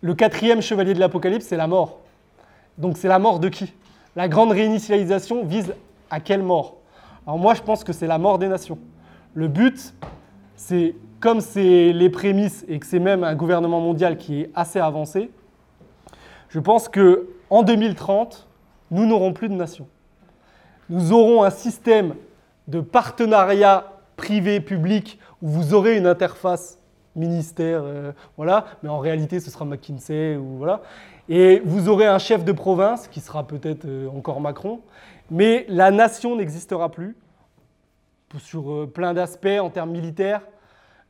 le quatrième chevalier de l'Apocalypse, c'est la mort. Donc c'est la mort de qui? La grande réinitialisation vise à quelle mort? Alors moi, je pense que c'est la mort des nations. Le but, c'est, comme c'est les prémices et que c'est même un gouvernement mondial qui est assez avancé, je pense qu'en 2030, nous n'aurons plus de nation. Nous aurons un système de partenariat privé-public où vous aurez une interface ministère, euh, voilà, mais en réalité ce sera McKinsey voilà. Et vous aurez un chef de province qui sera peut-être euh, encore Macron, mais la nation n'existera plus sur euh, plein d'aspects en termes militaires.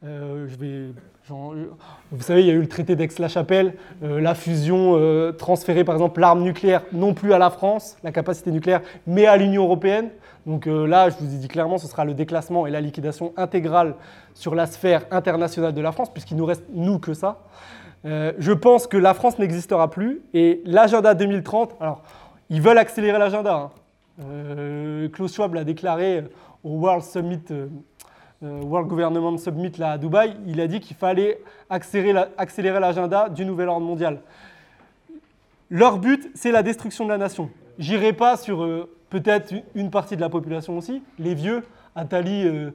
vais vous savez, il y a eu le traité d'Aix-la-Chapelle, euh, la fusion euh, transférée par exemple l'arme nucléaire non plus à la France, la capacité nucléaire, mais à l'Union européenne. Donc euh, là, je vous ai dit clairement, ce sera le déclassement et la liquidation intégrale sur la sphère internationale de la France, puisqu'il nous reste nous que ça. je pense que la France n'existera plus et l'agenda 2030, alors ils veulent accélérer l'agenda. Hein. Klaus Schwab l'a déclaré au World Summit euh, World Government Summit là, à Dubaï, il a dit qu'il fallait accélérer l'agenda du nouvel ordre mondial. Leur but, c'est la destruction de la nation. J'irai pas sur euh, peut-être une partie de la population aussi, les vieux. Attali, euh,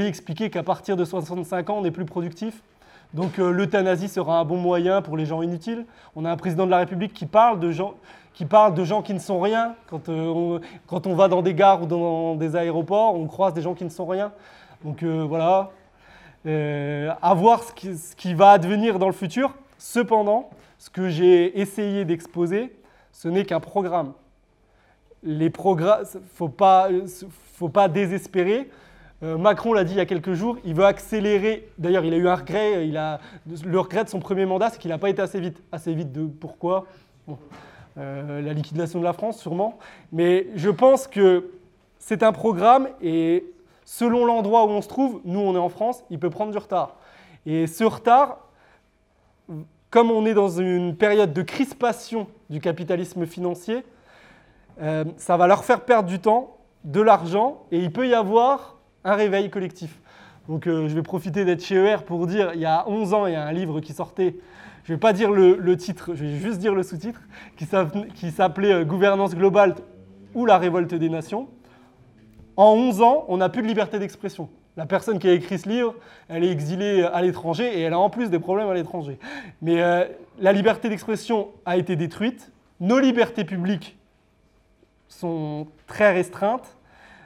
expliquait qu'à partir de 65 ans, on est plus productif. Donc l'euthanasie sera un bon moyen pour les gens inutiles. On a un président de la République qui parle de gens qui, parle de gens qui ne sont rien. Quand, quand on va dans des gares ou dans des aéroports, on croise des gens qui ne sont rien. Donc euh, voilà, euh, à voir ce qui, va advenir dans le futur. Cependant, ce que j'ai essayé d'exposer, ce n'est qu'un programme. Les programmes, faut pas, faut pas désespérer. Euh, Macron l'a dit il y a quelques jours, il veut accélérer. D'ailleurs, il a eu un regret. Il a, le regret de son premier mandat, c'est qu'il n'a pas été assez vite. Assez vite de pourquoi? La liquidation de la France, sûrement. Mais je pense que c'est un programme et selon l'endroit où on se trouve, nous on est en France, il peut prendre du retard. Et ce retard, comme on est dans une période de crispation du capitalisme financier, euh, ça va leur faire perdre du temps, de l'argent, et il peut y avoir un réveil collectif. Donc euh, je vais profiter d'être chez ER pour dire, il y a 11 ans, il y a un livre qui sortait, je ne vais pas dire le, titre, je vais juste dire le sous-titre, qui s'appelait euh, Gouvernance globale ou la révolte des nations. En 11 ans, on n'a plus de liberté d'expression. La personne qui a écrit ce livre, elle est exilée à l'étranger et elle a en plus des problèmes à l'étranger. Mais euh, la liberté d'expression a été détruite. Nos libertés publiques sont très restreintes.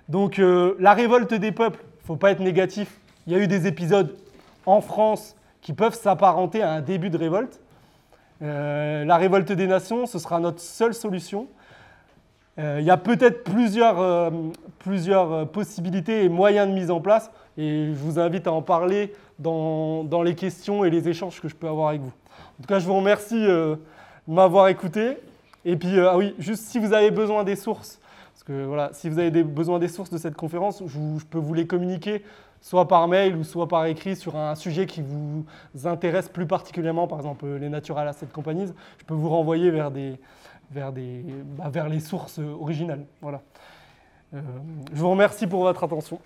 Donc euh, la révolte des peuples, faut pas être négatif. Il y a eu des épisodes en France qui peuvent s'apparenter à un début de révolte. Euh, la révolte des nations, ce sera notre seule solution. il y a peut-être plusieurs, plusieurs possibilités et moyens de mise en place, et je vous invite à en parler dans, dans les questions et les échanges que je peux avoir avec vous. En tout cas, je vous remercie de m'avoir écouté. Et puis, ah oui, juste si vous avez besoin des sources, que voilà, si vous avez besoin des sources de cette conférence, je, peux vous les communiquer soit par mail ou soit par écrit sur un sujet qui vous intéresse plus particulièrement, par exemple les Natural Asset Companies, je peux vous renvoyer vers, bah, les sources originales. Voilà. Euh, je vous remercie pour votre attention.